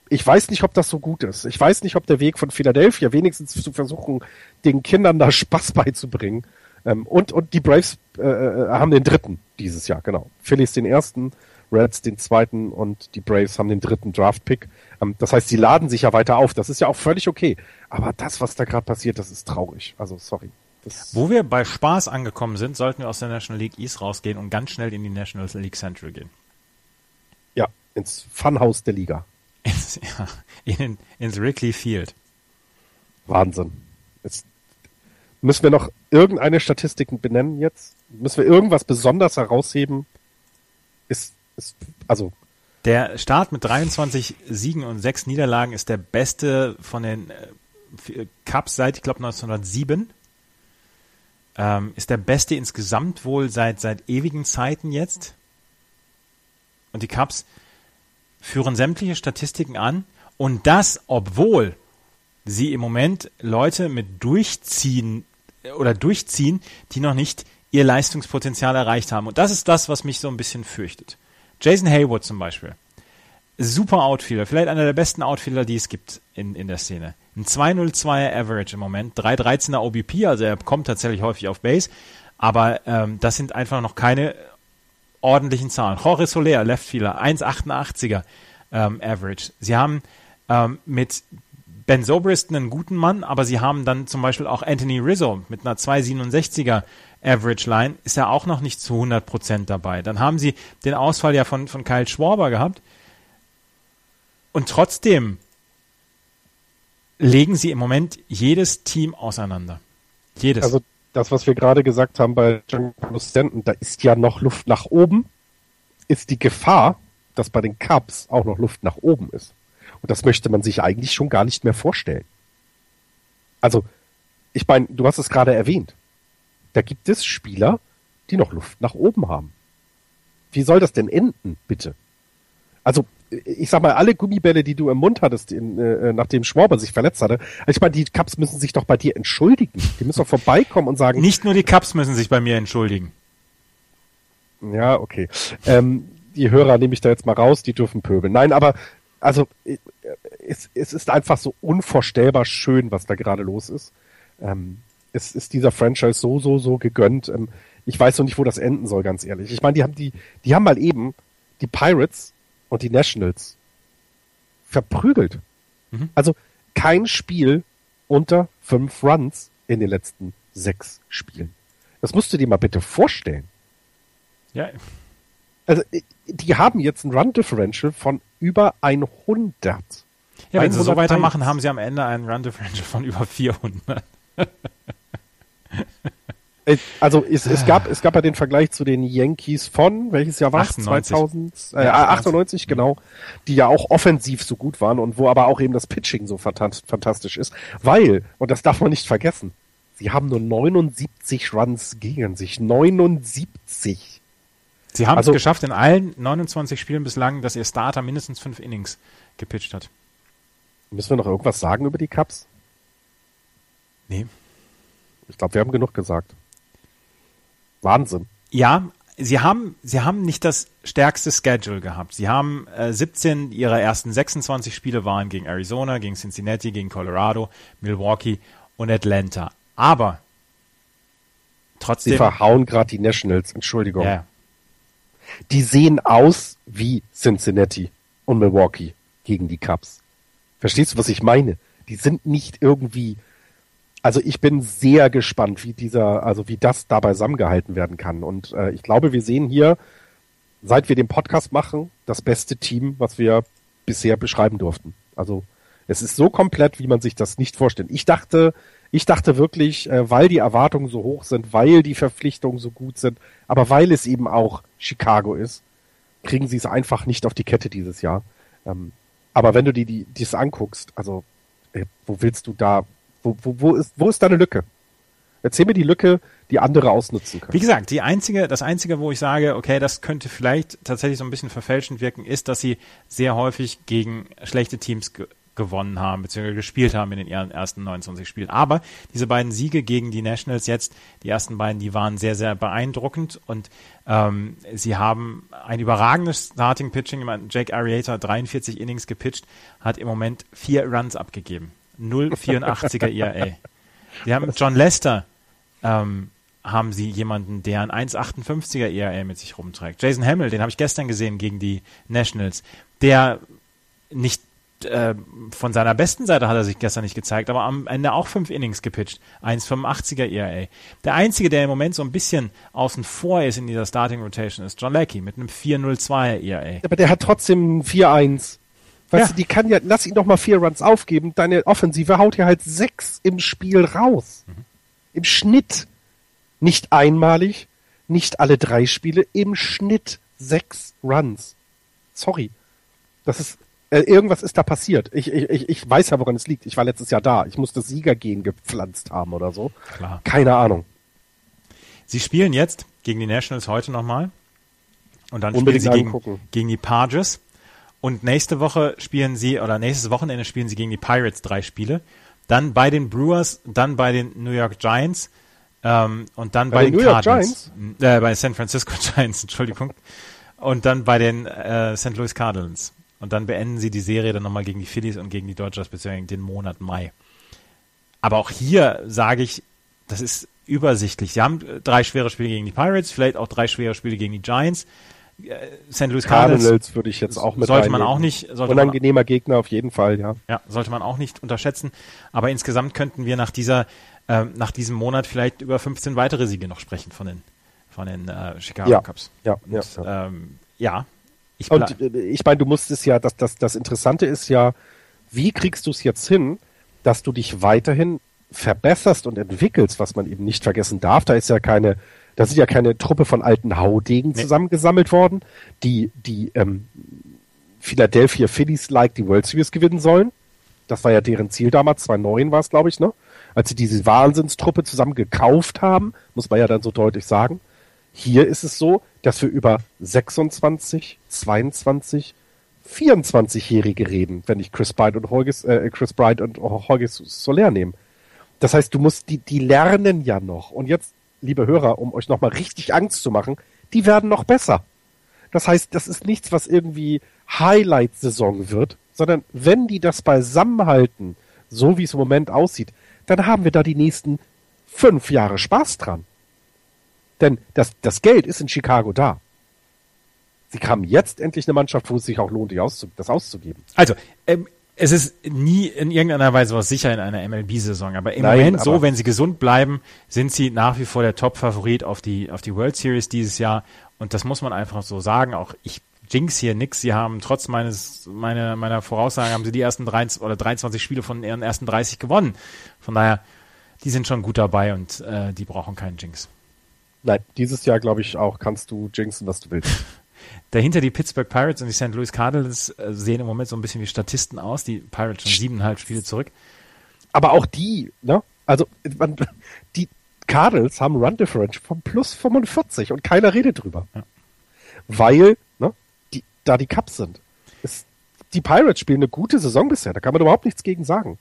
ich weiß nicht, ob das so gut ist. Ich weiß nicht, ob der Weg von Philadelphia wenigstens zu versuchen, den Kindern da <laughs> Spaß beizubringen. Ähm, und, und die Braves äh, äh, haben den dritten dieses Jahr, genau. Phillies den ersten, Reds den zweiten und die Braves haben den dritten Draft-Pick. Ähm, das heißt, sie laden sich ja weiter auf. Das ist ja auch völlig okay. Aber das, was da gerade passiert, das ist traurig. Also sorry. Das, wo wir bei Spaß angekommen sind, sollten wir aus der National League East rausgehen und ganz schnell in die National League Central gehen. ja, ins Funhaus der Liga. <laughs> Ins, ja, in, ins Wrigley Field. Wahnsinn. Jetzt müssen wir noch irgendeine Statistik benennen jetzt? Müssen wir irgendwas besonders herausheben? Ist, ist also Der Start mit 23 Siegen und 6 Niederlagen ist der beste von den äh, Cups seit, ich glaube, 1907. Ähm, ist der beste insgesamt wohl seit, seit ewigen Zeiten jetzt. Und die Cups führen sämtliche Statistiken an. Und das, obwohl sie im Moment Leute mit durchziehen oder durchziehen, die noch nicht ihr Leistungspotenzial erreicht haben. Und das ist das, was mich so ein bisschen fürchtet. Jason Hayward zum Beispiel. Super Outfielder, vielleicht einer der besten Outfielder, die es gibt in, in der Szene. Ein 202er Average im Moment, 313er OBP, also er kommt tatsächlich häufig auf Base, aber ähm, das sind einfach noch keine ordentlichen Zahlen. Jorge Soler, Leftfielder, 1,88er ähm, Average. Sie haben ähm, mit Ben Zobrist einen guten Mann, aber sie haben dann zum Beispiel auch Anthony Rizzo mit einer 2,67er Average Line, ist er auch noch nicht zu 100% dabei. Dann haben sie den Ausfall ja von, von Kyle Schwarber gehabt. Und trotzdem legen sie im Moment jedes Team auseinander. Jedes. Also das, was wir gerade gesagt haben bei Giancarlo Stanton, da ist ja noch Luft nach oben, ist die Gefahr, dass bei den Cubs auch noch Luft nach oben ist. Und das möchte man sich eigentlich schon gar nicht mehr vorstellen. Also, ich meine, du hast es gerade erwähnt. Da gibt es Spieler, die noch Luft nach oben haben. wie soll das denn enden, bitte? Also, ich sag mal, alle Gummibälle, die du im Mund hattest, in, äh, nachdem Schwarber sich verletzt hatte, also ich meine, die Cups müssen sich doch bei dir entschuldigen. Die müssen doch vorbeikommen und sagen. Nicht nur die Cups müssen sich bei mir entschuldigen. Ja, okay. Ähm, die Hörer nehme ich da jetzt mal raus, die dürfen pöbeln. Nein, aber also es, es ist einfach so unvorstellbar schön, was da gerade los ist. Ähm, es ist dieser Franchise so, so, so gegönnt. Ähm, ich weiß noch nicht, wo das enden soll, ganz ehrlich. Ich meine, die haben die, die haben mal eben die Pirates und die Nationals verprügelt. Mhm. Also kein Spiel unter fünf Runs in den letzten sechs Spielen. Das musst du dir mal bitte vorstellen. Ja. Also, die haben jetzt ein Run Differential von über 100. Ja, wenn sie so weitermachen, haben sie am Ende einen Run Differential von über 400. <laughs> Äh, also es, es, gab es gab ja den Vergleich zu den Yankees von welches Jahr war es 2000 äh, 98 genau die ja auch offensiv so gut waren und wo aber auch eben das Pitching so fantastisch ist weil und das darf man nicht vergessen sie haben nur 79 Runs gegen sich 79 Sie haben also, es geschafft in allen 29 Spielen bislang, dass ihr Starter mindestens fünf Innings gepitcht hat. Müssen wir noch irgendwas sagen über die Cups? Nee. Ich glaube, wir haben genug gesagt. Wahnsinn. Ja, sie haben, sie haben nicht das stärkste Schedule gehabt. Sie haben äh, 17 ihrer ersten 26 Spiele waren gegen Arizona, gegen Cincinnati, gegen Colorado, Milwaukee und Atlanta. Aber trotzdem. Sie verhauen gerade die Nationals, Entschuldigung. Ja, die sehen aus wie Cincinnati und Milwaukee gegen die Cubs. Verstehst du, was ich meine? Die sind nicht irgendwie, also ich bin sehr gespannt, wie dieser, also wie das da beisammengehalten werden kann. Und äh, ich glaube, wir sehen hier, seit wir den Podcast machen, das beste Team, was wir bisher beschreiben durften. Also es ist so komplett, wie man sich das nicht vorstellt. Ich dachte, ich dachte wirklich, äh, weil die Erwartungen so hoch sind, weil die Verpflichtungen so gut sind, aber weil es eben auch Chicago ist, kriegen sie es einfach nicht auf die Kette dieses Jahr. Ähm, aber wenn du dir die, dies anguckst, also äh, wo willst du da, wo, wo, wo ist, wo ist deine Lücke? Erzähl mir die Lücke, die andere ausnutzen können. Wie gesagt, die einzige, das einzige, wo ich sage, okay, das könnte vielleicht tatsächlich so ein bisschen verfälschend wirken, ist, dass sie sehr häufig gegen schlechte Teams gewonnen haben, beziehungsweise gespielt haben in den ersten 29 Spielen. Aber diese beiden Siege gegen die Nationals jetzt, die ersten beiden, die waren sehr, sehr beeindruckend und ähm, sie haben ein überragendes Starting-Pitching. Jake Arrieta 43 Innings gepitcht, hat im Moment vier Runs abgegeben. 0,84er ERA. Sie haben John Lester ähm, haben sie jemanden, der ein 1,58er ERA mit sich rumträgt. Jason Hamill, den habe ich gestern gesehen gegen die Nationals, der nicht äh, von seiner besten Seite hat er sich gestern nicht gezeigt, aber am Ende auch fünf Innings gepitcht. 1,85er ERA. Der einzige, der im Moment so ein bisschen außen vor ist in dieser Starting Rotation, ist John Leckie mit einem 4,02er ERA. Aber der hat trotzdem 4,1. Weißt ja. du, die kann ja, lass ihn doch mal vier Runs aufgeben. Deine Offensive haut ja halt sechs im Spiel raus. Mhm. Im Schnitt. Nicht einmalig, nicht alle drei Spiele, im Schnitt sechs Runs. Sorry. Das ist äh, irgendwas ist da passiert. Ich, ich, ich weiß ja, woran es liegt. Ich war letztes Jahr da. Ich muss das Siegergehen gepflanzt haben oder so. Klar. Keine Ahnung. Sie spielen jetzt gegen die Nationals heute nochmal. Und dann Unbedingt spielen sie gegen, gegen die Padres. Und nächste Woche spielen sie, oder nächstes Wochenende spielen sie gegen die Pirates drei Spiele. Dann bei den Brewers, dann bei den New York Giants ähm, und dann bei, bei den, New Cardinals. York Giants? Äh, bei San Francisco <laughs> Giants, Entschuldigung. Und dann bei den äh, St. Louis Cardinals. Und dann beenden sie die Serie dann nochmal gegen die Phillies und gegen die Dodgers beziehungsweise den Monat Mai. Aber auch hier sage ich, das ist übersichtlich. Sie haben drei schwere Spiele gegen die Pirates, vielleicht auch drei schwere Spiele gegen die Giants. Äh, St. Louis Cardinals, Cardinals würde ich jetzt auch mit sollte man auch nicht sollte unangenehmer man, Gegner auf jeden Fall ja. Ja sollte man auch nicht unterschätzen. Aber insgesamt könnten wir nach dieser äh, nach diesem Monat vielleicht über 15 weitere Siege noch sprechen von den von den äh, Chicago ja, Cubs. Ja Und, ja, ähm, ja ich und äh, ich meine, du musst es ja, das, das, das Interessante ist ja, wie kriegst du es jetzt hin, dass du dich weiterhin verbesserst und entwickelst, was man eben nicht vergessen darf. Da ist ja keine, da sind ja keine Truppe von alten Haudegen nee. zusammengesammelt worden, die die ähm, Philadelphia Phillies like die World Series gewinnen sollen. Das war ja deren Ziel damals, 2009 war es, glaube ich, ne? Als sie diese Wahnsinnstruppe zusammen gekauft haben, muss man ja dann so deutlich sagen. Hier ist es so, dass wir über 26, 22, 24-Jährige reden, wenn ich Chris Bryant und Jorge, äh, Chris Bryant und Jorge Soler nehme. Das heißt, du musst, die, die lernen ja noch. Und jetzt, liebe Hörer, um euch nochmal richtig Angst zu machen, die werden noch besser. Das heißt, das ist nichts, was irgendwie Highlight-Saison wird, sondern wenn die das beisammenhalten, so wie es im Moment aussieht, dann haben wir da die nächsten fünf Jahre Spaß dran. Denn das, das Geld ist in Chicago da. Sie haben jetzt endlich eine Mannschaft, wo es sich auch lohnt, das auszugeben. Also, ähm, es ist nie in irgendeiner Weise was sicher in einer MLB-Saison, aber im Nein, Moment aber so, wenn sie gesund bleiben, sind sie nach wie vor der Top-Favorit auf die, auf die World Series dieses Jahr. Und das muss man einfach so sagen. Auch ich jinx hier nix. Sie haben trotz meines, meiner, meiner Voraussagen haben sie die ersten 23 oder 23 Spiele von ihren ersten 30 gewonnen. Von daher, die sind schon gut dabei und äh, die brauchen keinen Jinx. Nein, dieses Jahr glaube ich auch, kannst du jinxen, was du willst. <laughs> Dahinter die Pittsburgh Pirates und die St. Louis Cardinals äh, sehen im Moment so ein bisschen wie Statisten aus. Die Pirates schon siebeneinhalb Spiele zurück. Aber auch die, ne? Also, man, die Cardinals haben Run Differential von plus 45 und keiner redet drüber. Ja. Weil, ne, die, da die Cups sind. Ist, die Pirates spielen eine gute Saison bisher, da kann man überhaupt nichts gegen sagen.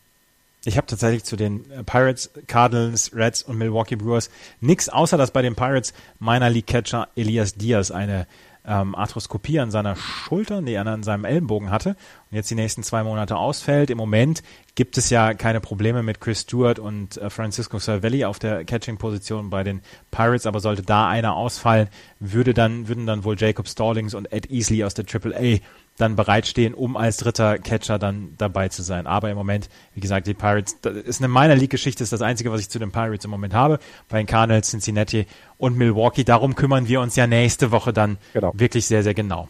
Ich habe tatsächlich zu den äh, Pirates, Cardinals, Reds und Milwaukee Brewers nichts, außer dass bei den Pirates meiner League Catcher Elias Diaz eine ähm, Arthroskopie an seiner Schulter, nee, an, seinem Ellenbogen hatte und jetzt die nächsten zwei Monate ausfällt. Im Moment gibt es ja keine Probleme mit Chris Stewart und äh, Francisco Cervelli auf der Catching-Position bei den Pirates, aber sollte da einer ausfallen, würde dann, würden dann wohl Jacob Stallings und Ed Easley aus der AAA dann bereitstehen, um als dritter Catcher dann dabei zu sein. Aber im Moment, wie gesagt, die Pirates, das ist eine Minor League Geschichte, ist das einzige, was ich zu den Pirates im Moment habe. Bei den Cardinals, Cincinnati und Milwaukee, darum kümmern wir uns ja nächste Woche dann genau. wirklich sehr, sehr genau.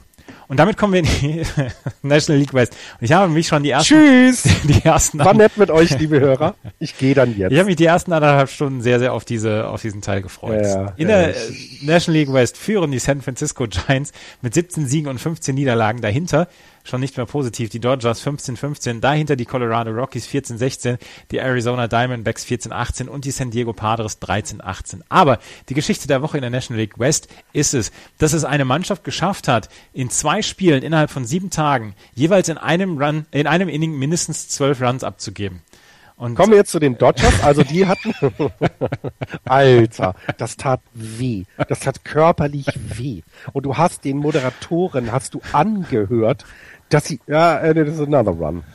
Und damit kommen wir in die <laughs> National League West. Und ich habe mich schon die ersten. Tschüss! <laughs> Die ersten War nett mit euch, liebe Hörer. Ich gehe dann jetzt. Ich habe mich die ersten anderthalb Stunden sehr, sehr auf diese, auf diesen Teil gefreut. Ja, in ja, der National League West führen die San Francisco Giants mit 17 Siegen und 15 Niederlagen dahinter schon nicht mehr positiv. Die Dodgers 15-15, dahinter die Colorado Rockies 14-16, die Arizona Diamondbacks 14-18 und die San Diego Padres 13-18. Aber die Geschichte der Woche in der National League West ist es, dass es eine Mannschaft geschafft hat, in zwei Spielen innerhalb von sieben Tagen jeweils in einem Run, in einem Inning mindestens zwölf Runs abzugeben. Und Kommen wir jetzt zu den Dodgers. Also die hatten, <laughs> Alter, das tat weh. Das tat körperlich weh. Und du hast den Moderatoren, hast du angehört, dass <laughs> sie, ja, it is another run. <laughs>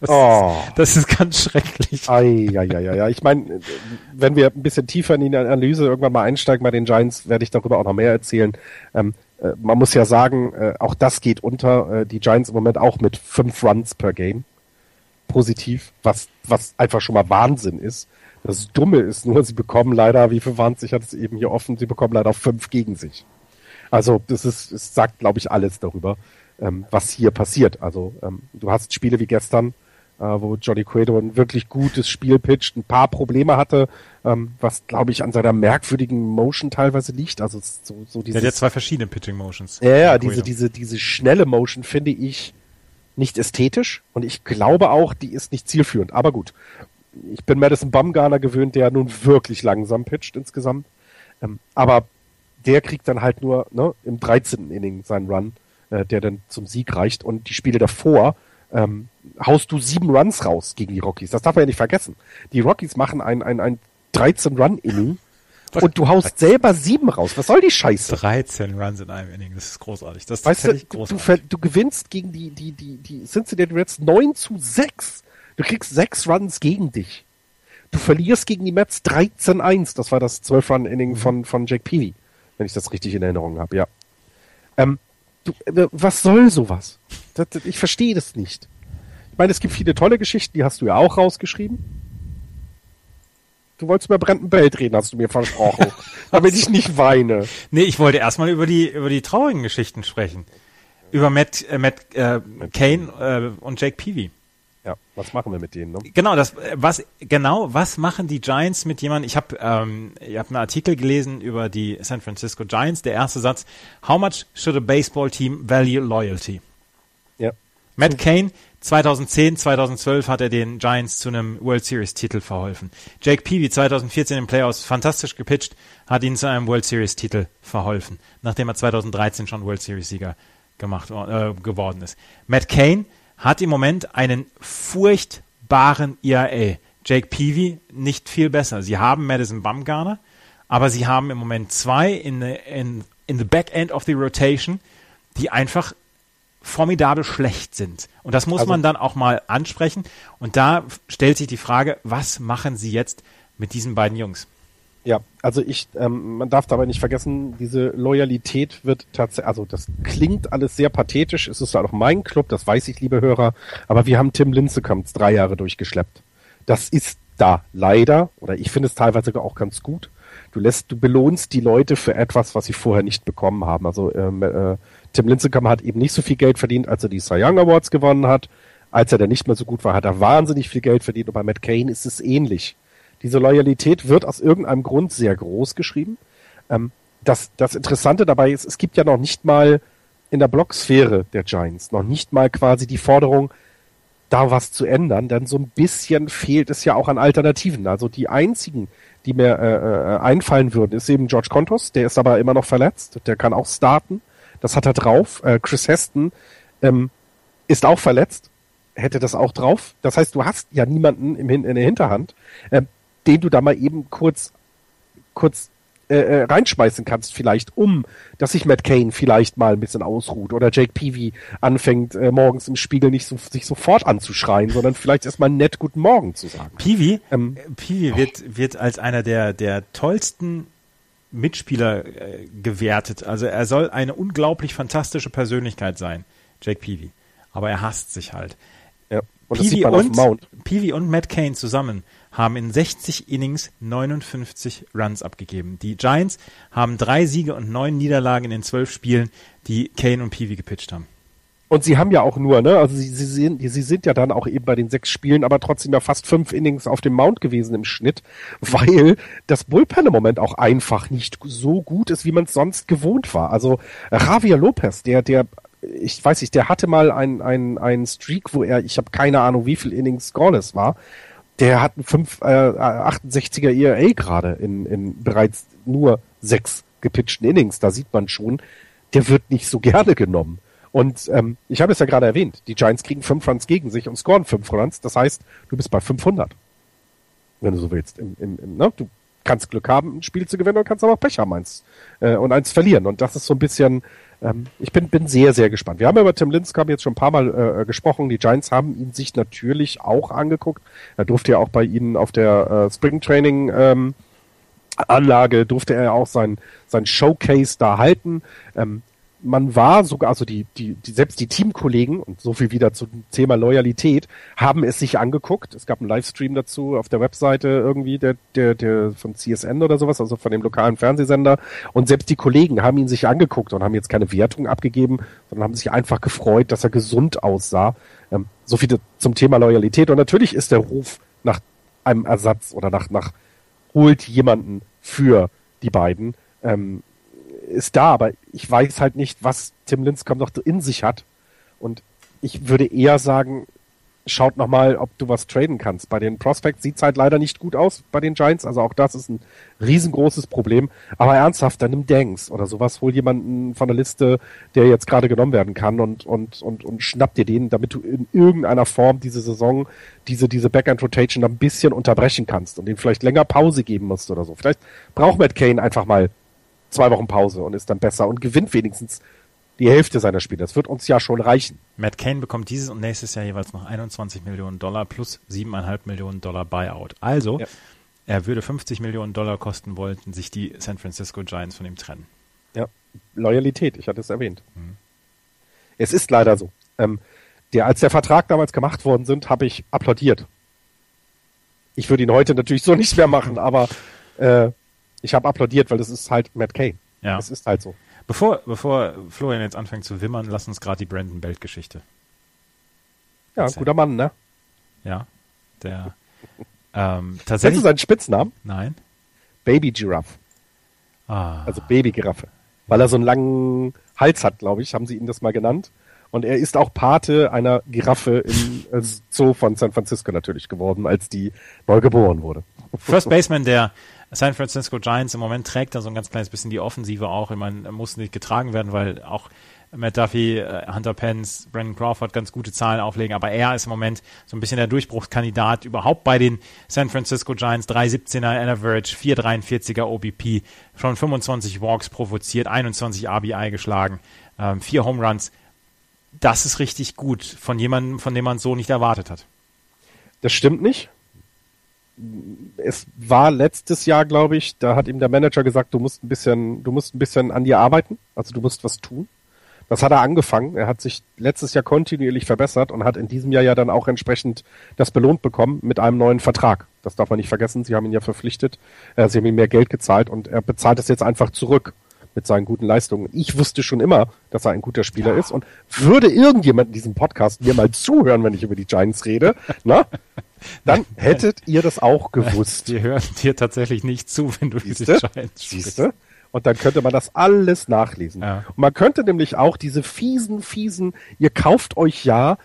Das, oh. ist, das ist ganz schrecklich. Ei, ja, ja, ja, ja. Ich meine, wenn wir ein bisschen tiefer in die Analyse irgendwann mal einsteigen bei den Giants, werde ich darüber auch noch mehr erzählen. Ähm, äh, man muss ja sagen, äh, auch das geht unter. Äh, die Giants im Moment auch mit fünf Runs per Game. Positiv, was, was einfach schon mal Wahnsinn ist. Das Dumme ist nur, sie bekommen leider, wie viel waren es, ich hatte es eben hier offen, sie bekommen leider fünf gegen sich. Also das ist, es sagt, glaube ich, alles darüber ähm, was hier passiert. Also ähm, du hast Spiele wie gestern, äh, wo Johnny Cueto ein wirklich gutes Spiel pitcht, ein paar Probleme hatte, ähm, was glaube ich an seiner merkwürdigen Motion teilweise liegt. Also so, so dieses, Der hat ja zwei verschiedene Pitching Motions. Ja, ja diese, diese, diese schnelle Motion finde ich nicht ästhetisch und ich glaube auch, die ist nicht zielführend. Aber gut, ich bin Madison Bumgarner gewöhnt, der nun wirklich langsam pitcht insgesamt. Ähm, aber der kriegt dann halt nur ne, im 13. Inning seinen Run äh, der dann zum Sieg reicht. Und die Spiele davor ähm, haust du sieben Runs raus gegen die Rockies. Das darf man ja nicht vergessen. Die Rockies machen ein, ein, ein 13-Run-Inning und du haust selber sieben raus. Was soll die Scheiße? 13 Runs in einem Inning, das ist großartig. Das ist weißt du, großartig. Du, du gewinnst gegen die, die, die, die Cincinnati Reds 9 zu 6. Du kriegst sechs Runs gegen dich. Du verlierst gegen die Mets 13-1. Das war das 12-Run-Inning mhm. von, von Jack Peavy, wenn ich das richtig in Erinnerung habe, ja. Ähm, Du, äh, was soll sowas? Das, das, ich verstehe das nicht. Ich meine, es gibt viele tolle Geschichten, die hast du ja auch rausgeschrieben. Du wolltest über Brandon Belt reden, hast du mir versprochen. <laughs> damit ich nicht weine. Nee, ich wollte erstmal über die, über die traurigen Geschichten sprechen. Über Matt, äh, Matt äh, Kane äh, und Jake Peavy. Ja, was machen wir mit denen? Ne? Genau, das was genau was machen die Giants mit jemandem? Ich habe ähm, ich habe einen Artikel gelesen über die San Francisco Giants. Der erste Satz: How much should a baseball team value loyalty? Ja. Matt Cain 2010, 2012 hat er den Giants zu einem World Series Titel verholfen. Jake Peavy 2014 im Playoffs fantastisch gepitcht, hat ihn zu einem World Series Titel verholfen, nachdem er 2013 schon World Series Sieger gemacht äh, geworden ist. Matt Cain hat im Moment einen furchtbaren ERA. Jake Peavy nicht viel besser. Sie haben Madison Bumgarner, aber sie haben im Moment zwei in, in, in the back end of the rotation, die einfach formidabel schlecht sind. Und das muss also, man dann auch mal ansprechen. Und da stellt sich die Frage, was machen sie jetzt mit diesen beiden Jungs? Ja, also ich, ähm, man darf dabei nicht vergessen, diese Loyalität wird tatsächlich, also das klingt alles sehr pathetisch, es ist auch mein Club, das weiß ich, liebe Hörer, aber wir haben Tim Linzekamp drei Jahre durchgeschleppt. Das ist da leider, oder ich finde es teilweise auch ganz gut. Du lässt, du belohnst die Leute für etwas, was sie vorher nicht bekommen haben. Also ähm, äh, Tim Lincecum hat eben nicht so viel Geld verdient, als er die Cy Young Awards gewonnen hat. Als er dann nicht mehr so gut war, hat er wahnsinnig viel Geld verdient. Und bei Matt Cain ist es ähnlich. Diese Loyalität wird aus irgendeinem Grund sehr groß geschrieben. Ähm, das, das Interessante dabei ist, es gibt ja noch nicht mal in der Blocksphäre der Giants noch nicht mal quasi die Forderung, da was zu ändern, denn so ein bisschen fehlt es ja auch an Alternativen. Also die einzigen, die mir äh, äh, einfallen würden, ist eben George Contos, der ist aber immer noch verletzt, der kann auch starten. Das hat er drauf. Äh, Chris Heston ähm, ist auch verletzt, hätte das auch drauf. Das heißt, du hast ja niemanden im, in der Hinterhand, äh, den du da mal eben kurz, kurz äh, äh, reinschmeißen kannst, vielleicht, um, dass sich Matt Kane vielleicht mal ein bisschen ausruht oder Jake Peavy anfängt, äh, morgens im Spiegel nicht so, sich sofort anzuschreien, sondern vielleicht erstmal nett Guten Morgen zu sagen. Peavy, ähm, Peavy wird, wird als einer der, der tollsten Mitspieler äh, gewertet. Also er soll eine unglaublich fantastische Persönlichkeit sein, Jake Peavy. Aber er hasst sich halt. Ja, und Peavy, und, Peavy und Matt Kane zusammen haben in 60 Innings 59 Runs abgegeben. Die Giants haben drei Siege und neun Niederlagen in den zwölf Spielen, die Kane und Peavy gepitcht haben. Und sie haben ja auch nur, ne, also sie, sie, sind, sie sind ja dann auch eben bei den sechs Spielen, aber trotzdem ja fast fünf Innings auf dem Mount gewesen im Schnitt, weil das Bullpen im Moment auch einfach nicht so gut ist, wie man es sonst gewohnt war. Also Javier Lopez, der, der, ich weiß nicht, der hatte mal einen ein Streak, wo er, ich habe keine Ahnung, wie viel Innings scoreless war. Der hat einen 5, äh, 68er ERA gerade in, in bereits nur sechs gepitchten Innings. Da sieht man schon, der wird nicht so gerne genommen. Und ähm, ich habe es ja gerade erwähnt, die Giants kriegen fünf Runs gegen sich und scoren fünf Runs. Das heißt, du bist bei 500, wenn du so willst. Im, im, im, ne? Du kannst Glück haben, ein Spiel zu gewinnen und kannst aber auch Pech haben eins, äh, und eins verlieren. Und das ist so ein bisschen, ähm, ich bin, bin sehr, sehr gespannt. Wir haben über Tim Linscomb jetzt schon ein paar Mal äh, gesprochen. Die Giants haben ihn sich natürlich auch angeguckt. Er durfte ja auch bei ihnen auf der äh, Spring Training ähm, Anlage durfte er auch sein, sein Showcase da halten. Ähm, man war sogar, also die, die, die, selbst die Teamkollegen, und so viel wieder zum Thema Loyalität, haben es sich angeguckt. Es gab einen Livestream dazu auf der Webseite irgendwie der, der, der von CSN oder sowas, also von dem lokalen Fernsehsender. Und selbst die Kollegen haben ihn sich angeguckt und haben jetzt keine Wertung abgegeben, sondern haben sich einfach gefreut, dass er gesund aussah. Ähm, so viel zum Thema Loyalität. Und natürlich ist der Ruf nach einem Ersatz oder nach, nach holt jemanden für die beiden. Ähm, ist da, aber ich weiß halt nicht, was Tim Lincecum noch in sich hat. Und ich würde eher sagen, schaut nochmal, ob du was traden kannst. Bei den Prospects sieht's halt leider nicht gut aus bei den Giants. Also auch das ist ein riesengroßes Problem. Aber ernsthaft, dann nimm Danks oder sowas. Hol jemanden von der Liste, der jetzt gerade genommen werden kann und, und, und, und schnapp dir den, damit du in irgendeiner Form diese Saison, diese, diese Backend Rotation ein bisschen unterbrechen kannst und den vielleicht länger Pause geben musst oder so. Vielleicht braucht Matt Kane einfach mal zwei Wochen Pause und ist dann besser und gewinnt wenigstens die Hälfte seiner Spiele. Das wird uns ja schon reichen. Matt Kane bekommt dieses und nächstes Jahr jeweils noch 21 Millionen Dollar plus 7,5 Millionen Dollar Buyout. Also, ja. er würde 50 Millionen Dollar kosten, wollten sich die San Francisco Giants von ihm trennen. Ja, Loyalität, ich hatte es erwähnt. Mhm. Es ist leider so. Ähm, der, als der Vertrag damals gemacht worden sind, habe ich applaudiert. Ich würde ihn heute natürlich so nicht mehr machen, aber äh, ich habe applaudiert, weil das ist halt Matt Kane. Ja. Es ist halt so. Bevor, bevor Florian jetzt anfängt zu wimmern, lass uns gerade die Brandon Belt-Geschichte. Ja, erzählen. guter Mann, ne? Ja, der <laughs> ähm, tatsächlich. Kennst du seinen Spitznamen? Nein. Baby Giraffe. Ah. Also Baby Giraffe. Weil er so einen langen Hals hat, glaube ich, haben sie ihn das mal genannt. Und er ist auch Pate einer Giraffe im <laughs> äh, Zoo von San Francisco natürlich geworden, als die neu geboren wurde. First Baseman der San Francisco Giants im Moment trägt da so ein ganz kleines bisschen die Offensive auch. Ich meine, muss nicht getragen werden, weil auch Matt Duffy, äh, Hunter Pence, Brandon Crawford ganz gute Zahlen auflegen, aber er ist im Moment so ein bisschen der Durchbruchskandidat überhaupt bei den San Francisco Giants. 3,17er Average, 4,43er OBP, schon 25 Walks provoziert, 21 RBI geschlagen, ähm, vier Home Runs. Das ist richtig gut von jemandem, von dem man so nicht erwartet hat. Das stimmt nicht. Es war letztes Jahr, glaube ich, da hat ihm der Manager gesagt, du musst ein bisschen, du musst ein bisschen an dir arbeiten, also du musst was tun. Das hat er angefangen. Er hat sich letztes Jahr kontinuierlich verbessert und hat in diesem Jahr ja dann auch entsprechend das belohnt bekommen mit einem neuen Vertrag. Das darf man nicht vergessen. Sie haben ihn ja verpflichtet. Äh, sie haben ihm mehr Geld gezahlt und er bezahlt es jetzt einfach zurück mit seinen guten Leistungen. Ich wusste schon immer, dass er ein guter Spieler ja. ist und würde irgendjemand in diesem Podcast mir mal zuhören, wenn ich über die Giants rede, na, dann <laughs> hättet ihr das auch gewusst. Wir hören dir tatsächlich nicht zu, wenn du Siehste? die Giants. Siehste? Und dann könnte man das alles nachlesen. Ja. Und man könnte nämlich auch diese fiesen, fiesen, ihr kauft euch ja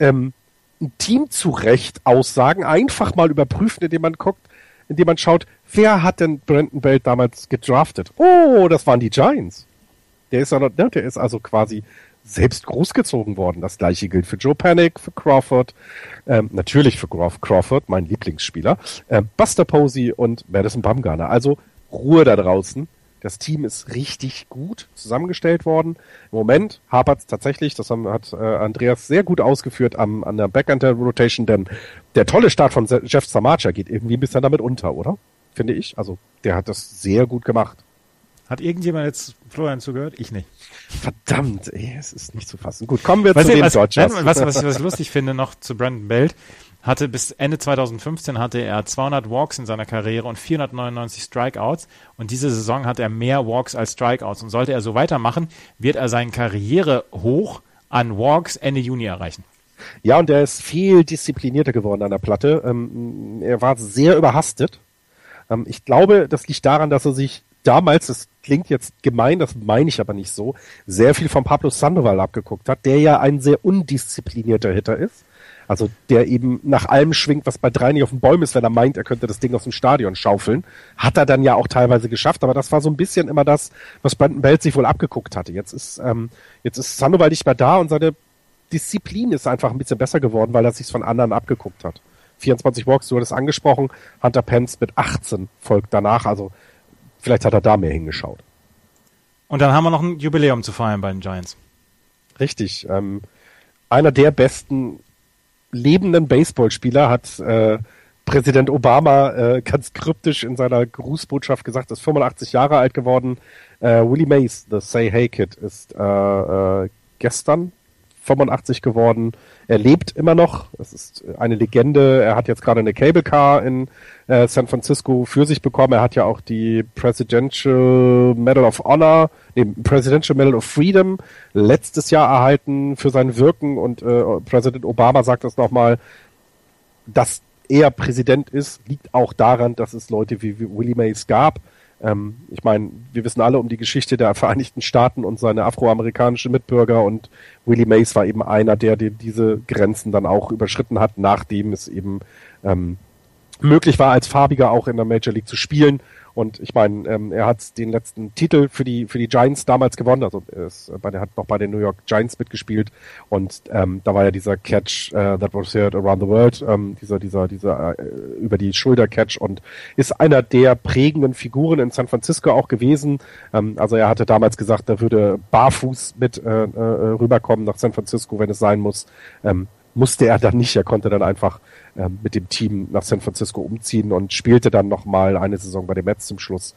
ähm, ein Team zurecht Aussagen einfach mal überprüfen, indem man guckt, indem man schaut, wer hat denn Brandon Belt damals gedraftet? Oh, das waren die Giants. Der ist, ja noch, ne, der ist also quasi selbst großgezogen worden. Das gleiche gilt für Joe Panic, für Crawford, ähm, natürlich für Crawford, mein Lieblingsspieler, ähm, Buster Posey und Madison Bumgarner. Also Ruhe da draußen. Das Team ist richtig gut zusammengestellt worden. Im Moment hapert es tatsächlich, das haben, hat äh, Andreas sehr gut ausgeführt am, an der Backend der Rotation, denn der tolle Start von Jeff Samacha geht irgendwie ein bisschen damit unter, oder? Finde ich. Also der hat das sehr gut gemacht. Hat irgendjemand jetzt Florian zugehört? Ich nicht. Verdammt, ey, es ist nicht zu fassen. Gut, kommen wir was zu den was, Dodgers. Was, was, was ich lustig finde noch zu Brandon Belt, hatte bis Ende 2015 hatte er 200 Walks in seiner Karriere und 499 Strikeouts und diese Saison hat er mehr Walks als Strikeouts und sollte er so weitermachen, wird er seinen Karrierehoch an Walks Ende Juni erreichen. Ja, und er ist viel disziplinierter geworden an der Platte. Ähm, er war sehr überhastet. Ähm, ich glaube, das liegt daran, dass er sich damals, das klingt jetzt gemein, das meine ich aber nicht so, sehr viel von Pablo Sandoval abgeguckt hat, der ja ein sehr undisziplinierter Hitter ist. Also der eben nach allem schwingt, was bei drei nicht auf dem Bäumen ist, wenn er meint, er könnte das Ding aus dem Stadion schaufeln. Hat er dann ja auch teilweise geschafft, aber das war so ein bisschen immer das, was Brandon Belt sich wohl abgeguckt hatte. Jetzt ist, ähm, jetzt ist Sandoval nicht mehr da und seine Disziplin ist einfach ein bisschen besser geworden, weil er sich von anderen abgeguckt hat. 24 Walks, du hattest angesprochen, Hunter Pence mit 18 folgt danach, also vielleicht hat er da mehr hingeschaut. Und dann haben wir noch ein Jubiläum zu feiern bei den Giants. Richtig. Ähm, einer der besten lebenden Baseballspieler hat äh, Präsident Obama äh, ganz kryptisch in seiner Grußbotschaft gesagt, ist 85 Jahre alt geworden. Äh, Willie Mays, the Say Hey Kid, ist äh, äh, gestern 85 geworden. Er lebt immer noch. Es ist eine Legende. Er hat jetzt gerade eine Cable Car in äh, San Francisco für sich bekommen. Er hat ja auch die Presidential Medal of Honor, den Presidential Medal of Freedom letztes Jahr erhalten für sein Wirken und äh, Präsident Obama sagt das nochmal, dass er Präsident ist, liegt auch daran, dass es Leute wie Willie Mays gab. Ähm, ich meine, wir wissen alle um die Geschichte der Vereinigten Staaten und seine afroamerikanische Mitbürger und Willie Mays war eben einer, der, der diese Grenzen dann auch überschritten hat, nachdem es eben ähm, möglich war, als Farbiger auch in der Major League zu spielen. Und ich meine, ähm, er hat den letzten Titel für die für die Giants damals gewonnen. Also er, ist bei, er hat noch bei den New York Giants mitgespielt. Und ähm, da war ja dieser Catch uh, that was heard around the world, ähm, dieser dieser dieser äh, über die Schulter Catch und ist einer der prägenden Figuren in San Francisco auch gewesen. Ähm, also er hatte damals gesagt, er würde barfuß mit äh, äh, rüberkommen nach San Francisco, wenn es sein muss. Ähm, musste er dann nicht. Er konnte dann einfach ähm, mit dem Team nach San Francisco umziehen und spielte dann nochmal eine Saison bei den Mets zum Schluss.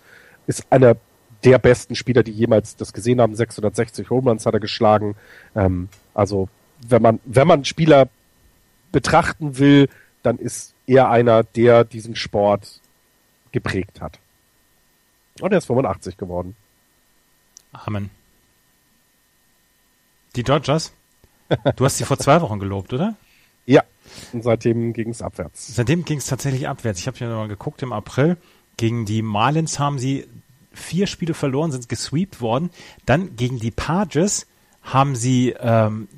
Ist einer der besten Spieler, die jemals das gesehen haben. 660 Home Runs hat er geschlagen. Ähm, also wenn man, wenn man Spieler betrachten will, dann ist er einer, der diesen Sport geprägt hat. Und er ist 85 geworden. Amen. Die Dodgers? Du hast sie vor zwei Wochen gelobt, oder? Ja, und seitdem ging es abwärts. Seitdem ging es tatsächlich abwärts. Ich habe mir mal geguckt im April. Gegen die Marlins haben sie vier Spiele verloren, sind gesweept worden. Dann gegen die Padres haben sie ähm,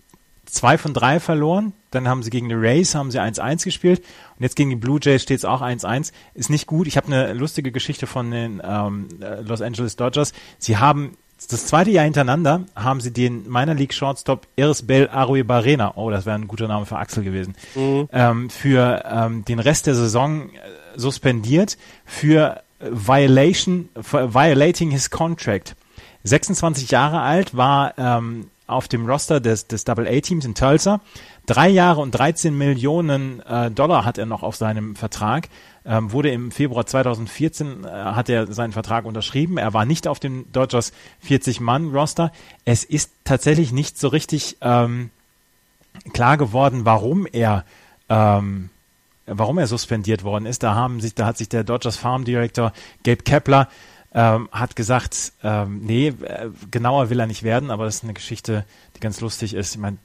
zwei von drei verloren. Dann haben sie gegen die Rays haben sie 1-1 gespielt und jetzt gegen die Blue Jays steht es auch 1-1. Ist nicht gut. Ich habe eine lustige Geschichte von den ähm, äh, Los Angeles Dodgers. Sie haben das zweite Jahr hintereinander haben sie den Minor League Shortstop Iris Bell Arue Barrena, oh, das wäre ein guter Name für Axel gewesen, mhm. ähm, für ähm, den Rest der Saison äh, suspendiert für Violation, for violating his contract. 26 Jahre alt, war ähm, auf dem Roster des, des Double-A-Teams in Tulsa. Drei Jahre und 13 Millionen äh, Dollar hat er noch auf seinem Vertrag. Ähm, wurde im Februar 2014 äh, hat er seinen Vertrag unterschrieben. Er war nicht auf dem Dodgers 40-Mann-Roster. Es ist tatsächlich nicht so richtig ähm, klar geworden, warum er ähm, warum er suspendiert worden ist. Da haben sich, da hat sich der Dodgers Farm Director Gabe Kepler ähm, hat gesagt, ähm, nee, äh, genauer will er nicht werden, aber das ist eine Geschichte, die ganz lustig ist. Ich meine,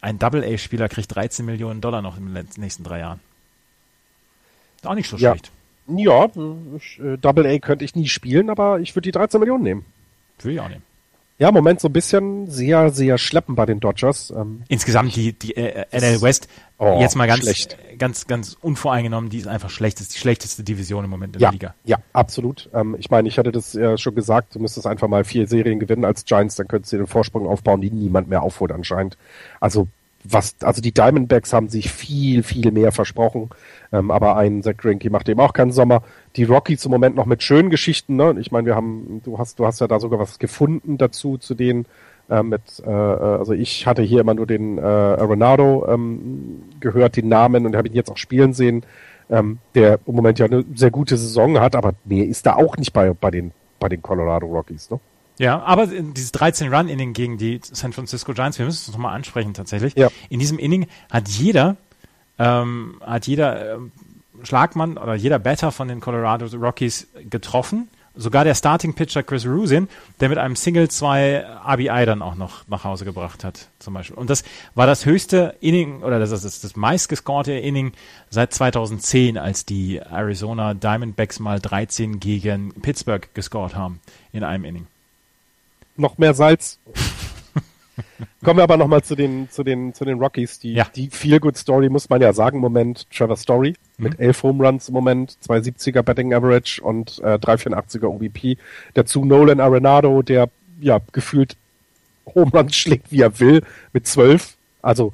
ein Double-A-Spieler kriegt 13 Millionen Dollar noch in den nächsten drei Jahren. Auch nicht so ja. schlecht. Ja, äh, Double-A könnte ich nie spielen, aber ich würde die 13 Millionen nehmen. Würde ich auch nehmen. Ja, im Moment so ein bisschen sehr, sehr schleppen bei den Dodgers. Ähm, Insgesamt die, die äh, NL West, oh, jetzt mal ganz, schlecht. ganz, ganz unvoreingenommen, die ist einfach schlecht, ist die schlechteste Division im Moment in ja, der Liga. Ja, absolut. Ähm, ich meine, ich hatte das ja schon gesagt, du müsstest einfach mal vier Serien gewinnen als Giants, dann könntest du den Vorsprung aufbauen, die niemand mehr aufholt anscheinend. Also was, also die Diamondbacks haben sich viel, viel mehr versprochen. Ähm, aber ein Zach Greinke macht eben auch keinen Sommer. Die Rockies im Moment noch mit schönen Geschichten. Ne? Ich meine, wir haben, du hast, du hast ja da sogar was gefunden dazu zu denen. Äh, mit, äh, äh, also ich hatte hier immer nur den äh, Arenado ähm, gehört, den Namen und habe ihn jetzt auch spielen sehen, ähm, der im Moment ja eine sehr gute Saison hat, aber mehr ist da auch nicht bei, bei den bei den Colorado Rockies, ne? Ja, aber dieses 13 Run Inning gegen die San Francisco Giants, wir müssen es nochmal ansprechen tatsächlich. Ja. In diesem Inning hat jeder, ähm, hat jeder ähm, Schlagmann oder jeder Batter von den Colorado Rockies getroffen. Sogar der Starting Pitcher Chris Rusin, der mit einem Single zwei RBI dann auch noch nach Hause gebracht hat, zum Beispiel. Und das war das höchste Inning oder das ist das meistgescorte Inning seit 2010, als die Arizona Diamondbacks mal 13 gegen Pittsburgh gescored haben in einem Inning noch mehr Salz. <laughs> Kommen wir aber nochmal zu den, zu den, zu den Rockies. Die, ja. die Feel Good Story muss man ja sagen im Moment. Trevor Story mhm. mit elf Home Runs im Moment, 270er Betting Average und äh, 384er OBP. Dazu Nolan Arenado, der ja gefühlt Home Runs schlägt, wie er will, mit zwölf. Also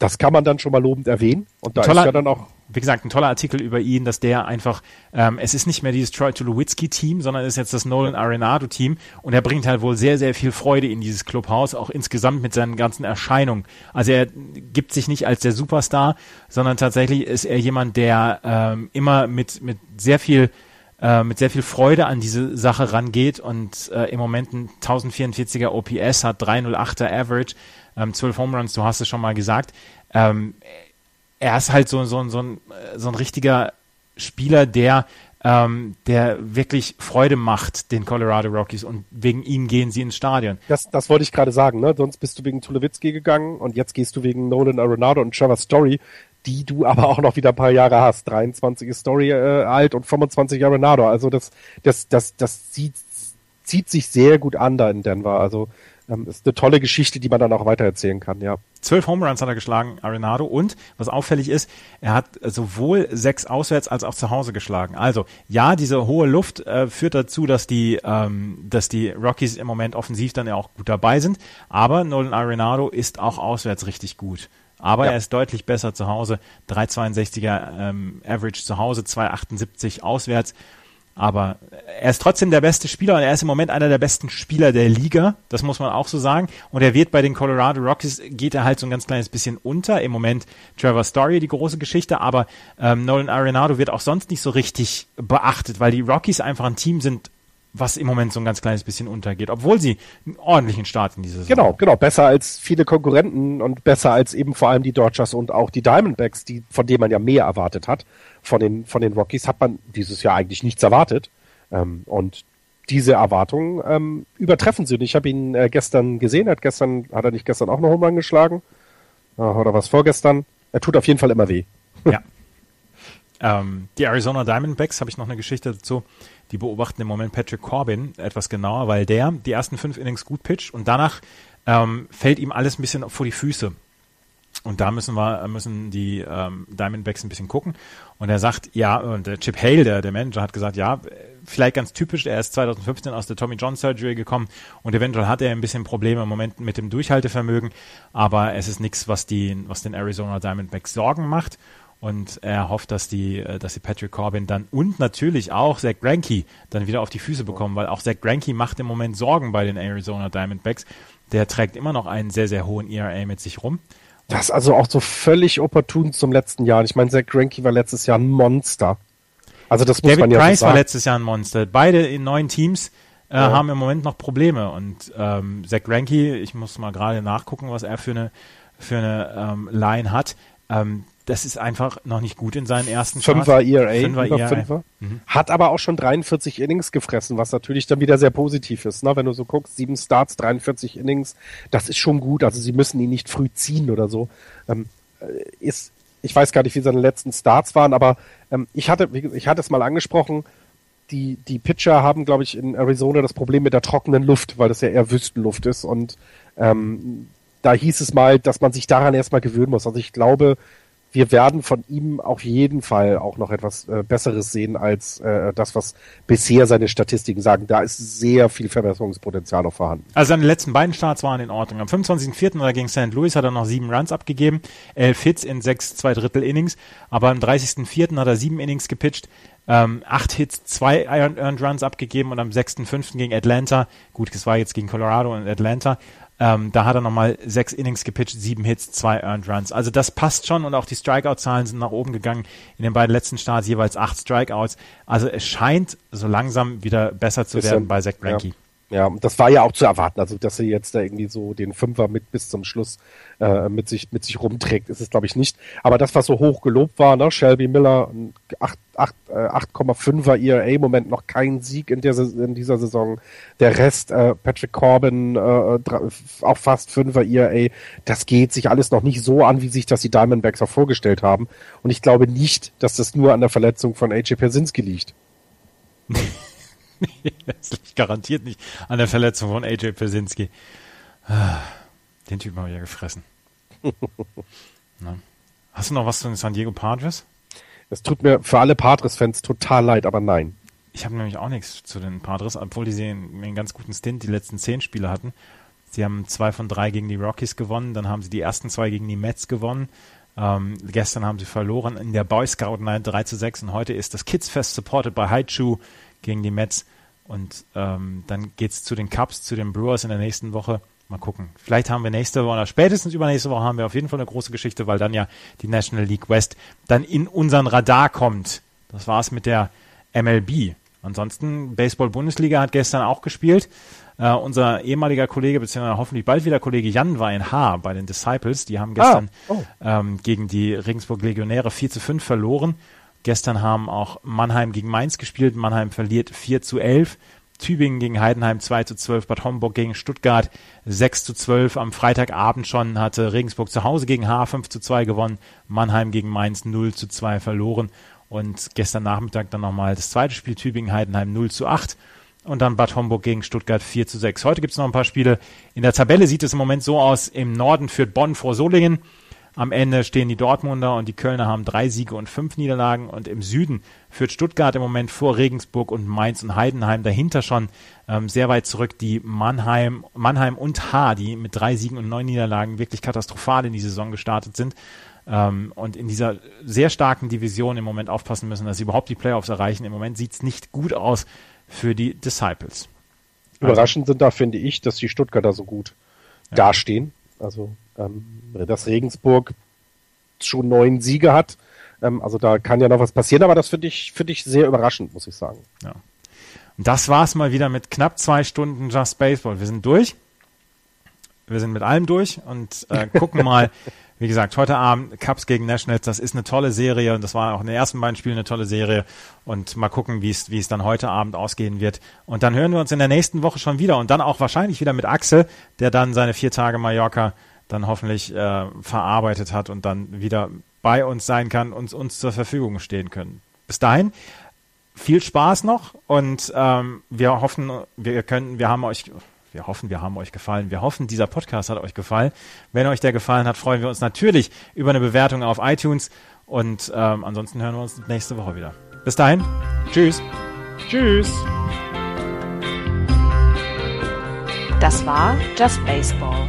das kann man dann schon mal lobend erwähnen. Und da Toller, ist ja dann auch wie gesagt, ein toller Artikel über ihn, dass der einfach, ähm, es ist nicht mehr dieses Troy Tulowitzki-Team, sondern es ist jetzt das Nolan Arenado-Team und er bringt halt wohl sehr, sehr viel Freude in dieses Clubhaus, auch insgesamt mit seinen ganzen Erscheinungen. Also er gibt sich nicht als der Superstar, sondern tatsächlich ist er jemand, der ähm, immer mit, mit sehr viel äh, mit sehr viel Freude an diese Sache rangeht und äh, im Moment ein 1044er OPS hat, 308er Average, ähm, 12 Home Runs, du hast es schon mal gesagt. Ähm, er ist halt so, so, so, ein, so ein richtiger Spieler, der, ähm, der wirklich Freude macht den Colorado Rockies und wegen ihm gehen sie ins Stadion. Das, das wollte ich gerade sagen, ne? Sonst bist du wegen Tulowitzki gegangen und jetzt gehst du wegen Nolan Arenado und Trevor Story, die du aber auch noch wieder ein paar Jahre hast. 23 ist Story äh, alt und 25 Arenado. Also das, das, das, das zieht, zieht sich sehr gut an da in Denver. Also ähm, ist eine tolle Geschichte, die man dann auch weitererzählen kann, ja. Zwölf Home Runs hat er geschlagen, Arenado. Und was auffällig ist, er hat sowohl sechs auswärts als auch zu Hause geschlagen. Also ja, diese hohe Luft äh, führt dazu, dass die, ähm, dass die Rockies im Moment offensiv dann ja auch gut dabei sind. Aber Nolan Arenado ist auch auswärts richtig gut. Aber ja. er ist deutlich besser zu Hause. 3,62er ähm, Average zu Hause, 2,78 auswärts. Aber er ist trotzdem der beste Spieler und er ist im Moment einer der besten Spieler der Liga. Das muss man auch so sagen. Und er wird bei den Colorado Rockies, geht er halt so ein ganz kleines bisschen unter. Im Moment Trevor Story, die große Geschichte. Aber ähm, Nolan Arenado wird auch sonst nicht so richtig beachtet, weil die Rockies einfach ein Team sind, was im Moment so ein ganz kleines bisschen untergeht, obwohl sie einen ordentlichen Start in dieser Saison Genau, genau. Besser als viele Konkurrenten und besser als eben vor allem die Dodgers und auch die Diamondbacks, die, von denen man ja mehr erwartet hat. Von den, von den Rockies hat man dieses Jahr eigentlich nichts erwartet. Ähm, und diese Erwartungen ähm, übertreffen sie. Und ich habe ihn äh, gestern gesehen. Hat gestern, hat er nicht gestern auch noch Home geschlagen? Äh, oder was vorgestern? Er tut auf jeden Fall immer weh. Ja. <laughs> ähm, die Arizona Diamondbacks habe ich noch eine Geschichte dazu die beobachten im Moment Patrick Corbin etwas genauer, weil der die ersten fünf Innings gut pitcht und danach ähm, fällt ihm alles ein bisschen vor die Füße. Und da müssen wir, müssen die ähm, Diamondbacks ein bisschen gucken. Und er sagt, ja, und der Chip Hale, der, der Manager, hat gesagt, ja, vielleicht ganz typisch, er ist 2015 aus der Tommy John Surgery gekommen und eventuell hat er ein bisschen Probleme im Moment mit dem Durchhaltevermögen, aber es ist nichts, was die, was den Arizona Diamondbacks Sorgen macht. Und er hofft, dass die, äh, dass die Patrick Corbin dann und natürlich auch Zach Greinke dann wieder auf die Füße bekommen, weil auch Zach Greinke macht im Moment Sorgen bei den Arizona Diamondbacks. Der trägt immer noch einen sehr, sehr hohen ERA mit sich rum. Das ist also auch so völlig opportun zum letzten Jahr. Ich meine, Zach Greinke war letztes Jahr ein Monster. Also das muss David man ja Price so sagen. war letztes Jahr ein Monster. Beide in neuen Teams äh, ja. haben im Moment noch Probleme. Und ähm, Zach Greinke, ich muss mal gerade nachgucken, was er für eine, für eine ähm, Line hat. Ähm, das ist einfach noch nicht gut in seinen ersten Fünfer ERA, Fünfer ERA. Fünfer. Mhm. Hat aber auch schon 43 Innings gefressen, was natürlich dann wieder sehr positiv ist. Ne? Wenn du so guckst, sieben Starts, 43 Innings, das ist schon gut. Also sie müssen ihn nicht früh ziehen oder so. Ähm, äh, ist, ich weiß gar nicht, wie seine letzten Starts waren, aber ähm, ich hatte, ich hatte es mal angesprochen, die, die Pitcher haben, glaube ich, in Arizona das Problem mit der trockenen Luft, weil das ja eher Wüstenluft ist und ähm, da hieß es mal, dass man sich daran erstmal gewöhnen muss. Also ich glaube, wir werden von ihm auf jeden Fall auch noch etwas äh, Besseres sehen als äh, das, was bisher seine Statistiken sagen. Da ist sehr viel Verbesserungspotenzial noch vorhanden. Also seine letzten beiden Starts waren in Ordnung. Am 25.04. gegen St. Louis hat er noch sieben Runs abgegeben, elf Hits in sechs zwei Drittel Innings, aber am 30.04. hat er sieben Innings gepitcht, ähm, acht Hits, zwei Earned Runs abgegeben und am 6.05. gegen Atlanta, gut, es war jetzt gegen Colorado und Atlanta, ähm, da hat er nochmal sechs Innings gepitcht, sieben Hits, zwei Earned Runs. Also das passt schon und auch die Strikeout-Zahlen sind nach oben gegangen. In den beiden letzten Starts jeweils acht Strikeouts. Also es scheint so langsam wieder besser zu Bisschen, werden bei Zach Greinke. Ja. Ja, das war ja auch zu erwarten, also dass er jetzt da irgendwie so den Fünfer mit bis zum Schluss äh, mit sich mit sich rumträgt, ist es glaube ich nicht. Aber das, was so hoch gelobt war, ne, Shelby Miller 8,5er äh, ERA, im Moment noch kein Sieg in, der, in dieser Saison. Der Rest, äh, Patrick Corbin, äh, auch fast 5er ERA. Das geht sich alles noch nicht so an, wie sich das die Diamondbacks auch vorgestellt haben. Und ich glaube nicht, dass das nur an der Verletzung von AJ Persinski liegt. <laughs> <laughs> das liegt garantiert nicht an der Verletzung von AJ Persinski. Den Typen habe ich ja gefressen. <laughs> Na. Hast du noch was zu den San Diego Padres? Es tut mir für alle Padres-Fans total leid, aber nein. Ich habe nämlich auch nichts zu den Padres, obwohl die einen, einen ganz guten Stint die letzten zehn Spiele hatten. Sie haben zwei von drei gegen die Rockies gewonnen, dann haben sie die ersten zwei gegen die Mets gewonnen. Ähm, gestern haben sie verloren in der Boy Scout Night 3 zu 6 und heute ist das Kids Fest supported by Haichu gegen die Mets. Und ähm, dann geht's zu den Cubs, zu den Brewers in der nächsten Woche. Mal gucken. Vielleicht haben wir nächste Woche oder spätestens übernächste Woche haben wir auf jeden Fall eine große Geschichte, weil dann ja die National League West dann in unseren Radar kommt. Das war's mit der MLB. Ansonsten, Baseball-Bundesliga hat gestern auch gespielt. Uh, unser ehemaliger Kollege, beziehungsweise hoffentlich bald wieder Kollege Jan war in H bei den Disciples. Die haben gestern ah, oh. ähm, gegen die Regensburg Legionäre 4 zu 5 verloren. Gestern haben auch Mannheim gegen Mainz gespielt. Mannheim verliert 4 zu 11. Tübingen gegen Heidenheim 2 zu 12. Bad Homburg gegen Stuttgart 6 zu 12. Am Freitagabend schon hatte Regensburg zu Hause gegen H 5 zu 2 gewonnen. Mannheim gegen Mainz 0 zu 2 verloren. Und gestern Nachmittag dann nochmal das zweite Spiel Tübingen-Heidenheim 0 zu 8 und dann Bad Homburg gegen Stuttgart 4 zu 6. Heute gibt es noch ein paar Spiele. In der Tabelle sieht es im Moment so aus, im Norden führt Bonn vor Solingen. Am Ende stehen die Dortmunder und die Kölner haben drei Siege und fünf Niederlagen und im Süden führt Stuttgart im Moment vor Regensburg und Mainz und Heidenheim. Dahinter schon ähm, sehr weit zurück die Mannheim, Mannheim und H, die mit drei Siegen und neun Niederlagen wirklich katastrophal in die Saison gestartet sind ähm, und in dieser sehr starken Division im Moment aufpassen müssen, dass sie überhaupt die Playoffs erreichen. Im Moment sieht es nicht gut aus für die Disciples. Überraschend also, sind da, finde ich, dass die Stuttgarter so gut ja. dastehen. Also, dass Regensburg schon neun Siege hat. Ähm, also da kann ja noch was passieren, aber das finde ich, finde ich sehr überraschend, muss ich sagen. Ja. Und das war's mal wieder mit knapp zwei Stunden Just Baseball. Wir sind durch. Wir sind mit allem durch und äh, <laughs> gucken mal, wie gesagt, heute Abend Cups gegen Nationals, das ist eine tolle Serie und das war auch in den ersten beiden Spielen eine tolle Serie und mal gucken, wie es wie es dann heute Abend ausgehen wird. Und dann hören wir uns in der nächsten Woche schon wieder und dann auch wahrscheinlich wieder mit Axel, der dann seine vier Tage Mallorca dann hoffentlich äh, verarbeitet hat und dann wieder bei uns sein kann und uns zur Verfügung stehen können. Bis dahin viel Spaß noch und ähm, wir hoffen, wir können, wir haben euch wir hoffen, wir haben euch gefallen. Wir hoffen, dieser Podcast hat euch gefallen. Wenn euch der gefallen hat, freuen wir uns natürlich über eine Bewertung auf iTunes. Und ähm, ansonsten hören wir uns nächste Woche wieder. Bis dahin. Tschüss. Tschüss. Das war Just Baseball.